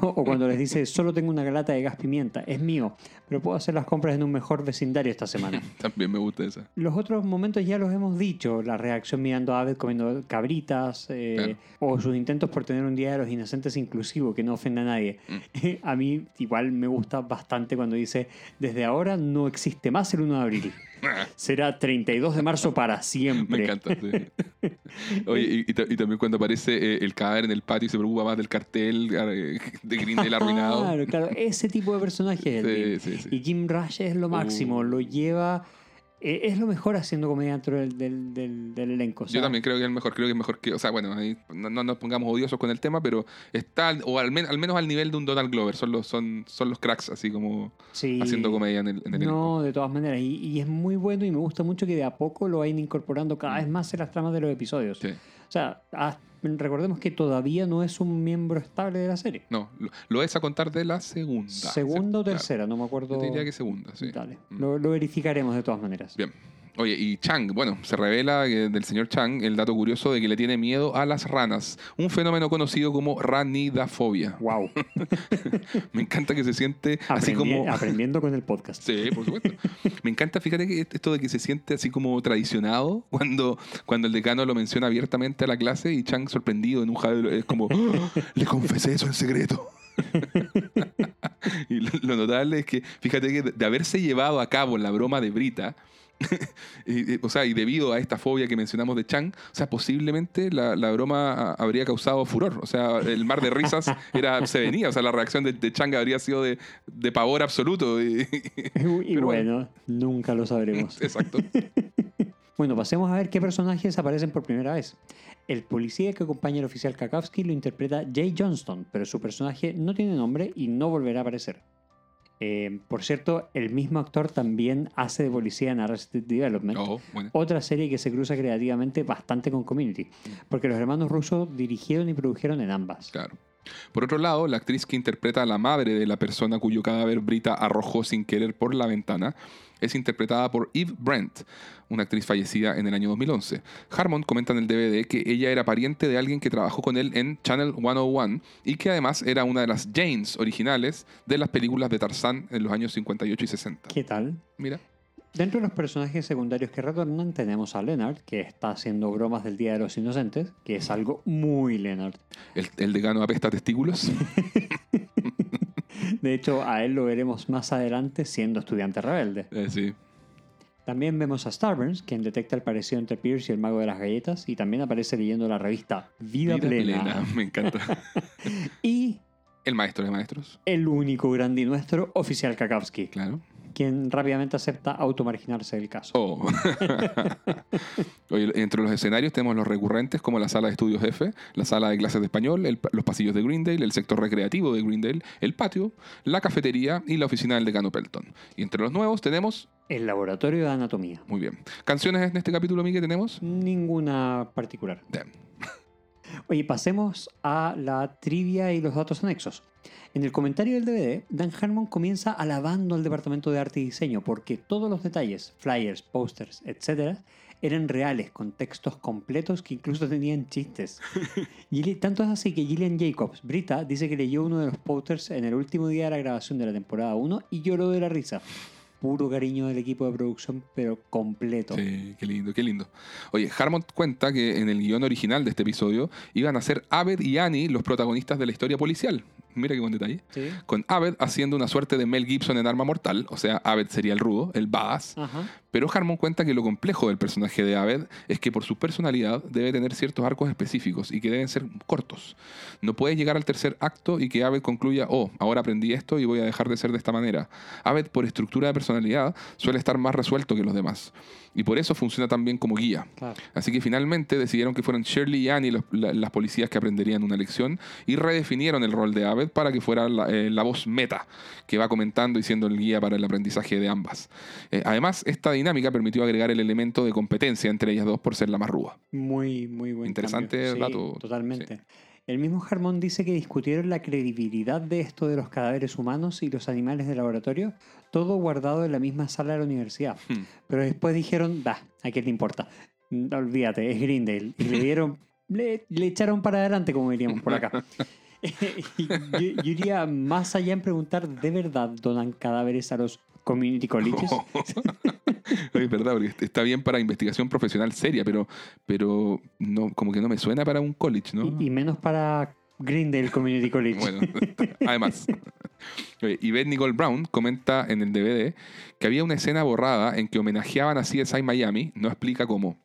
o, o cuando les dice, solo tengo una lata de gas pimienta, es mío, pero puedo hacer las compras en un mejor vecindario esta semana. También me gusta esa. Los otros momentos ya los hemos dicho, la reacción mirando a Abed comiendo cabritas, eh, Claro. o sus intentos por tener un Día de los Inocentes inclusivo que no ofenda a nadie. Mm. A mí igual me gusta bastante cuando dice, desde ahora no existe más el 1 de abril. Será 32 de marzo para siempre. Me encanta. sí. Oye, y, y ta- y también cuando aparece eh, el cadáver en el patio y se preocupa más del cartel eh, de Grindel arruinado. Claro, claro, ese tipo de personaje es el Sí, sí. Y Kim Rush es lo máximo, Uh. lo lleva... eh, Es lo mejor haciendo comedia dentro del, del, del- del elenco. Yo también creo que es el mejor, creo que es mejor que, o sea, bueno, ahí no, no nos pongamos odiosos con el tema, pero está, o al, men- al menos al nivel de un Donald Glover, son los, son, son los cracks, así como sí. haciendo comedia en el, en el elenco. No, de todas maneras. Y, y es muy bueno y me gusta mucho que de a poco lo vayan incorporando cada vez más en las tramas de los episodios. Sí. O sea, ah, recordemos que todavía no es un miembro estable de la serie. No, lo, lo es a contar de la segunda. Segunda o Claro. tercera, no me acuerdo. Yo diría que segunda, sí. Dale, Mm. lo, lo verificaremos de todas maneras. Bien. Oye, y Chang, bueno, se revela que del señor Chang el dato curioso de que le tiene miedo a las ranas, un fenómeno conocido como ranidafobia. Wow. Me encanta que se siente así como... Aprendiendo con el podcast. Sí, por supuesto. Me encanta, fíjate que esto de que se siente así como traicionado cuando, cuando el decano lo menciona abiertamente a la clase y Chang sorprendido, enojado, es como, "Ah, le confesé eso en secreto. y lo, lo notable es que, fíjate que de haberse llevado a cabo la broma de Brita, y, y, o sea, y debido a esta fobia que mencionamos de Chang, o sea, posiblemente la, la broma habría causado furor. O sea, el mar de risas era, se venía. O sea, la reacción de, de Chang habría sido de, de pavor absoluto. Y, bueno, nunca lo sabremos. exacto. Bueno, pasemos a ver qué personajes aparecen por primera vez. El policía que acompaña al oficial Kakowski lo interpreta Jay Johnston, pero su personaje no tiene nombre y no volverá a aparecer. Eh, por cierto, el mismo actor también hace de policía en Arrested Development, Oh, bueno. otra serie que se cruza creativamente bastante con Community, porque los hermanos rusos dirigieron y produjeron en ambas. Claro. Por otro lado, la actriz que interpreta a la madre de la persona cuyo cadáver Brita arrojó sin querer por la ventana es interpretada por Eve Brent, una actriz fallecida en el año 2011. Harmon comenta en el DVD que ella era pariente de alguien que trabajó con él en Channel 101 y que además era una de las Janes originales de las películas de Tarzán en los años 58 y 60. ¿Qué tal? Mira, Dentro de los personajes secundarios que retornan tenemos a Leonard, que está haciendo bromas del Día de los Inocentes, que es algo muy Leonard. el, el decano apesta testículos. De hecho, a él lo veremos más adelante siendo estudiante rebelde. Eh, sí. También vemos a Starburns, quien detecta el parecido entre Pierce y el mago de las galletas, y también aparece leyendo la revista Vida, Vida Plena. plena, Me encanta. Y El maestro de maestros. el único grande nuestro, oficial Kakowski, Claro. Quien rápidamente acepta automarginarse del caso. Oh. Entre los escenarios tenemos los recurrentes como la sala de estudios F, la sala de clases de español, el- los pasillos de Greendale, el sector recreativo de Greendale, el patio, la cafetería y la oficina del decano Pelton. Y entre los nuevos tenemos, El laboratorio de anatomía. muy bien, canciones en este capítulo, Miguel, tenemos. Ninguna particular. Damn. Oye, pasemos a la trivia y los datos anexos. En el comentario del DVD, Dan Harmon comienza alabando al departamento de arte y diseño porque todos los detalles, flyers, posters, etc., eran reales, con textos completos que incluso tenían chistes. Tanto es así que Gillian Jacobs, Brita, dice que leyó uno de los posters en el último día de la grabación de la temporada 1 y lloró de la risa. Puro cariño del equipo de producción, pero completo. Sí, qué lindo, qué lindo. Oye, Harmon cuenta que en el guion original de este episodio iban a ser Abed y Annie los protagonistas de la historia policial. Mira qué buen detalle. Sí. Con Abed haciendo una suerte de Mel Gibson en Arma Mortal, o sea, Abed sería el rudo, el badass, Ajá. Pero Harmon cuenta que lo complejo del personaje de Abed es que por su personalidad debe tener ciertos arcos específicos y que deben ser cortos. No puede llegar al tercer acto y que Abed concluya, oh, ahora aprendí esto y voy a dejar de ser de esta manera. Abed, por estructura de personalidad, suele estar más resuelto que los demás. Y por eso funciona tan bien como guía. Claro. Así que finalmente decidieron que fueran Shirley y Annie los- la- las policías que aprenderían una lección y redefinieron el rol de Abed para que fuera la, eh, la voz meta que va comentando y siendo el guía para el aprendizaje de ambas. Eh, además, esta dinámica permitió agregar el elemento de competencia entre ellas dos por ser la más rúa. Muy, muy buen Interesante. Sí, dato. Totalmente. El mismo Harmon dice que discutieron la credibilidad de esto de los cadáveres humanos y los animales de laboratorio, todo guardado en la misma sala de la universidad. Hmm. Pero después dijeron, va, ¿a qué te importa? Mm, Olvídate, es Grindel. Y le dieron, le, le echaron para adelante, como diríamos por acá. Y yo, yo iría más allá en preguntar, ¿de verdad donan cadáveres a los community colleges? es verdad, porque está bien para investigación profesional seria, pero, pero no, como que no me suena para un college, ¿no? Y, y menos para Grindel Community College. Bueno, además. Y Beth Nicole Brown comenta en el DVD que había una escena borrada en que homenajeaban a CSI Miami, no explica cómo.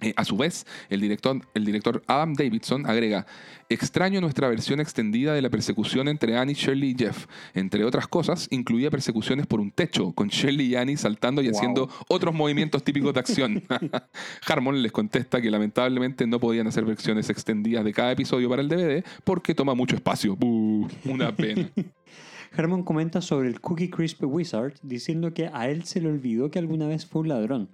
Eh, a su vez, el director, el director Adam Davidson agrega, extraño nuestra versión extendida de la persecución entre Annie, Shirley y Jeff. Entre otras cosas, incluía persecuciones por un techo, con Shirley y Annie saltando y Wow. haciendo otros movimientos típicos de acción. Harmon les contesta que lamentablemente no podían hacer versiones extendidas de cada episodio para el DVD porque toma mucho espacio. Buh, una pena. Herman comenta sobre el Cookie Crisp Wizard diciendo que a él se le olvidó que alguna vez fue un ladrón.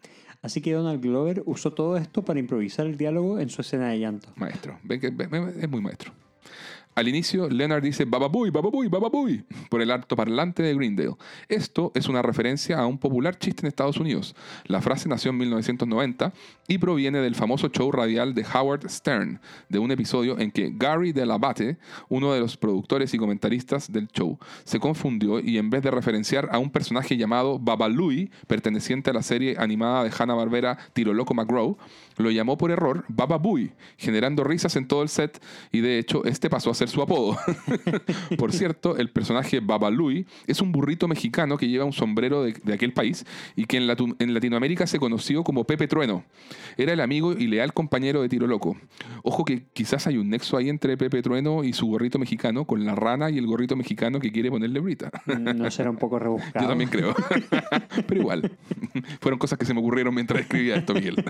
Así que Donald Glover usó todo esto para improvisar el diálogo en su escena de llanto. Maestro. Es muy maestro. Al inicio, Leonard dice Bababuy, Bababuy, Bababuy por el altoparlante de Greendale. Esto es una referencia a un popular chiste en Estados Unidos. La frase nació en 1990 y proviene del famoso show radial de Howard Stern, de un episodio en que Gary Delabate, uno de los productores y comentaristas del show, se confundió y en vez de referenciar a un personaje llamado Babalui, perteneciente a la serie animada de Hanna-Barbera Tiro Loco McGraw, lo llamó por error Bababuy, generando risas en todo el set y de hecho este pasó a ser su apodo. por cierto, el personaje Babalui es un burrito mexicano que lleva un sombrero de, de aquel país y que en, en Latinoamérica se conoció como Pepe Trueno. Era el amigo y leal compañero de Tiro Loco. Ojo que quizás hay un nexo ahí entre Pepe Trueno y su gorrito mexicano con la rana y el gorrito mexicano que quiere ponerle Brita. No será un poco rebuscado. Yo también creo. Pero igual, fueron cosas que se me ocurrieron mientras escribía esto, Miguel.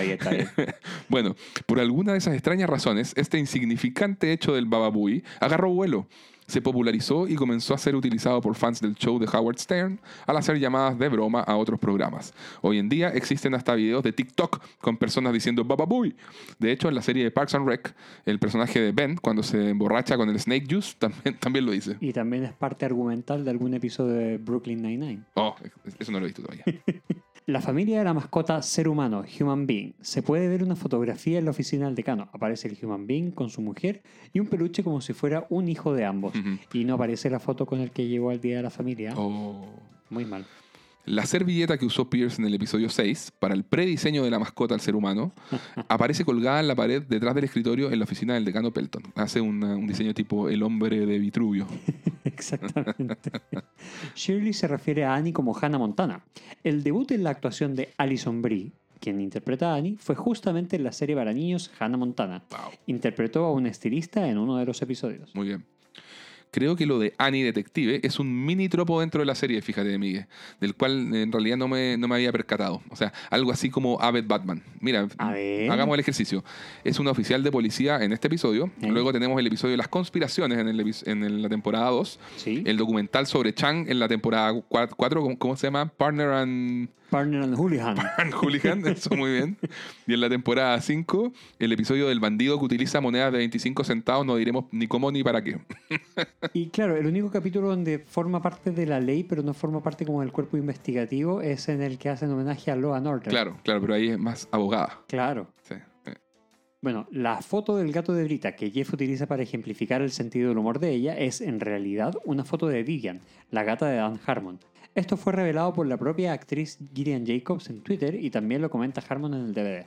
Está bien, está bien. Bueno, por alguna de esas extrañas razones, este insignificante hecho del Bababui agarró vuelo. Se popularizó y comenzó a ser utilizado por fans del show de Howard Stern al hacer llamadas de broma a otros programas. Hoy en día existen hasta videos de TikTok con personas diciendo Bababui. De hecho, en la serie de Parks and Rec, el personaje de Ben, cuando se emborracha con el Snake Juice, también, también lo dice. Y también es parte argumental de algún episodio de Brooklyn Nine-Nine. Oh, eso no lo he visto todavía. La familia de la mascota ser humano, Human Being. Se puede ver una fotografía en la oficina del decano. Aparece el Human Being con su mujer y un peluche como si fuera un hijo de ambos. Y no aparece la foto con el que llegó al día de la familia. Oh. Muy mal. La servilleta que usó Pierce en el episodio 6 para el prediseño de la mascota al ser humano aparece colgada en la pared detrás del escritorio en la oficina del decano Pelton. Hace una- un diseño tipo el hombre de Vitruvio. Exactamente. Shirley se refiere a Annie como Hannah Montana. El debut en la actuación de Alison Brie, quien interpreta a Annie, fue justamente en la serie para niños Hannah Montana. Wow, Interpretó a un estilista en uno de los episodios. muy bien. Creo que lo de Annie Detective es un mini tropo dentro de la serie, fíjate, Miguel, del cual en realidad no me, no me había percatado. O sea, algo así como Abed Batman. Mira, hagamos el ejercicio. Es un oficial de policía en este episodio. ¿Eh? Luego tenemos el episodio de las conspiraciones en, el la temporada 2. Sí. El documental sobre Chang en la temporada 4, ¿cómo, cómo se llama? Partner and, Partner and Hooligan. and Hooligan, eso muy bien. Y en la temporada 5, el episodio del bandido que utiliza monedas de 25 centavos, no diremos ni cómo ni para qué. Y claro, el único capítulo donde forma parte de la ley, pero no forma parte como del cuerpo investigativo, es en el que hacen homenaje a and Order. Claro, claro, pero ahí es más abogada. Claro. Sí. Bueno, la foto del gato de Brita que Jeff utiliza para ejemplificar el sentido del humor de ella es en realidad una foto de Vivian, la gata de Dan Harmon. Esto fue revelado por la propia actriz Gillian Jacobs en Twitter y también lo comenta Harmon en el DVD.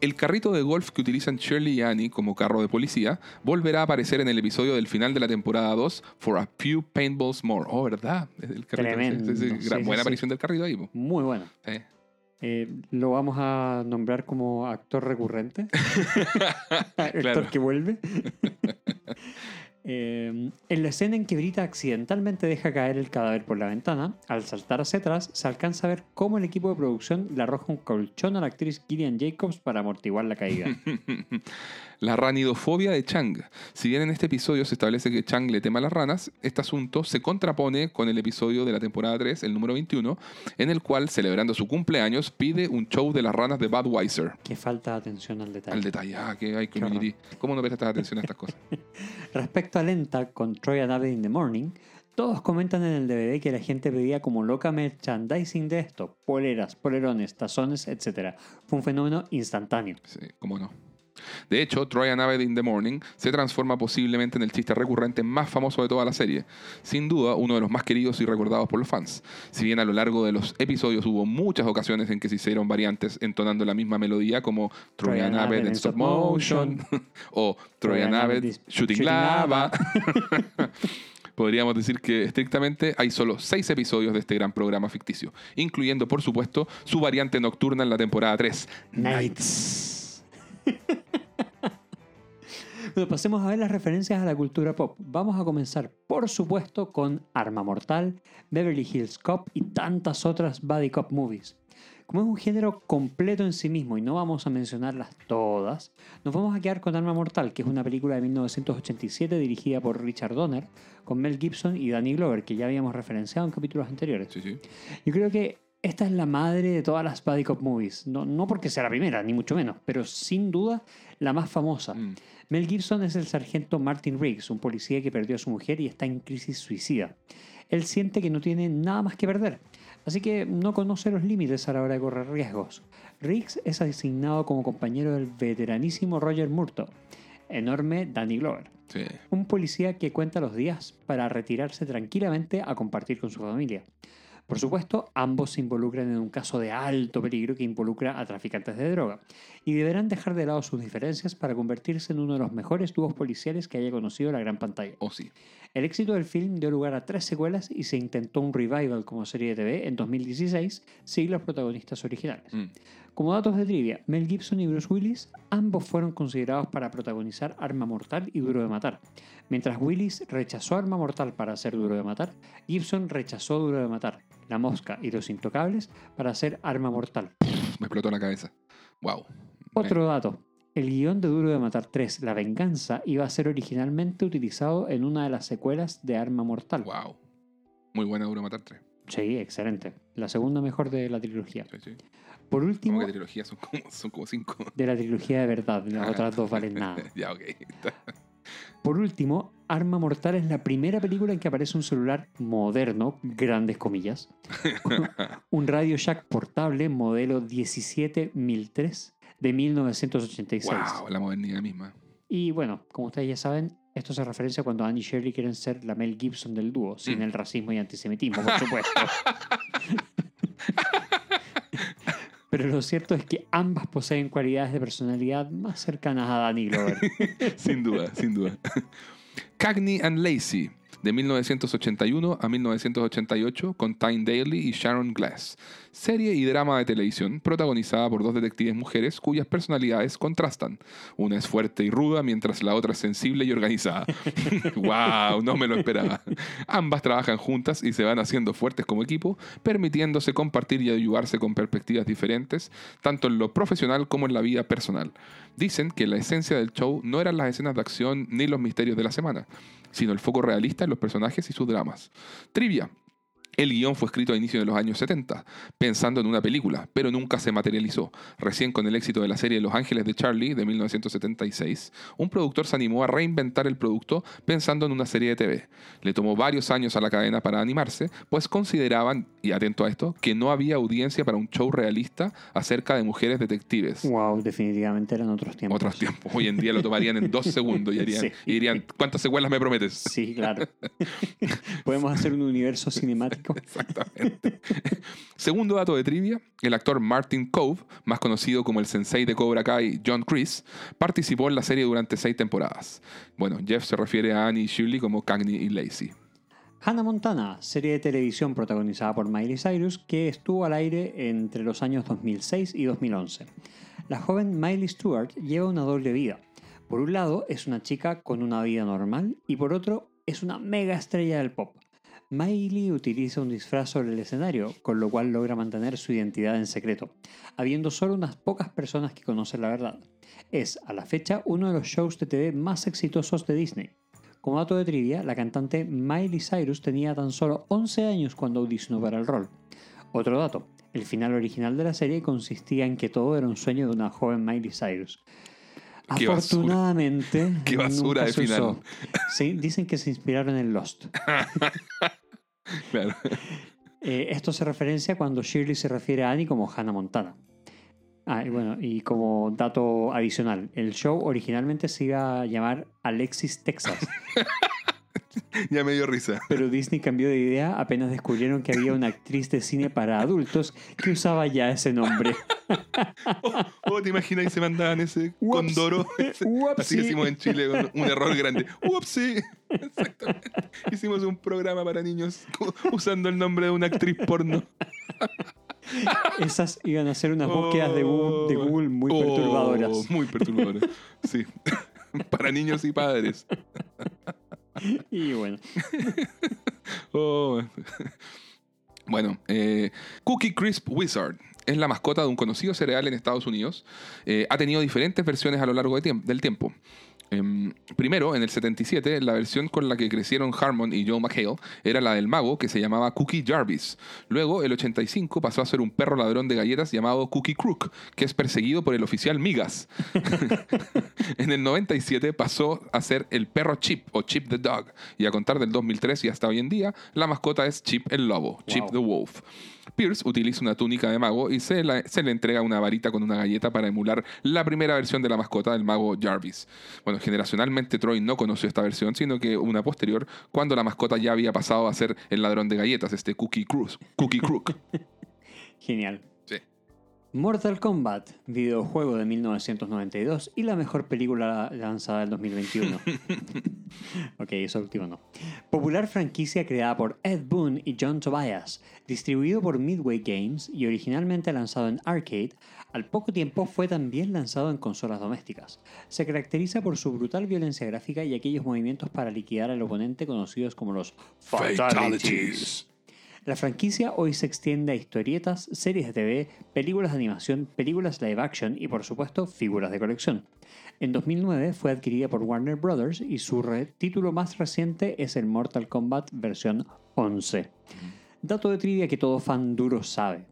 El carrito de golf que utilizan Shirley y Annie como carro de policía volverá a aparecer en el episodio del final de la temporada 2, For a Few Paintballs More. Oh, ¿verdad? El carrito, Tremendo, sí, sí, sí. buena aparición del carrito ahí. po. Muy bueno. Sí. Eh, lo vamos a nombrar como actor recurrente. actor Claro. que vuelve. Eh, en la escena en que Brita accidentalmente deja caer el cadáver por la ventana, al saltar hacia atrás, se alcanza a ver cómo el equipo de producción le arroja un colchón a la actriz Gillian Jacobs para amortiguar la caída. La ranidofobia de Chang. Si bien en este episodio se establece que Chang le tema a las ranas, este asunto se contrapone con el episodio de la temporada 3, el número 21, en el cual, celebrando su cumpleaños, pide un show de las ranas de Budweiser. Que falta de atención al detalle. Al detalle, ah, que hay Qué community. ¿Cómo no prestas atención a estas cosas? Respecto a Lenta con Troy and Abed in the Morning, todos comentan en el DVD que la gente pedía como loca merchandising de esto, poleras, polerones, tazones, etc. Fue un fenómeno instantáneo. Sí, cómo no. De hecho, Troy and Abed in the Morning se transforma posiblemente en el chiste recurrente más famoso de toda la serie. Sin duda, uno de los más queridos y recordados por los fans. Si bien a lo largo de los episodios hubo muchas ocasiones en que se hicieron variantes entonando la misma melodía como Troy and Abed in stop motion o Troy and Abed shooting lava. Podríamos decir que estrictamente hay solo seis episodios de este gran programa ficticio, incluyendo por supuesto su variante nocturna en la temporada 3, Nights. Bueno, pasemos a ver las referencias a la cultura pop. Vamos a comenzar, por supuesto, con Arma Mortal, Beverly Hills Cop y tantas otras Buddy Cop movies. Como es un género completo en sí mismo y no vamos a mencionarlas todas, nos vamos a quedar con Arma Mortal, que es una película de 1987 dirigida por Richard Donner, con Mel Gibson y Danny Glover, que ya habíamos referenciado en capítulos anteriores. Sí, sí. Yo creo que esta es la madre de todas las Buddy Cop movies. No, no porque sea la primera, ni mucho menos, pero sin duda la más famosa. Mm. Mel Gibson es el sargento Martin Riggs, un policía que perdió a su mujer y está en crisis suicida. Él siente que no tiene nada más que perder, así que no conoce los límites a la hora de correr riesgos. Riggs es asignado como compañero del veteranísimo Roger Murtaugh, enorme Danny Glover, Sí. un policía que cuenta los días para retirarse tranquilamente a compartir con su familia. Por supuesto, ambos se involucran en un caso de alto peligro que involucra a traficantes de droga, y deberán dejar de lado sus diferencias para convertirse en uno de los mejores dúos policiales que haya conocido la gran pantalla. O sí. El éxito del film dio lugar a tres secuelas y se intentó un revival como serie de TV en 2016, sin los protagonistas originales. Mm. Como datos de trivia, Mel Gibson y Bruce Willis ambos fueron considerados para protagonizar Arma Mortal y Duro de Matar. Mientras Willis rechazó Arma Mortal para hacer Duro de Matar, Gibson rechazó Duro de Matar, La Mosca y Los Intocables para hacer Arma Mortal. Me explotó la cabeza. Wow. Otro dato. El guion de Duro de Matar 3, La Venganza, iba a ser originalmente utilizado en una de las secuelas de Arma Mortal. Wow. Muy buena Duro Matar 3. Sí, excelente. La segunda mejor de la trilogía. Sí, sí. Por último, que trilogía son como, son como cinco. de la trilogía de verdad, las otras dos valen nada. ya, ok. Por último, Arma Mortal es la primera película en que aparece un celular moderno, grandes comillas, un Radio Shack portable modelo 17003 de 1986. wow, la modernidad misma. Y bueno, como ustedes ya saben, esto se referencia cuando Annie y Shirley quieren ser la Mel Gibson del dúo, sin Mm. el racismo y antisemitismo, por supuesto. Pero lo cierto es que ambas poseen cualidades de personalidad más cercanas a Danny Glover. sin duda, sin duda. Cagney and Lacey, de 1981 a 1988, con Tyne Daly y Sharon Glass. Serie y drama de televisión protagonizada por dos detectives mujeres cuyas personalidades contrastan. Una es fuerte y ruda, mientras la otra es sensible y organizada. ¡Wow! No me lo esperaba. Ambas trabajan juntas y se van haciendo fuertes como equipo, permitiéndose compartir y ayudarse con perspectivas diferentes, tanto en lo profesional como en la vida personal. Dicen que la esencia del show no eran las escenas de acción ni los misterios de la semana, sino el foco realista en los personajes y sus dramas. Trivia. El guion fue escrito a inicios de los años 70, pensando en una película, pero nunca se materializó. Recién con el éxito de la serie Los Ángeles de Charlie de 1976, un productor se animó a reinventar el producto pensando en una serie de TV. Le tomó varios años a la cadena para animarse, pues consideraban, y atento a esto, que no había audiencia para un show realista acerca de mujeres detectives. wow, definitivamente eran otros tiempos. Otros tiempos. Hoy en día lo tomarían en dos segundos y, harían- Sí. y dirían, ¿cuántas secuelas me prometes? Sí, claro. Podemos hacer un universo cinemático. Exactamente. Segundo dato de trivia, el actor Martin Cove, más conocido como el sensei de Cobra Kai John Chris, participó en la serie durante seis temporadas. Bueno, Jeff se refiere a Annie y Shirley como Cagney y Lacey. Hannah Montana, serie de televisión protagonizada por Miley Cyrus que estuvo al aire entre los años 2006 y 2011. La joven Miley Stewart lleva una doble vida. Por un lado, es una chica con una vida normal y por otro, es una mega estrella del pop. Miley utiliza un disfraz sobre el escenario, con lo cual logra mantener su identidad en secreto, habiendo solo unas pocas personas que conocen la verdad. Es, a la fecha, uno de los shows de TV más exitosos de Disney. Como dato de trivia, la cantante Miley Cyrus tenía tan solo 11 años cuando audicionó para el rol. Otro dato, el final original de la serie consistía en que todo era un sueño de una joven Miley Cyrus. Qué basura. Afortunadamente, Qué basura nunca de se final. usó. Sí, dicen que se inspiraron en Lost. Claro. Eh, esto se referencia cuando Shirley se refiere a Annie como Hannah Montana. Ah, y bueno, y como dato adicional, el show originalmente se iba a llamar Alexis Texas, Ya me dio risa. pero Disney cambió de idea apenas descubrieron que había una actriz de cine para adultos que usaba ya ese nombre. Oh, ¿te imaginas que se mandaban ese Ups. condoro? Ese-. Así decimos en Chile, un, un error grande. ¡Upsi! Exactamente. Hicimos un programa para niños usando el nombre de una actriz porno. Esas iban a ser unas búsquedas de Google, de Google muy Oh, perturbadoras. Muy perturbadoras. Sí. para niños y padres. Y bueno, Oh. Bueno, eh, Cookie Crisp Wizard es la mascota de un conocido cereal en Estados Unidos. Eh, ha tenido diferentes versiones a lo largo de del tiempo. Em, primero, en el 77, la versión con la que crecieron Harmon y Joe McHale era la del mago que se llamaba Cookie Jarvis. Luego, el 85 pasó a ser un perro ladrón de galletas llamado Cookie Crook, que es perseguido por el oficial Migas. en el 97 pasó a ser el perro Chip o Chip the Dog. Y a contar del 2003 y hasta hoy en día, la mascota es Chip el Lobo, Chip the Wolf. Pierce utiliza una túnica de mago y se, le entrega una varita con una galleta para emular la primera versión de la mascota del mago Jarvis. Bueno, generacionalmente Troy no conoció esta versión, sino que una posterior, cuando la mascota ya había pasado a ser el ladrón de galletas, este Cookie Cruz, Cookie Crook. genial. Mortal Kombat, videojuego de 1992 y la mejor película lanzada del 2021. ok, eso último no. Popular franquicia creada por Ed Boon y John Tobias, distribuido por Midway Games y originalmente lanzado en arcade, al poco tiempo fue también lanzado en consolas domésticas. Se caracteriza por su brutal violencia gráfica y aquellos movimientos para liquidar al oponente conocidos como los Fatalities. La franquicia hoy se extiende a historietas, series de TV, películas de animación, películas live action y por supuesto figuras de colección. En 2009 fue adquirida por Warner Bros. y su título más reciente es el Mortal Kombat versión 11. Dato de trivia que todo fan duro sabe.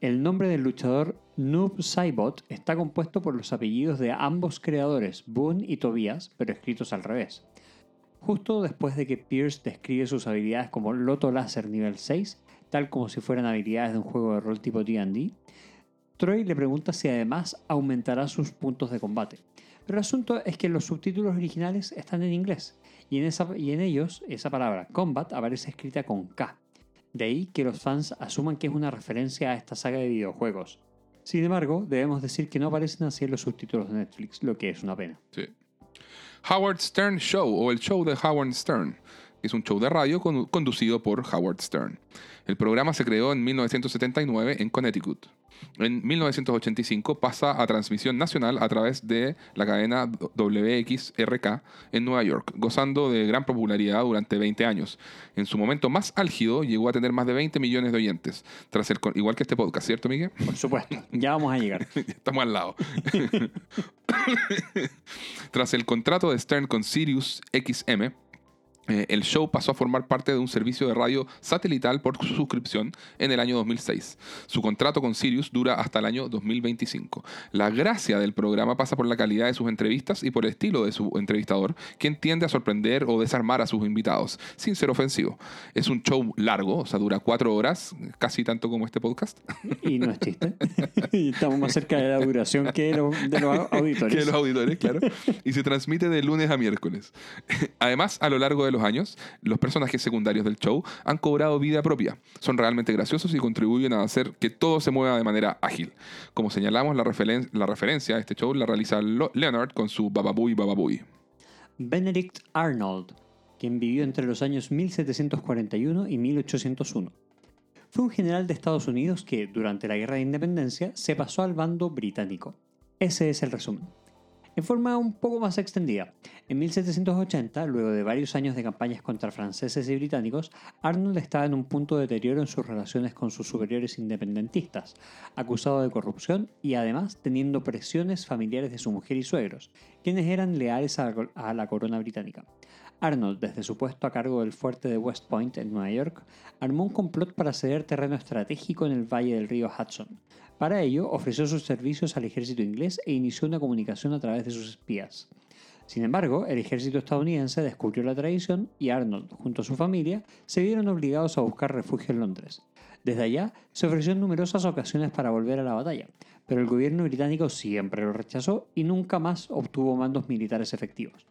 El nombre del luchador Noob Saibot está compuesto por los apellidos de ambos creadores, Boone y Tobias, pero escritos al revés. Justo después de que Pierce describe sus habilidades como Loto Láser nivel 6, tal como si fueran habilidades de un juego de rol tipo D&D, Troy le pregunta si además aumentará sus puntos de combate. Pero el asunto es que los subtítulos originales están en inglés, y en, y en ellos esa palabra combat aparece escrita con K. De ahí que los fans asuman que es una referencia a esta saga de videojuegos. Sin embargo, debemos decir que no aparecen así en los subtítulos de Netflix, lo que es una pena. Sí. Howard Stern Show o el show de Howard Stern. Es un show de radio con- conducido por Howard Stern. El programa se creó en 1979 en Connecticut. En 1985 pasa a transmisión nacional a través de la cadena WXRK en Nueva York, gozando de gran popularidad durante 20 años. En su momento más álgido llegó a tener más de 20 millones de oyentes, tras el, igual que este podcast, ¿cierto, Miguel? Por supuesto, ya vamos a llegar. Estamos al lado. Tras el contrato de Stern con Sirius XM, eh, el show pasó a formar parte de un servicio de radio satelital por su suscripción en el año 2006. Su contrato con Sirius dura hasta el año 2025. La gracia del programa pasa por la calidad de sus entrevistas y por el estilo de su entrevistador, quien tiende a sorprender o desarmar a sus invitados, sin ser ofensivo. Es un show largo, o sea, dura cuatro horas, casi tanto como este podcast. Y no es chiste. Estamos más cerca de la duración que de los auditores. que los auditores, claro. Y se transmite de lunes a miércoles. Además, a lo largo de los años, los personajes secundarios del show han cobrado vida propia. Son realmente graciosos y contribuyen a hacer que todo se mueva de manera ágil. Como señalamos, la, referen- la referencia a este show la realiza Leonard con su Bababuy Bababuy. Benedict Arnold, quien vivió entre los años 1741 y 1801. Fue un general de Estados Unidos que, durante la Guerra de Independencia, se pasó al bando británico. Ese es el resumen. En forma un poco más extendida. En 1780, luego de varios años de campañas contra franceses y británicos, Arnold estaba en un punto de deterioro en sus relaciones con sus superiores independentistas, acusado de corrupción y además teniendo presiones familiares de su mujer y suegros, quienes eran leales a la, corona británica. Arnold, desde su puesto a cargo del fuerte de West Point en Nueva York, armó un complot para ceder terreno estratégico en el valle del río Hudson. Para ello, ofreció sus servicios al ejército inglés e inició una comunicación a través de sus espías. Sin embargo, el ejército estadounidense descubrió la traición y Arnold, junto a su familia, se vieron obligados a buscar refugio en Londres. Desde allá, se ofreció en numerosas ocasiones para volver a la batalla, pero el gobierno británico siempre lo rechazó y nunca más obtuvo mandos militares efectivos.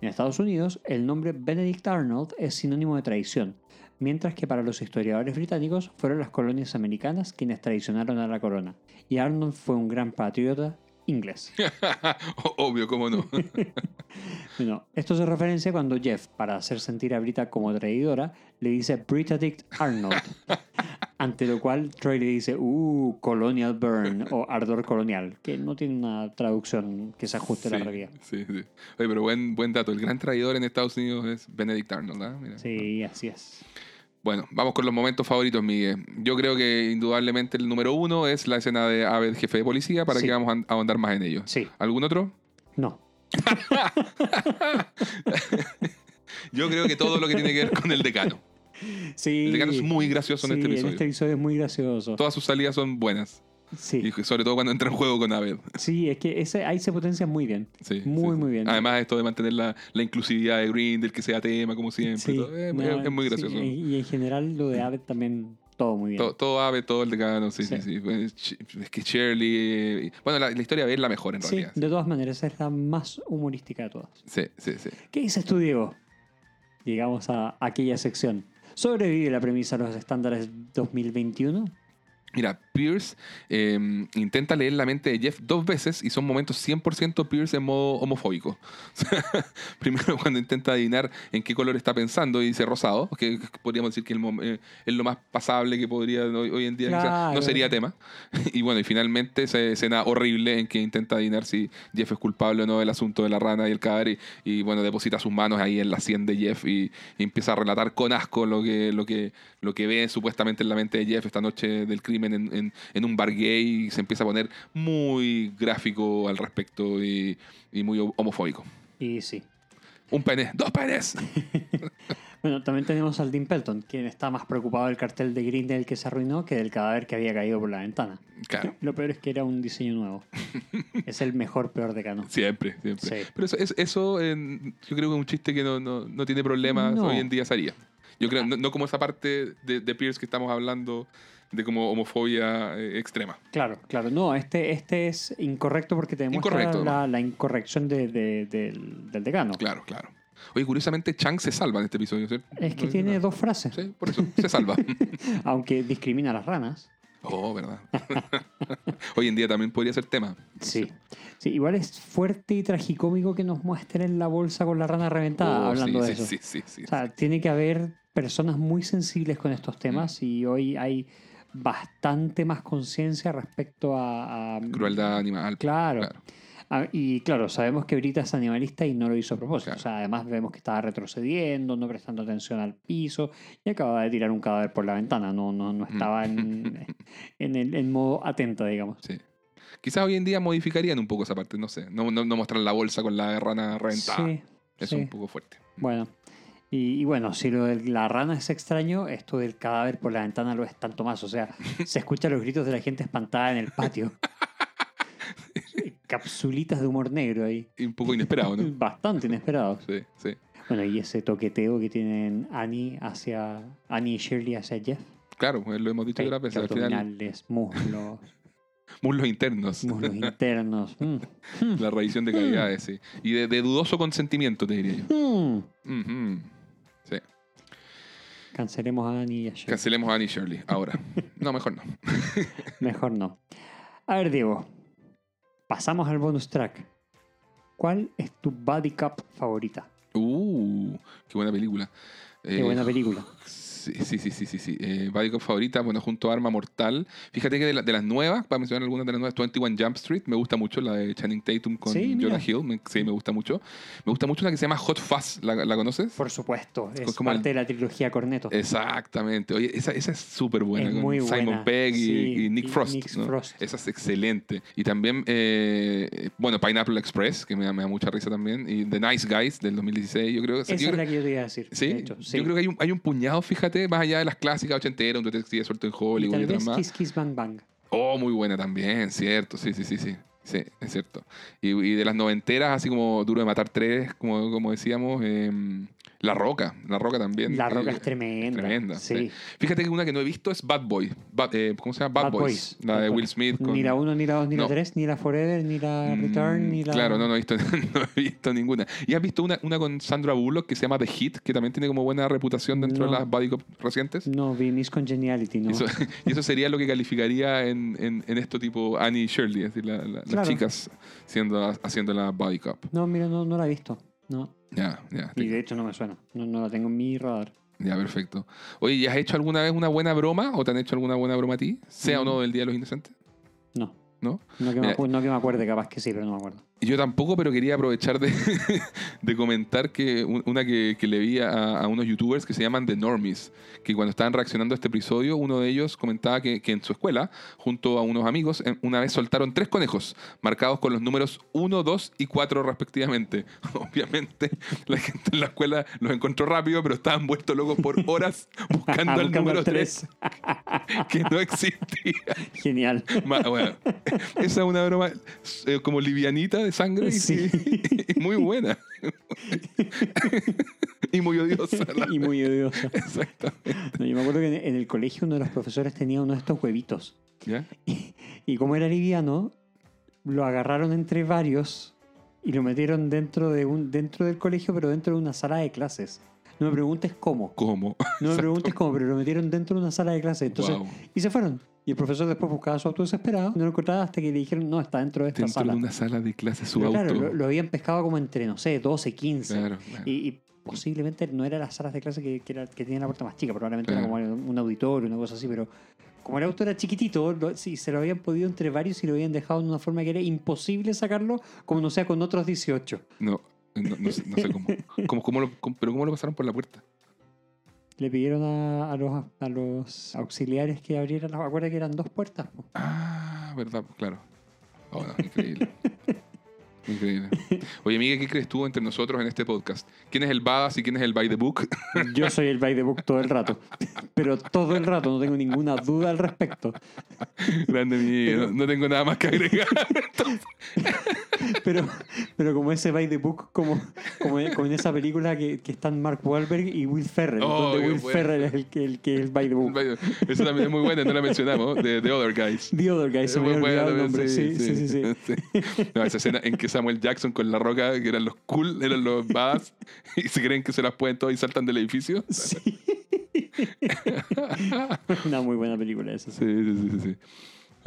En Estados Unidos, el nombre Benedict Arnold es sinónimo de traición, mientras que para los historiadores británicos fueron las colonias americanas quienes traicionaron a la corona, y Arnold fue un gran patriota inglés. Obvio, cómo no. Bueno, esto se referencia cuando Jeff, para hacer sentir a Brita como traidora, le dice Britadict Arnold. Ante lo cual Troy le dice, uh, Colonial Burn o Ardor Colonial, que no tiene una traducción que se ajuste a la Sí, realidad. sí, sí. Oye, pero buen, buen dato. El gran traidor en Estados Unidos es Benedict Arnold. Mira. Sí, así es. Bueno, vamos con los momentos favoritos, Miguel. Yo creo que indudablemente el número uno es la escena de Abed, jefe de policía, para Sí. que vamos a ahondar más en ello. Sí, ¿Algún otro? no. Yo creo que todo lo que tiene que ver con el decano. Sí, El decano es muy gracioso en este episodio. En este episodio es muy gracioso. Todas sus salidas son buenas. Sí, Y sobre todo cuando entra en juego con Abed. sí, es que ese, ahí se potencia muy bien. Sí, Muy, sí, muy bien. Además, esto de mantener la, la inclusividad de Grindel, que sea tema, como siempre. Todo, es, no, es- es muy gracioso. y en general lo de Abbott también, todo muy bien. Todo, todo todo el decano, sí, sí, Sí. Es que Shirley. eh, Bueno, la, la historia de es la mejor en Sí, realidad. de todas maneras, esa es la más humorística de todas. Sí, sí, sí. ¿Qué dices tú, Diego? Llegamos a aquella sección. ¿Sobrevive la premisa a los estándares 2021? Mira, Pierce eh, intenta leer la mente de Jeff dos veces y son momentos 100% Pierce en modo homofóbico. Primero cuando intenta adivinar en qué color está pensando y dice rosado, que podríamos decir que el eh, es lo más pasable que podría hoy, hoy en día, Claro. no sería tema. Y bueno, y finalmente esa escena horrible en que intenta adivinar si Jeff es culpable o no del asunto de la rana y el cadáver y, y, bueno, deposita sus manos ahí en la sien de Jeff y, y empieza a relatar con asco lo que, lo que, lo que ve supuestamente en la mente de Jeff esta noche del crimen en, en- en un bar gay y se empieza a poner muy gráfico al respecto y, y muy homofóbico. Y sí. Un pene, dos penes. Bueno, también tenemos al Dean Pelton, quien está más preocupado del cartel de Grindel que se arruinó que del cadáver que había caído por la ventana. Claro. Lo peor es que era un diseño nuevo. es el mejor peor decano. Siempre, siempre. Sí. Pero eso, eso, eso, eh, yo creo que es un chiste que no, no, no tiene problemas No. hoy en día se haría. Yo creo, no, no como esa parte de, de Pierce que estamos hablando de como homofobia eh, extrema. Claro, claro. No, este, este es incorrecto porque te demuestra Incorrecto, la, la incorrección de- de- del, del decano. Claro, claro. Oye, curiosamente, Chang se salva en este episodio, ¿cierto? Es que No tiene nada. dos frases, Sí, por eso se salva. aunque discrimina a las ranas. oh, verdad. Hoy en día también podría ser tema. Sí. sí. Igual es fuerte y tragicómico que nos muestren la bolsa con la rana reventada Oh, hablando sí, de eso. Sí, sí, sí. O sea, tiene que haber personas muy sensibles con estos temas y hoy hay bastante más conciencia respecto a, a- Crueldad animal. Claro. Claro. Ah, y claro, sabemos que Brita es animalista y no lo hizo a propósito. Claro. O sea, además vemos que estaba retrocediendo, no prestando atención al piso y acababa de tirar un cadáver por la ventana. No, no, no estaba en, en, el, en modo atenta, digamos. Sí. Quizás hoy en día modificarían un poco esa parte, no sé. No, no, no mostrar la bolsa con la rana reventada. Sí, Eso sí. es un poco fuerte. Bueno. Y, y bueno, si lo de la rana es extraño, esto del cadáver por la ventana lo es tanto más. O sea, se escuchan los gritos de la gente espantada en el patio. Capsulitas de humor negro ahí. Y un poco inesperado, ¿no? Bastante inesperados. Sí, sí. Bueno, y ese toqueteo que tienen Annie hacia Annie y Shirley hacia Jeff. Claro, pues, lo hemos dicho otras veces. Abdominales, muslos, muslos internos. muslos internos. Mm. la revisión de calidades, sí. Y de, de dudoso consentimiento, te diría yo. Mm. Sí. Cancelemos a Annie y a Shirley. Cancelemos a Annie Shirley ahora. No, mejor no. Mejor no. A ver, Diego. Pasamos al bonus track. ¿Cuál es tu body cup favorita? Uh, qué buena película. Qué Eh, buena película. Sí, sí, sí, sí, sí. sí. Eh, Body Cop favorita, bueno, junto a Arma Mortal. Fíjate que de, la- de las nuevas, para mencionar algunas de las nuevas, 21 Jump Street, me gusta mucho la de Channing Tatum con Sí. Jonah Hill. Me- sí, me gusta mucho. Me gusta mucho una que se llama Hot Fuzz, ¿la, la conoces? Por supuesto, es como parte el- de la trilogía Corneto. Exactamente. Oye, esa, esa es súper buena. Es con muy Simon buena, Pegg y, sí, y Nick y Frost. Nick ¿no? Frost. Esa es excelente. Y también, eh, bueno, Pineapple Express, que me da, me da mucha risa también. Y The Nice Guys del 2016, yo creo. Esa yo es creo- la que yo te iba a decir. Sí, de hecho, sí. yo creo que hay un, hay un puñado, fíjate, más allá de las clásicas ochenteras, un detective suelto en y Hollywood y tal otras vez más. Kiss Kiss Bang Bang. Oh, muy buena también, cierto, sí, sí, sí, sí. Sí, es cierto. Y, y de las noventeras, así como Duro de Matar tres, como, como decíamos, em, La Roca, La Roca también. La Roca eh, es tremenda. tremenda, Sí. Fíjate que una que no he visto es Bad Boy. Bad- eh, ¿Cómo se llama? Bad, Bad Boys. Boys. La de Will. Smith. Con... Ni la 1, ni la 2, ni la No. 3, ni la Forever, ni la Mm, Return, ni la. Claro, no, no he visto, no he visto ninguna. ¿Y has visto una, una con Sandra Bullock que se llama The Hit, que también tiene como buena reputación dentro No. de las Body Cop recientes? No, vi Miss Congeniality, ¿no? Eso- y eso sería lo que calificaría en, en, en esto tipo Annie y Shirley, es decir, la- la- las chicas siendo, haciendo la Body Cop. No, mira, no, no la he visto. No. Ya, ya, Y de hecho no me suena. No, no la tengo en mi radar. ya, perfecto. Oye, ¿y has hecho alguna vez una buena broma o te han hecho alguna buena broma a ti? Sea o no del Día de los Inocentes, No. ¿no? No que, me, Mira. acu- no que me acuerde, capaz que sí, pero no me acuerdo. Yo tampoco, pero quería aprovechar de, de comentar que un- una que, que le vi a, a unos youtubers que se llaman The Normies, que cuando estaban reaccionando a este episodio, uno de ellos comentaba que, que en su escuela, junto a unos amigos, una vez soltaron tres conejos, marcados con los números 1, 2 y 4 respectivamente. Obviamente, la gente en la escuela los encontró rápido, pero estaban vueltos locos por horas buscando el Buscando número el 3, que no existía. Genial. Bueno, esa es una broma eh, como livianita de sangre Sí. y muy buena. y muy odiosa. y muy odiosa. Exactamente. No, yo me acuerdo que en- el colegio uno de los profesores tenía uno de estos huevitos. ¿Ya? Y como era liviano, lo agarraron entre varios y lo metieron dentro, de un, dentro del colegio, pero dentro de una sala de clases. No me preguntes cómo. ¿Cómo? No me preguntes cómo, pero lo metieron dentro de una sala de clases. Entonces, Wow. Y se fueron. Y el profesor después buscaba su auto desesperado. No lo encontraba hasta que le dijeron, no, está dentro de esta Dentro sala. de una sala de clase su Pero auto. claro, lo, lo habían pescado como entre, no sé, 12, 15. Claro, claro. Y, y posiblemente no eran las salas de clase que, que, era- que tenían la puerta más chica, probablemente era como un auditorio, una cosa así, pero como el auto era chiquitito, lo- sí, se lo habían podido entre varios y lo habían dejado de una forma que era imposible sacarlo, como no sea con otros 18. No, no, no sé, no sé cómo. ¿Cómo- cómo lo- cómo- ¿Pero cómo lo pasaron por la puerta? Le pidieron a, a los, a los auxiliares que abrieran las... Acuérdate que eran dos puertas. po. Ah, verdad, claro. Oh, no, increíble. increíble. Oye, Miguel, ¿qué crees tú entre nosotros en este podcast? ¿Quién es el badass y quién es el by the book? Yo soy el by the book todo el rato, pero todo el rato, no tengo ninguna duda al respecto. Grande Miguel, no, no tengo nada más que agregar. Pero, pero como ese by the book, como, como, en- como en esa película que, que están Mark Wahlberg y Will Ferrell, Oh, donde Will bueno. Ferrell es el que, el que es by the book. Eso también es muy bueno, no la mencionamos, de The Other Guys. The Other Guy, se me Muy buena el nombre. Sí, sí, sí. sí. sí. No, esa escena en que Samuel Jackson con la roca, que eran los cool, eran los badass, y se creen que se las pueden todas y saltan del edificio. Sí. Una muy buena película esa. Sí, sí, sí, sí.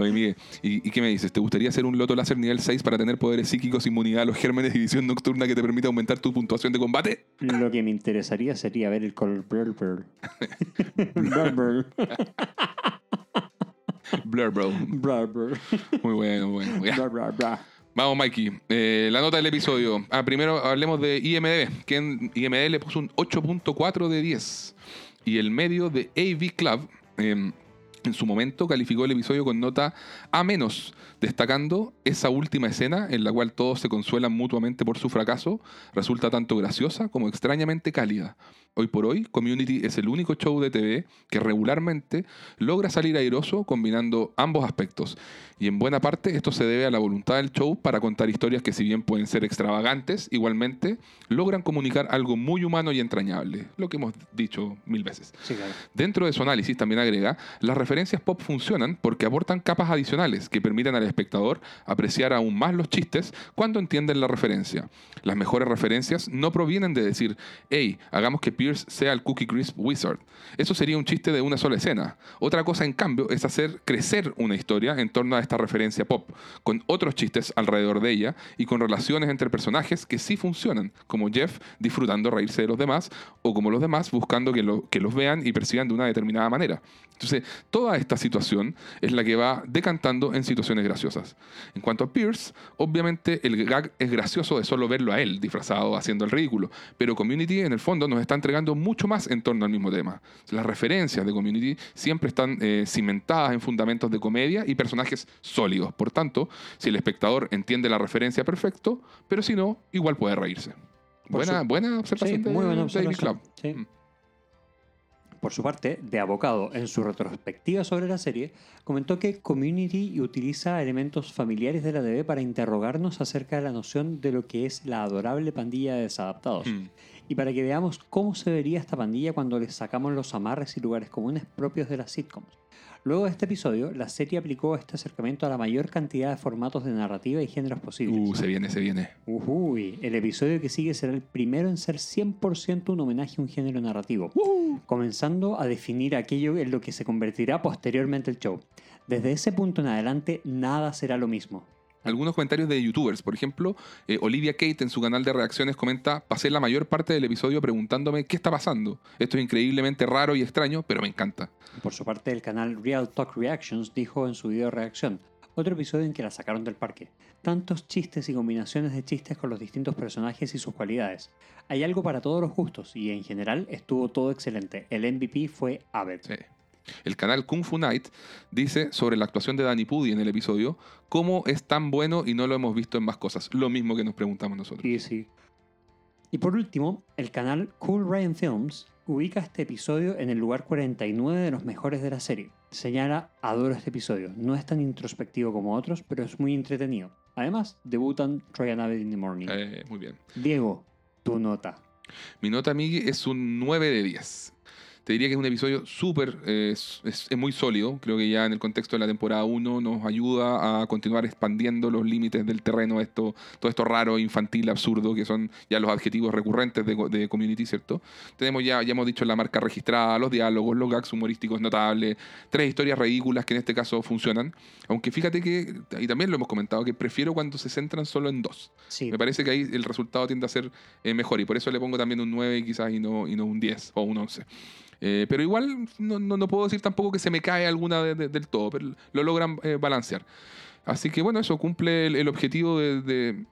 Oye, Miguel, ¿y, y qué me dices? ¿Te gustaría hacer un loto láser nivel 6 para tener poderes psíquicos, inmunidad a los gérmenes y visión nocturna que te permita aumentar tu puntuación de combate? Lo que me interesaría sería ver el color Blur Blur. Blur Blur. Blur, bro. Blur Blur. Muy bueno, muy bueno. Blur Blur Blur. Vamos, Mikey. Eh, la nota del episodio. Ah, primero hablemos de IMDB, que en IMDB le puso un 8.4 de 10. Y el medio de AV Club, eh, en su momento, calificó el episodio con nota A menos, destacando esa última escena en la cual todos se consuelan mutuamente por su fracaso, resulta tanto graciosa como extrañamente cálida. Hoy por hoy, Community es el único show de TV que regularmente logra salir airoso combinando ambos aspectos. Y en buena parte esto se debe a la voluntad del show para contar historias que si bien pueden ser extravagantes, igualmente logran comunicar algo muy humano y entrañable, lo que hemos dicho mil veces. Sí, claro. Dentro de su análisis también agrega, las referencias pop funcionan porque aportan capas adicionales que permiten al espectador apreciar aún más los chistes cuando entienden la referencia. Las mejores referencias no provienen de decir, hey, hagamos que Pierce sea el Cookie Crisp Wizard. Eso sería un chiste de una sola escena. Otra cosa, en cambio, es hacer crecer una historia en torno a esta referencia pop, con otros chistes alrededor de ella y con relaciones entre personajes que sí funcionan, como Jeff disfrutando reírse de los demás o como los demás buscando que, lo- que los vean y perciban de una determinada manera. Entonces, toda esta situación es la que va decantando en situaciones graciosas. En cuanto a Pierce, obviamente el gag es gracioso de solo verlo a él disfrazado haciendo el ridículo, pero Community en el fondo nos está entregando mucho más en torno al mismo tema. Las referencias de Community siempre están eh, cimentadas en fundamentos de comedia y personajes sólidos. Por tanto, si el espectador entiende la referencia perfecto, pero si no, igual puede reírse. Buena, buena observación Sí, de muy buena David observación. Club. Sí. Mm. Por su parte, De Abocado, en su retrospectiva sobre la serie, comentó que Community utiliza elementos familiares de la TV para interrogarnos acerca de la noción de lo que es la adorable pandilla de desadaptados. Mm. Y para que veamos cómo se vería esta pandilla cuando les sacamos los amarres y lugares comunes propios de las sitcoms. Luego de este episodio, la serie aplicó este acercamiento a la mayor cantidad de formatos de narrativa y géneros posibles. Uh, se viene, se viene. Ujuy, el episodio que sigue será el primero en ser 100% un homenaje a un género narrativo, comenzando a definir aquello en lo que se convertirá posteriormente el show. Desde ese punto en adelante, nada será lo mismo. Algunos comentarios de youtubers, por ejemplo, eh, Olivia Kate en su canal de reacciones comenta, pasé la mayor parte del episodio preguntándome qué está pasando. Esto es increíblemente raro y extraño, pero me encanta. Por su parte, el canal Real Talk Reactions dijo en su video de reacción, otro episodio en que la sacaron del parque. Tantos chistes y combinaciones de chistes con los distintos personajes y sus cualidades. Hay algo para todos los gustos y en general estuvo todo excelente. El MVP fue Abed. Sí. El canal Kung Fu Night dice sobre la actuación de Danny Pudi en el episodio, cómo es tan bueno y no lo hemos visto en más cosas. Lo mismo que nos preguntamos nosotros. Y sí. Y por último, el canal Cool Ryan Films ubica este episodio en el lugar 49 de los mejores de la serie. Señala, adoro este episodio. No es tan introspectivo como otros, pero es muy entretenido. Además, debutan Troy and Abed in the Morning. Eh, muy bien. Diego, tu nota. Mi nota, Miggy, es un 9 de 10. Te diría que es un episodio súper, eh, es, es- muy sólido. Creo que ya en el contexto de la temporada 1 nos ayuda a continuar expandiendo los límites del terreno, esto, todo esto raro, infantil, absurdo, que son ya los adjetivos recurrentes de, de Community, ¿cierto? Tenemos ya, ya hemos dicho la marca registrada, los diálogos, los gags humorísticos notables, tres historias ridículas que en este caso funcionan. Aunque fíjate que, y también lo hemos comentado, que prefiero cuando se centran solo en dos. Sí, Me parece que ahí el resultado tiende a ser eh, mejor y por eso le pongo también un 9 quizás y no, y no un 10 o un 11. Eh, pero igual no, no- no puedo decir tampoco que se me cae alguna de- de- del todo, pero lo logran eh, balancear. Así que bueno, eso cumple el objetivo de,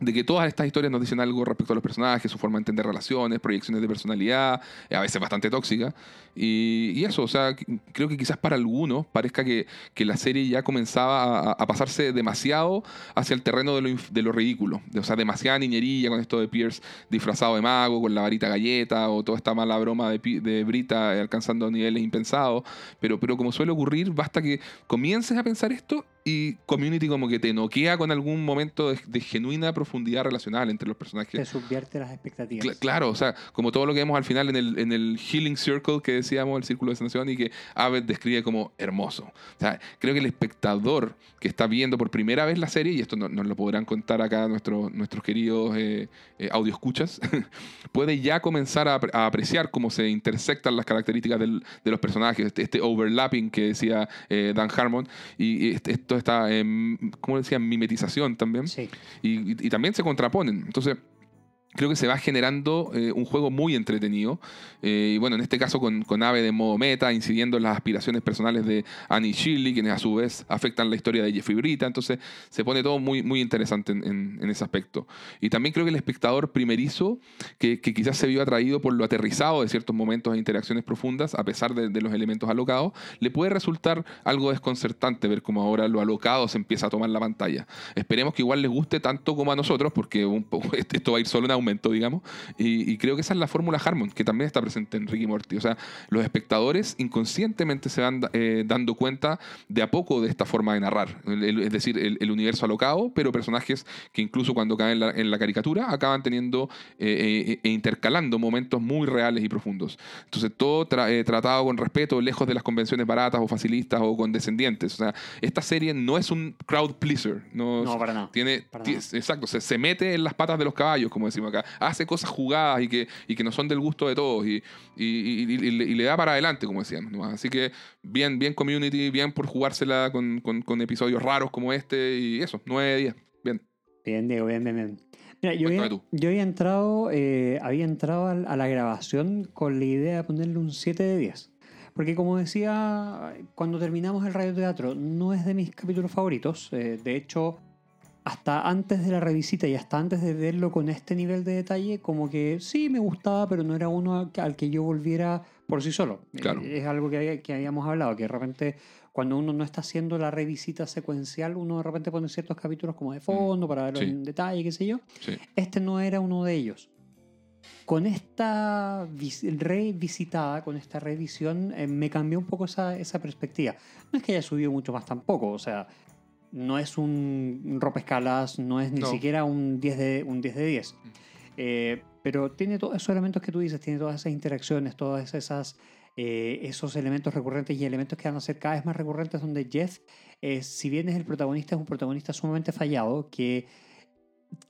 de- que todas estas historias nos dicen algo respecto a los personajes, su forma de entender relaciones, proyecciones de personalidad, a veces bastante tóxica. Y, eso, o sea, creo que quizás para algunos parezca que, que la serie ya comenzaba a, pasarse demasiado hacia el terreno de lo, de lo ridículo. De- o sea, demasiada niñería con esto de Pierce disfrazado de mago, con la varita galleta, o toda esta mala broma de, de Brita alcanzando niveles impensados. Pero, pero como suele ocurrir, basta que comiences a pensar esto y Community como que te noquea con algún momento de, de genuina profundidad relacional entre los personajes. te subvierte las expectativas. Cla- claro, o sea, como todo lo que vemos al final en el, en el Healing Circle que decíamos, el círculo de sanación, y que Abed describe como hermoso. O sea, creo que el espectador que está viendo por primera vez la serie, y esto no- nos lo podrán contar acá nuestros, nuestros queridos eh, eh, audioscuchas, puede ya comenzar a, apre- a apreciar cómo se intersectan las características del- de los personajes, este, este overlapping que decía eh, Dan Harmon, y, y esto está, ¿cómo decía? Mimetización también Sí. y, y- y también se contraponen. Entonces, creo que se va generando eh, un juego muy entretenido. Eh, y bueno, en este caso con, con Ave de modo meta, incidiendo en las aspiraciones personales de Annie Shirley, quienes a su vez afectan la historia de Jeffrey Brita. Entonces, se pone todo muy, muy interesante en, en- en ese aspecto. Y también creo que el espectador primerizo, que, que quizás se vio atraído por lo aterrizado de ciertos momentos e interacciones profundas, a pesar de, de los elementos alocados, le puede resultar algo desconcertante ver cómo ahora lo alocado se empieza a tomar la pantalla. Esperemos que igual les guste tanto como a nosotros, porque un poco, esto va a ir solo en aumento, digamos. Y, y creo que esa es la fórmula Harmon, que también está presente en Ricky Morty. O sea, los espectadores inconscientemente se van eh, dando cuenta de a poco de esta forma de narrar. El- el- es decir, el, el universo alocado, pero personajes que incluso cuando caen en la, en la caricatura acaban teniendo eh, e intercalando momentos muy reales y profundos. Entonces, todo tra- eh, tratado con respeto, lejos de las convenciones baratas o facilistas o condescendientes. O sea, esta serie no es un crowd pleaser. No, No, para nada. tiene, Para nada. exacto, se, se mete en las patas de los caballos, como decimos acá. Hace cosas jugadas y que, y que no son del gusto de todos y, y- le, da para adelante, como decíamos. ¿no? Así que bien, bien community, bien por jugársela con, con- con episodios raros como este y eso, 9 de 10. Bien. Bien, Diego, bien, bien, bien. Mira, yo había, tú. yo había entrado, eh, había entrado a la grabación con la idea de ponerle un 7 de 10. Porque como decía, cuando terminamos el radioteatro, no es de mis capítulos favoritos. eh, de hecho, hasta antes de la revisita y hasta antes de verlo con este nivel de detalle, como que sí me gustaba, pero no era uno al que- yo volviera por sí solo. Claro. Eh, Es algo que, que habíamos hablado, que de repente cuando uno no está haciendo la revisita secuencial, uno de repente pone ciertos capítulos como de fondo para verlos Mm, sí. en detalle, qué sé yo. Sí. Este no era uno de ellos. Con esta vis- revisitada, con esta revisión, eh, me cambió un poco esa, esa perspectiva. No es que haya subido mucho más tampoco, o sea, no es un rompescalas, no es ni No. siquiera un 10 de, un 10 de 10. Mm. Eh, pero tiene todos esos elementos que tú dices, tiene todas esas interacciones, todas esas eh, esos elementos recurrentes y elementos que van a ser cada vez más recurrentes donde Jeff, eh, si bien es el protagonista, es un protagonista sumamente fallado que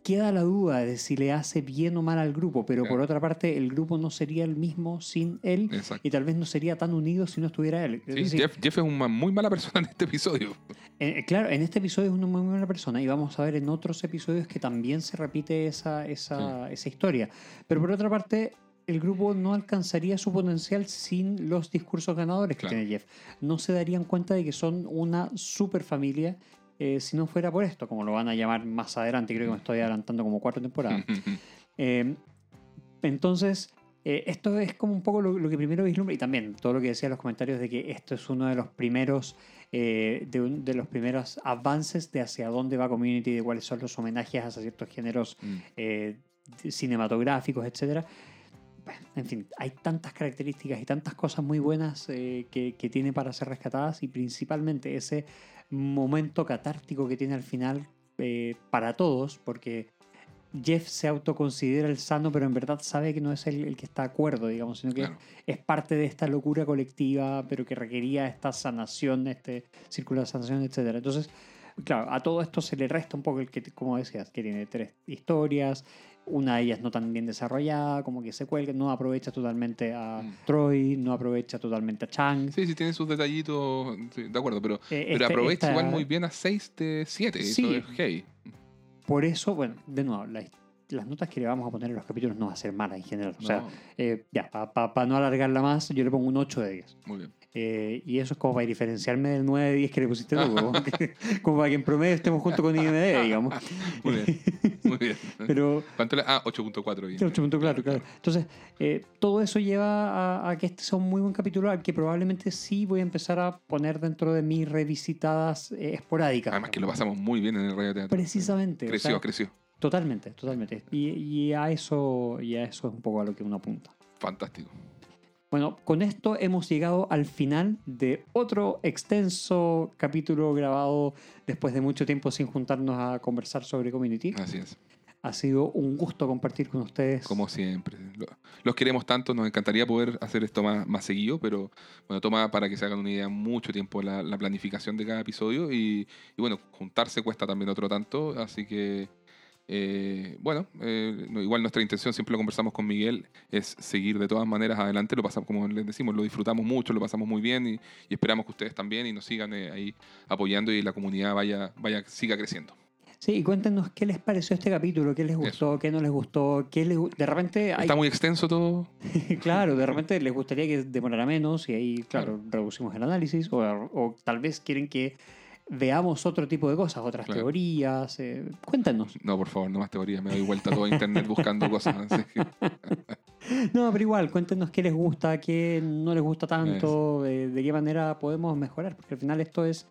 queda la duda de si le hace bien o mal al grupo, pero Claro. por otra parte el grupo no sería el mismo sin él Exacto. y tal vez no sería tan unido si no estuviera él. Es Sí, decir, Jeff, Jeff es una muy mala persona en este episodio. eh, claro, en este episodio es una muy buena persona y vamos a ver en otros episodios que también se repite esa, esa, esa historia. Pero por otra parte, el grupo no alcanzaría su potencial sin los discursos ganadores que Claro. tiene Jeff. No se darían cuenta de que son una super familia eh, si no fuera por esto, como lo van a llamar más adelante. Creo que me estoy adelantando como cuatro temporadas. Eh, entonces, eh, esto es como un poco lo, lo que primero vislumbra y también todo lo que decía en los comentarios de que esto es uno de los primeros eh, de, un- de los primeros avances de hacia dónde va Community, de cuáles son los homenajes a ciertos géneros Mm. eh, cinematográficos, etcétera. En fin, hay tantas características y tantas cosas muy buenas eh, que, que tiene para ser rescatadas y principalmente ese momento catártico que tiene al final eh, para todos, porque Jeff se autoconsidera el sano, pero en verdad sabe que no es el, el que está de acuerdo, digamos, sino que Claro. es parte de esta locura colectiva, pero que requería esta sanación, este círculo de sanación, etcétera. Entonces, claro, a todo esto se le resta un poco el que, como decías, que tiene tres historias, una de ellas no tan bien desarrollada, como que se cuelga, no aprovecha totalmente a Mm. Troy, no aprovecha totalmente a Chang. Sí, sí, tiene sus detallitos, sí, de acuerdo, pero, Eh, pero este- aprovecha esta- igual muy bien a 6 de 7. Sí. Eso es hey. Por eso, bueno, de nuevo, la- las notas que le vamos a poner en los capítulos no va a ser malas en general. O sea, No, eh, ya, para no alargarla más, yo le pongo un 8 de 10. muy bien. Eh, y eso es como para diferenciarme del 9 de 10 que le pusiste tú. como, para que en promedio estemos junto con IMD, digamos. Muy bien. Muy bien. Pero ¿Cuánto le- Ah, 8.4 bien. 8 puntos, claro, claro. Entonces, eh, todo eso lleva a, a que este sea un muy buen capítulo al que probablemente sí voy a empezar a poner dentro de mis revisitadas eh, esporádicas. Además que lo pasamos muy bien en el radio teatro. Precisamente. o Creció, sea, creció. Totalmente, totalmente. Y, y a eso, y a eso es un poco a lo que uno apunta. Fantástico. Bueno, con esto hemos llegado al final de otro extenso capítulo grabado después de mucho tiempo sin juntarnos a conversar sobre Community. Así es. Ha sido un gusto compartir con ustedes. Como siempre. Lo- Los queremos tanto, nos encantaría poder hacer esto más, más seguido, pero bueno, toma para que se hagan una idea mucho tiempo la, la planificación de cada episodio y, y bueno, juntarse cuesta también otro tanto, así que eh, bueno, eh, igual nuestra intención, siempre lo conversamos con Miguel, es seguir de todas maneras adelante, lo pasamos, como les decimos, lo disfrutamos mucho, lo pasamos muy bien y, y esperamos que ustedes también y nos sigan eh, ahí apoyando y la comunidad vaya, vaya, siga creciendo. Sí, y cuéntenos qué les pareció este capítulo, qué les gustó, qué no les gustó, qué les de repente hay, Está muy extenso todo. claro, de repente les gustaría que demorara menos y ahí, claro, reducimos el análisis o, o tal vez quieren que veamos otro tipo de cosas, otras Claro. teorías. eh, cuéntanos. No, por favor, no más teorías, me doy vuelta a todo internet buscando cosas. No, pero igual, cuéntenos qué les gusta, qué no les gusta tanto, de qué manera podemos mejorar, porque al final esto es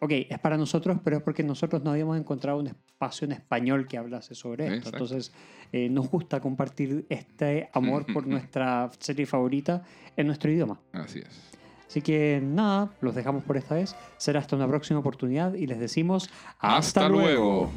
ok, es para nosotros, pero es porque nosotros no habíamos encontrado un espacio en español que hablase sobre esto. Exacto. Entonces, eh, nos gusta compartir este amor por nuestra serie favorita en nuestro idioma. Así es. Así que nada, los dejamos por esta vez. Será hasta una próxima oportunidad y les decimos Hasta luego.